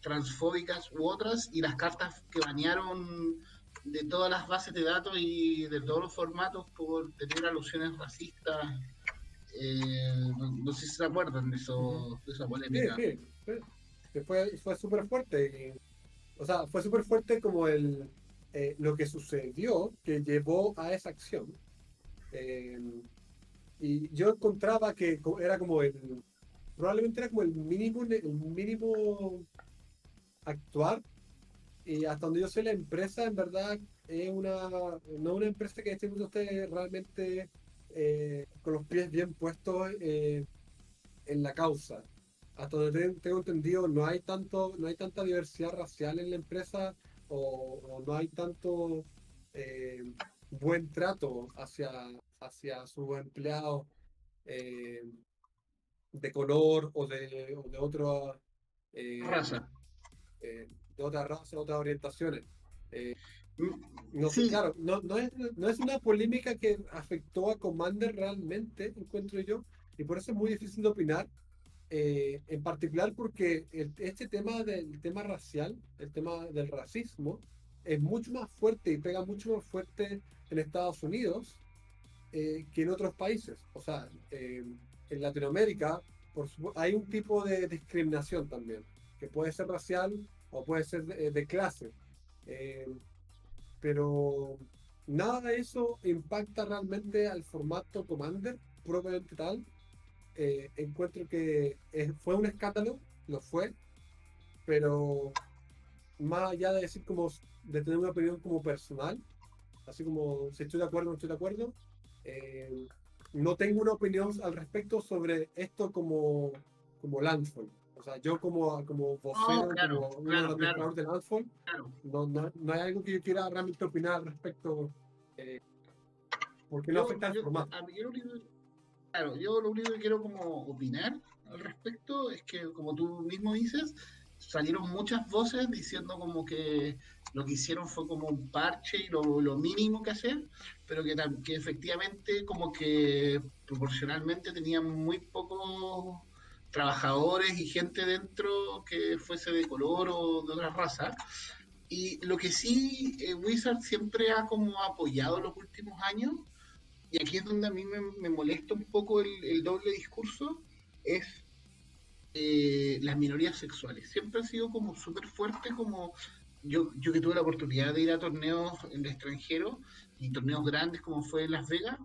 transfóbicas u otras y las cartas que banearon de todas las bases de datos y de todos los formatos por tener alusiones racistas. Eh, no, sé si se acuerdan de, eso, de esa polémica. Fue fue súper fuerte. y- o sea, fue súper fuerte como el eh, lo que sucedió que llevó a esa acción. Eh, y yo encontraba que era como el. Probablemente era como el mínimo, el mínimo actuar. Y hasta donde yo sé, la empresa en verdad es una, no una empresa que esté realmente eh, con los pies bien puestos eh, en la causa. Hasta donde tengo entendido, no hay tanto, no hay tanta diversidad racial en la empresa o, no hay tanto eh, buen trato hacia, hacia sus empleados de color o de, o de otra raza. de otra raza, otras orientaciones. No, claro, no, no, es, no es una polémica que afectó a Commander realmente, encuentro yo, y por eso es muy difícil de opinar, eh, en particular porque este tema del tema racial, el tema del racismo, es mucho más fuerte y pega mucho más fuerte en Estados Unidos eh, que en otros países. O sea, en Latinoamérica por hay un tipo de discriminación también, que puede ser racial o puede ser de, de clase. Eh, pero nada de eso impacta realmente al formato Commander propiamente tal. Eh, encuentro que fue un escándalo, lo fue, pero más allá de decir como de tener una opinión como personal, así como si estoy de acuerdo o no estoy de acuerdo, eh, no tengo una opinión al respecto sobre esto como, como Landfall. O sea, yo como, como vocero, como uno de los del Alfon, no, no, no, hay algo que yo quiera realmente opinar al respecto, eh, porque no afecta al formato. Claro, yo lo único que quiero como opinar al respecto es que, como tú mismo dices, salieron muchas voces diciendo como que lo que hicieron fue como un parche y lo, lo mínimo que hacer, pero que, que efectivamente como que proporcionalmente tenían muy poco trabajadores y gente dentro que fuese de color o de otra raza. Y lo que sí eh, Wizard siempre ha como apoyado los últimos años, y aquí es donde a mí me, molesta un poco el, doble discurso, es eh, las minorías sexuales. Siempre ha sido como súper fuerte, como yo, yo que tuve la oportunidad de ir a torneos en el extranjero y torneos grandes como fue en Las Vegas,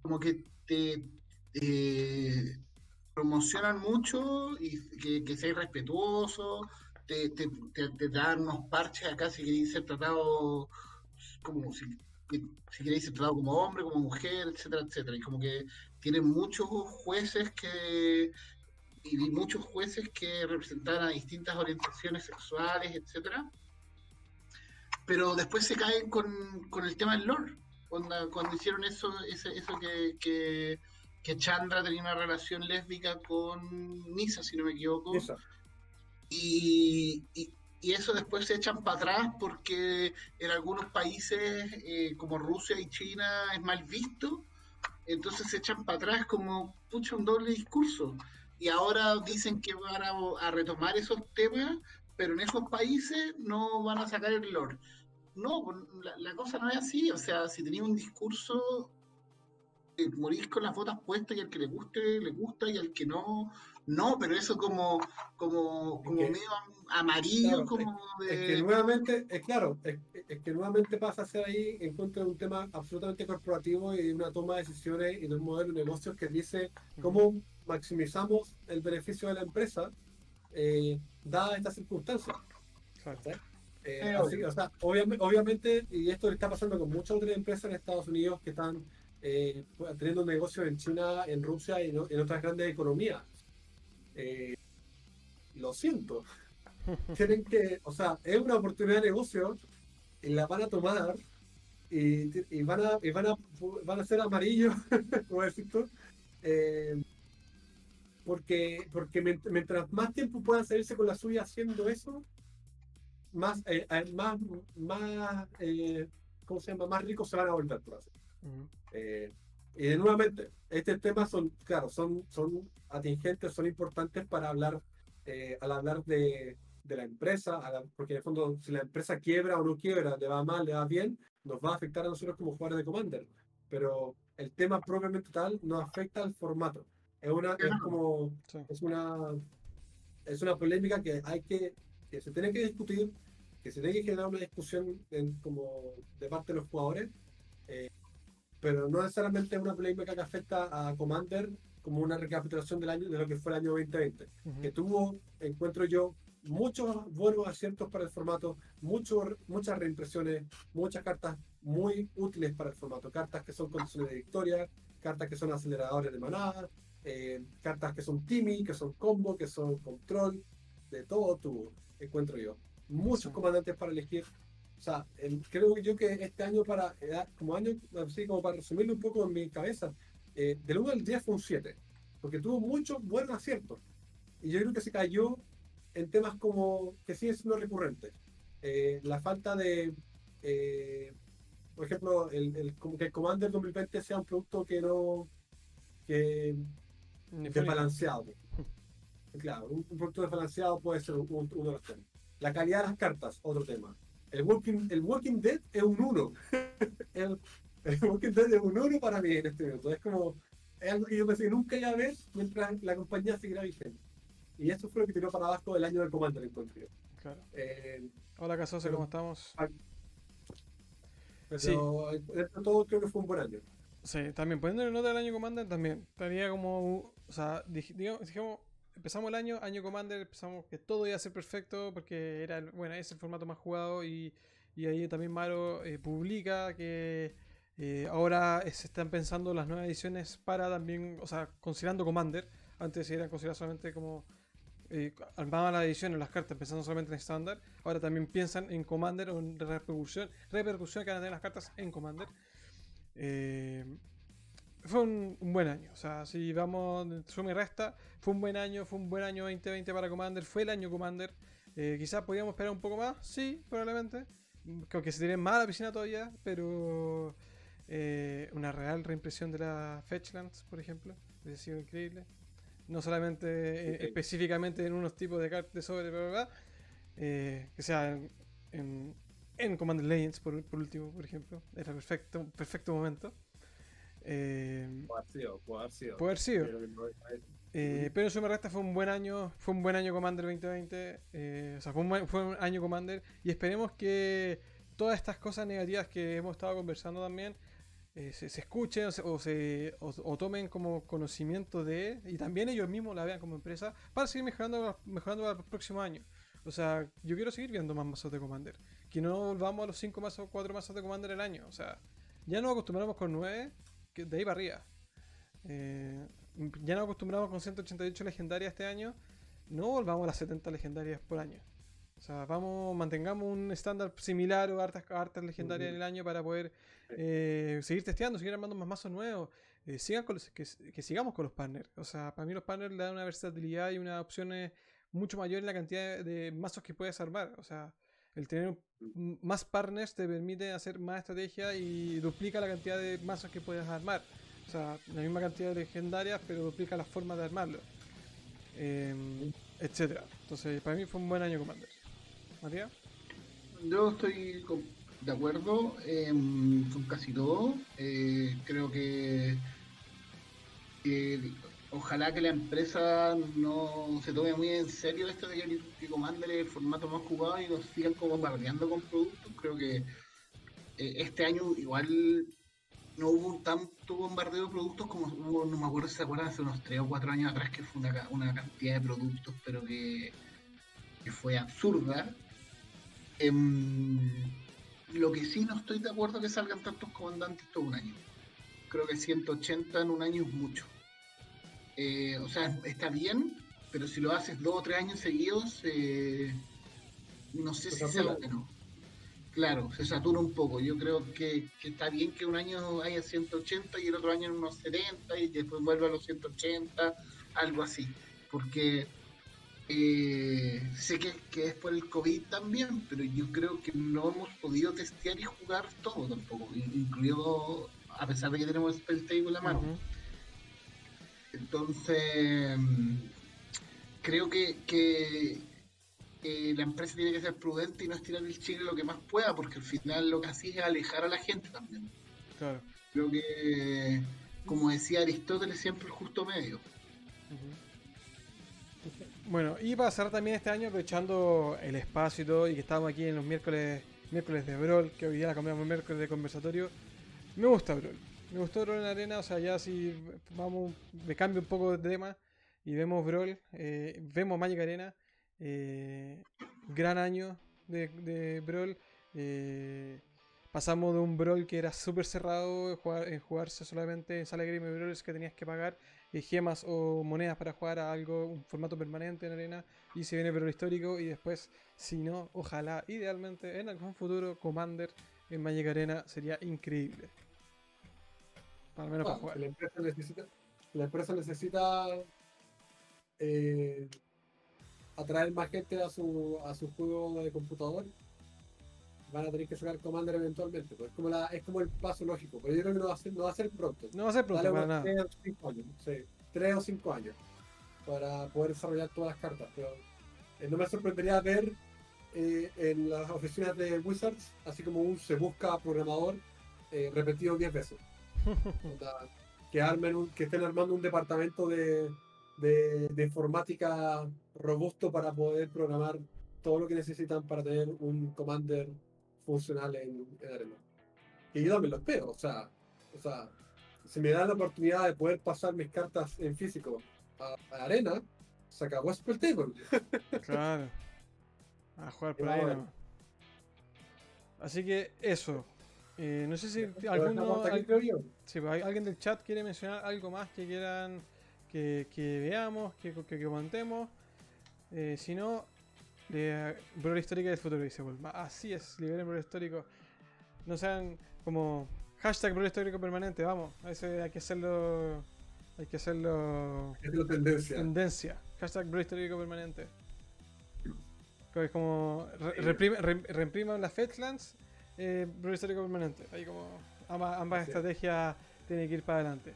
como que te, promocionan mucho y que, seas respetuoso, te, te, dan unos parches acá si queréis ser tratado como si queréis ser tratado como hombre, como mujer, etcétera, etcétera. Y como que tienen muchos jueces que y muchos jueces que representan a distintas orientaciones sexuales, etcétera. Pero después se caen con, con el tema del lore. Cuando, cuando hicieron eso, eso, eso que, que que Chandra tenía una relación lésbica con Nisa, si no me equivoco. Y, y, eso después se echan para atrás porque en algunos países eh, como Rusia y China es mal visto. Entonces se echan para atrás como, pucha, un doble discurso. Y ahora dicen que van a, retomar esos temas, pero en esos países no van a sacar el lore. No, pues, la, cosa no es así. O sea, si tenía un discurso morís con las botas puestas y al que le guste, le gusta y al que no, no, pero eso como, como, como medio amarillo, como de... Es que nuevamente, es claro, es, que nuevamente pasa a ser ahí en contra de un tema absolutamente corporativo y de una toma de decisiones y de un modelo de negocios que dice cómo maximizamos el beneficio de la empresa eh, dadas estas circunstancias. Eh, o sea, obviamente, obviamente, y esto le está pasando con muchas otras empresas en Estados Unidos que están eh, teniendo negocios en China, en Rusia y en otras grandes economías. Eh, lo siento. Tienen que, o sea, es una oportunidad de negocio y la van a tomar y, van, a, van, a, van a ser amarillos, como decir tú, eh, porque, porque mientras más tiempo puedan salirse con la suya haciendo eso, más, eh, más, más ¿cómo se llama? Más ricos se van a volver por hacer. Eh, y nuevamente, estos temas son, claro, son, son atingentes, son importantes para hablar, eh, al hablar de, de la empresa, porque en el fondo, si la empresa quiebra o no quiebra, le va mal, le va bien, nos va a afectar a nosotros como jugadores de Commander. Pero el tema propiamente tal no afecta al formato. Es una, es como, es una, es una polémica que hay que, que se tiene que discutir, que se tiene que generar una discusión en, como de parte de los jugadores. Eh, pero no necesariamente una polémica que afecta a Commander como una recapitulación del año de lo que fue el año 2020, que tuvo, encuentro yo, muchos buenos aciertos para el formato, mucho, muchas reimpresiones, muchas cartas muy útiles para el formato. Cartas que son condiciones de victoria, cartas que son aceleradores de manada, eh, cartas que son Timmy, que son combo, que son control, de todo tuvo, encuentro yo. Muchos comandantes para elegir. O sea, creo yo que este año para, eh, como año, así como para resumirlo un poco en mi cabeza, eh, del 1 al 10 fue un 7, porque tuvo muchos buenos aciertos. Y yo creo que se cayó en temas como que siguen siendo recurrentes. Eh, la falta de, eh, por ejemplo, el, que el Commander 2020 sea un producto que no, que desbalanceado. claro, un, producto desbalanceado puede ser uno de los temas. La calidad de las cartas, otro tema. El Walking, el walking Dead es un 1. el, Walking Dead es un 1 para mí en este momento. Es como, es algo que yo pensé que nunca iba a ver mientras la compañía seguirá vigente. Y eso fue lo que tiró para abajo el año del Commander, encuentro Claro. Eh, Hola, Casose, ¿cómo estamos? Pero sí. todo creo que fue un buen año. Sí, también poniéndole nota del año Commander también. Estaría como. O sea, digamos, dijimos, empezamos el año, año Commander, empezamos que todo iba a ser perfecto porque era, bueno, es el formato más jugado y, y ahí también Maro eh, publica que eh, ahora se están pensando las nuevas ediciones para también, o sea, considerando Commander, antes eran consideradas solamente como eh, armaban las ediciones, las cartas pensando solamente en estándar, ahora también piensan en Commander o en repercusión, repercusión que van a tener las cartas en Commander. Eh, fue un, buen año, o sea, si vamos, suma y resta, fue un buen año, fue un buen año 2020 para Commander, fue el año Commander. Eh, quizás podíamos esperar un poco más, sí, probablemente. Creo que se tiene más a la piscina todavía, pero una real reimpresión de la Fetchlands, por ejemplo, ha sido increíble no solamente eh, específicamente en unos tipos de cartas de sobre, eh, que sea en, en, Commander Legends, por, último, por ejemplo, era perfecto, perfecto momento. Eh, puede haber sido, puede haber sido. Eh, pero eso me resta fue un buen año, fue un buen año Commander 2020, o sea, fue un, fue un año Commander y esperemos que todas estas cosas negativas que hemos estado conversando también eh, se, escuchen o, se, o, tomen como conocimiento de y también ellos mismos la vean como empresa para seguir mejorando mejorando para el próximo año. O sea, yo quiero seguir viendo más mazos de Commander. Que no volvamos a los 5 mazos o 4 mazos de Commander el año. O sea, ya nos acostumbramos con 9, que de ahí para arriba. Eh, ya nos acostumbramos con 188 legendarias este año. No volvamos a las 70 legendarias por año. O sea, vamos, mantengamos un estándar similar o hartas, hartas legendarias en el año para poder eh, seguir testeando, seguir armando más mazos nuevos. Eh, sigan con que, sigamos con los partners. O sea, para mí los partners le dan una versatilidad y una opciones mucho mayor en la cantidad de, mazos que puedes armar. O sea, el tener más partners te permite hacer más estrategia y duplica la cantidad de mazos que puedes armar. O sea, la misma cantidad de legendarias, pero duplica la forma de armarlo. Em, etcétera. Entonces, para mí fue un buen año Commander. Matías. Yo estoy de acuerdo con casi todo. Eh, creo que ojalá que la empresa no se tome muy en serio esto de que, que Commander es el formato más jugado y nos sigan como bombardeando con productos. Creo que eh, este año igual no hubo tanto bombardeo de productos como hubo, no me acuerdo si se acuerdan, hace unos 3 o 4 años atrás que fue una, cantidad de productos, pero que, fue absurda. Em, lo que sí no estoy de acuerdo que salgan tantos comandantes todo un año. Creo que 180 en un año es mucho. Eh, o sea, está bien, pero si lo haces dos o tres años seguidos, eh, no sé si sea lo que no. Claro, se satura un poco. Yo creo que, que, está bien que un año haya 180 y el otro año en unos 70 y después vuelva a los 180, algo así. Porque eh, sé que, es por el COVID también, pero yo creo que no hemos podido testear y jugar todo tampoco, incluido a pesar de que tenemos el Table en la mano. Entonces, creo que, la empresa tiene que ser prudente y no estirar el chile lo que más pueda, porque al final lo que hace es alejar a la gente también. Creo que, como decía Aristóteles, siempre el justo medio. Bueno, y para cerrar también este año, aprovechando el espacio y todo, y que estamos aquí en los miércoles miércoles de Brawl, que hoy día la cambiamos miércoles de conversatorio, me gusta Brawl. Me gustó Brawl en arena, o sea, ya si vamos, me cambio un poco de tema y vemos Brawl, eh, vemos Magic Arena, Eh, gran año de, de Brawl. Eh, pasamos de un Brawl que era súper cerrado, en jugarse solamente en sala de Game Brawlers que tenías que pagar gemas o monedas para jugar a algo, un formato permanente en arena. Y se viene Brawl histórico. Y después, si no, ojalá, idealmente, en algún futuro, Commander en Magic Arena sería increíble. Al menos Ah, para. La empresa necesita, la empresa necesita eh, atraer más gente a su, a su juego de computador. Van a tener que sacar Commander eventualmente. Pues es, como la, es como el paso lógico. Pero yo creo que no va a ser, no va a ser pronto. No va a ser pronto para nada. 3 o 5 años. Sí, 3 o 5 años. Para poder desarrollar todas las cartas. Pero eh, no me sorprendería ver eh, en las oficinas de Wizards, así como un se busca programador eh, repetido 10 veces. Que, armen un- que estén armando un departamento de, de- de informática robusto para poder programar todo lo que necesitan para tener un commander funcional en, en Arena. Y yo también lo espero, o sea, o sea, si me dan la oportunidad de poder pasar mis cartas en físico a, a Arena, se acabó Table. Claro. A jugar por. Así que eso. Eh, no sé si alguno, al- ¿hay- alguien del chat quiere mencionar algo más que quieran que, que veamos, que, que, que comentemos. Eh, si no, de Brawl Histórica del futuro, dice. Así es, liberen Brawl Histórico. No sean como hashtag Brawl Histórico permanente, vamos. Ese hay que hacerlo. Hay que hacerlo Es la tendencia. tendencia. Hashtag Brawl Histórico permanente. Es como re- reprime- re- reimpriman las Fetchlands, eh, Histórico permanente. Ahí como ambas, estrategias tienen que ir para adelante.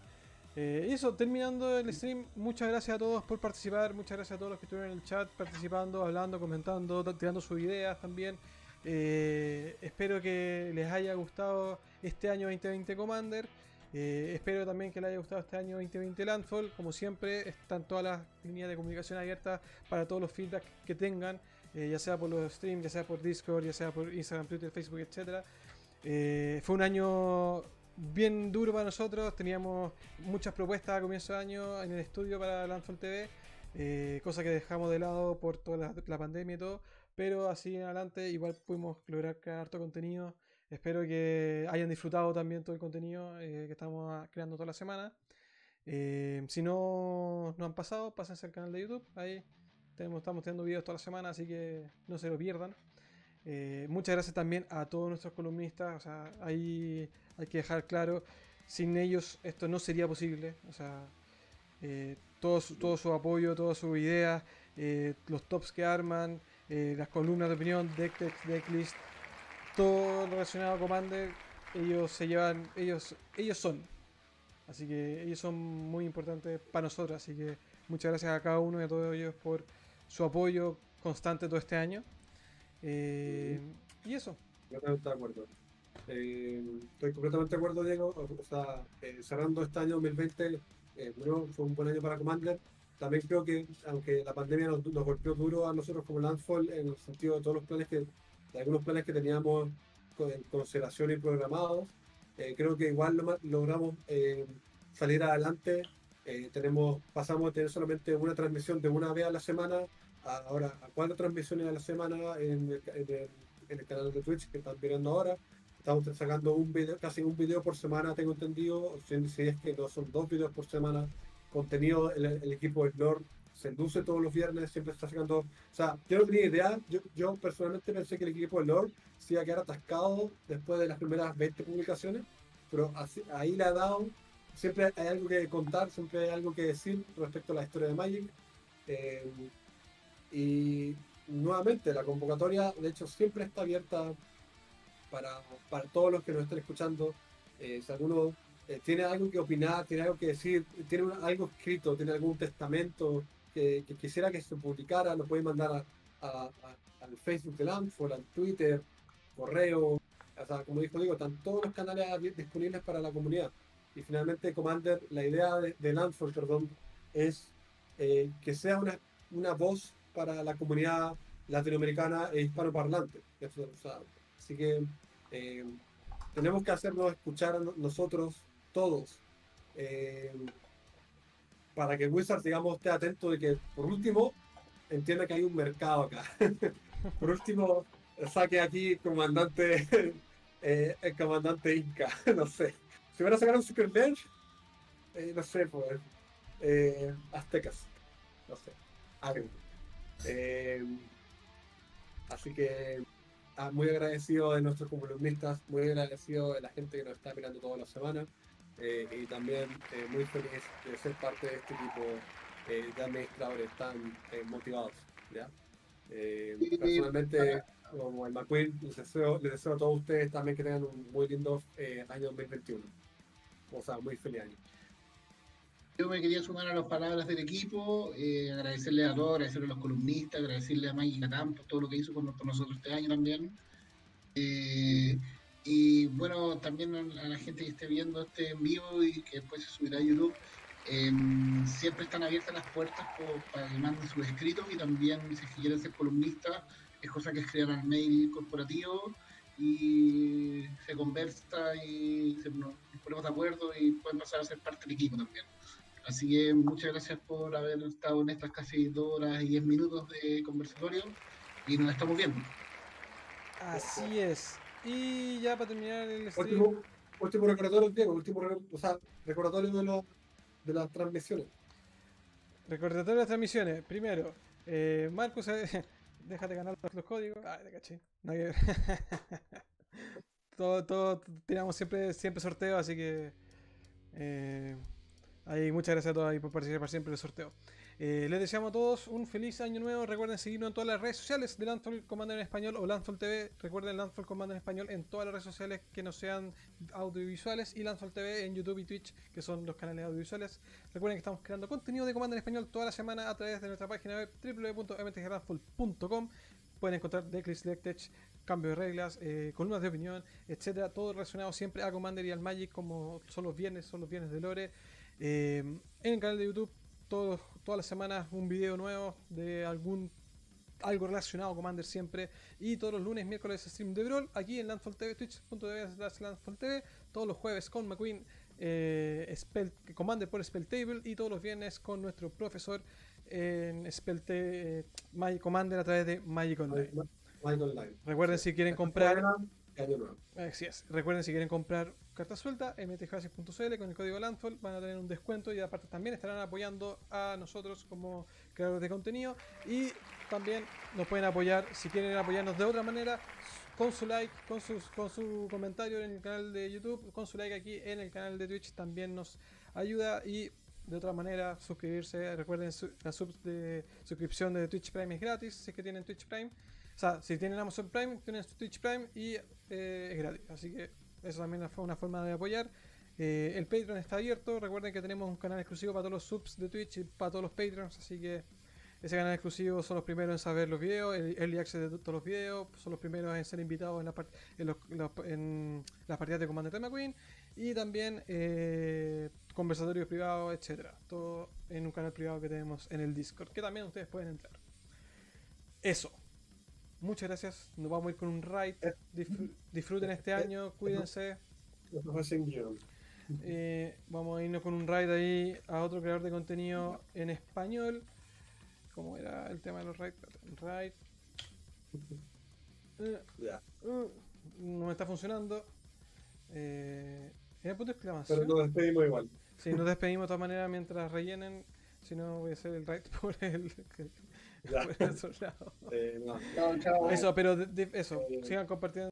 Eh, y eso, terminando el stream, muchas gracias a todos por participar, muchas gracias a todos los que estuvieron en el chat participando, hablando, comentando, tirando sus ideas también. Eh, espero que les haya gustado este año 2020 Commander. Eh, espero también que les haya gustado este año 2020 Landfall. Como siempre, están todas las líneas de comunicación abiertas para todos los feedback que tengan, eh, ya sea por los streams, ya sea por Discord, ya sea por Instagram, Twitter, Facebook, etc. Eh, fue un año bien duro para nosotros. Teníamos muchas propuestas a comienzo de año en el estudio para Landfall TV, eh, cosa que dejamos de lado por toda la, la pandemia y todo. Pero así en adelante, igual pudimos lograr crear harto contenido. Espero que hayan disfrutado también todo el contenido eh, que estamos ah, creando toda la semana. Eh, si no, no han pasado, pásense al canal de YouTube. Ahí tenemos, estamos teniendo videos toda la semana, así que no se lo pierdan. Eh, muchas gracias también a todos nuestros columnistas. O sea, ahí hay que dejar claro, sin ellos esto no sería posible. O sea, eh, todo, su, todo su apoyo, todas sus ideas, eh, los tops que arman, eh, las columnas de opinión, deck text, decklist, todo relacionado a Commander, ellos se llevan, ellos, ellos son. Así que ellos son muy importantes para nosotros. Así que muchas gracias a cada uno y a todos ellos por su apoyo constante todo este año. Eh, y eso. Completamente de acuerdo. Eh, estoy completamente de acuerdo, Diego. O sea, eh, cerrando este año 2020, eh, bueno, fue un buen año para Commander. También creo que, aunque la pandemia nos, nos golpeó duro a nosotros como Landfall, en el sentido de todos los planes que, de algunos planes que teníamos en consideración y programados, eh, creo que igual lo logramos eh, salir adelante. Eh, tenemos, pasamos de tener solamente una transmisión de una vez a la semana a, ahora a cuatro transmisiones a la semana en el, en el- en el canal de Twitch que están viendo ahora. Estamos sacando un video, casi un video por semana, tengo entendido. Si, si es que no son dos videos por semana. Contenido, el, el equipo del Nord se luce todos los viernes, siempre está sacando. O sea, yo no tenía idea. Yo, yo personalmente pensé que el equipo del Nord se iba a quedar atascado después de las primeras 20 publicaciones, pero así- ahí le ha dado. Siempre hay algo que contar, siempre hay algo que decir respecto a la historia de Magic. Eh, y nuevamente, la convocatoria, de hecho, siempre está abierta para, para todos los que nos estén escuchando. Eh, si alguno eh, tiene algo que opinar, tiene algo que decir, tiene algo escrito, tiene algún testamento que, que quisiera que se publicara, lo puede mandar a- a- a- al Facebook de Landfall, al Twitter, correo. O sea, como dijo Diego, están todos los canales disponibles para la comunidad. Y finalmente, Commander, la idea de, de perdón, es eh, que sea una, una voz para la comunidad latinoamericana e hispanoparlante. O sea, así que eh, tenemos que hacernos escuchar nosotros todos eh, para que Wizards, digamos, esté atento de que, por último, entienda que hay un mercado acá. Por último, saque aquí comandante, eh, el comandante Inca, no sé. Si van a sacar un Super Bench, eh, no sé, pues, eh, aztecas, no sé, háganlo. Eh, así que ah, muy agradecido de nuestros columnistas, muy agradecido de la gente que nos está mirando todas las semanas y también muy feliz de ser parte de este equipo de administradores tan motivados. personalmente, como el McQueen, les deseo, les deseo a todos ustedes también que tengan un muy lindo año 2021. O sea, muy feliz año. Yo me quería sumar a las palabras del equipo, eh, agradecerle a todos, agradecerle a los columnistas, agradecerle a Maggie Catán por todo lo que hizo con, nosotros este año también. Eh, y bueno, también a la gente que esté viendo este en vivo y que después se subirá a YouTube, eh, siempre están abiertas las puertas para que manden sus escritos y también si quieren ser columnistas, es cosa que escriban al mail corporativo y se conversa y se- nos ponemos de acuerdo y pueden pasar a ser parte del equipo también. Así que muchas gracias por haber estado en estas casi dos horas y diez minutos de conversatorio y nos estamos viendo. Así es. Y ya para terminar el stream. Último, último recordatorio, Diego, último o sea, recordatorio de, los de las transmisiones. Recordatorio de las transmisiones. Primero, eh, Marcus, eh, déjate ganar los, códigos. Ah, te caché. No hay que todo, todo, tiramos siempre, siempre sorteo, así que. eh, ahí, muchas gracias a todos ahí por participar siempre en el sorteo. Eh, les deseamos a todos un feliz año nuevo. Recuerden seguirnos en todas las redes sociales de Landfall Commander en Español o Landfall TV. Recuerden Landfall Commander en Español en todas las redes sociales que no sean audiovisuales y Landfall TV en YouTube y Twitch, que son los canales audiovisuales. Recuerden que estamos creando contenido de Commander en Español toda la semana a través de nuestra página web www.mtglandfall.com. Pueden encontrar Declis Lectech, cambio de reglas, eh, columnas de opinión, etcétera, todo relacionado siempre a Commander y al Magic, como son los viernes, son los viernes de Lore. Eh, en el canal de YouTube, todos, todas las semanas un video nuevo de algún algo relacionado Commander siempre. Y todos los lunes, miércoles, stream de Brawl aquí en Landfall TV, twitch.tv slash Landfall TV. Todos los jueves con McQueen, eh, Spell, Commander por Spell Table. Y todos los viernes con nuestro profesor en Spell T- eh, Magic Commander a través de Magic Online. Recuerden si quieren comprar. Y año nuevo. Así es. Recuerden si quieren comprar carta suelta, mtjbases.cl con el código Landfall van a tener un descuento y aparte también estarán apoyando a nosotros como creadores de contenido y también nos pueden apoyar si quieren apoyarnos de otra manera con su like, con, sus, con su comentario en el canal de YouTube, con su like aquí en el canal de Twitch también nos ayuda y de otra manera suscribirse. Recuerden su- la sub de suscripción de Twitch Prime es gratis si es que tienen Twitch Prime. O sea, si tienen Amazon Prime, tienen Twitch Prime y eh, es gratis. Así que eso también fue una forma de apoyar. Eh, el Patreon está abierto. Recuerden que tenemos un canal exclusivo para todos los subs de Twitch y para todos los Patreons. Así que ese canal exclusivo son los primeros en saber los videos, el early access de todos los videos, son los primeros en ser invitados en, la en, los- los- en las partidas de Commander Time McQueen y también eh, conversatorios privados, etcétera. Todo en un canal privado que tenemos en el Discord, que también ustedes pueden entrar. Eso. Muchas gracias. Nos vamos a ir con un. Disfr- disfruten este año, cuídense. Eh, vamos a irnos con un raid ahí a otro creador de contenido en español. ¿Cómo era el tema de los raids? Raid. Eh, Ya. eh, no me está funcionando. Eh, ¿Era punto de exclamación? Pero nos despedimos igual. Sí, nos despedimos de todas maneras mientras rellenen. Si no, voy a hacer el raid por el. por el otro lado. Eh, no. Chao, chao. Eso, pero de- de- eso, sigan compartiendo.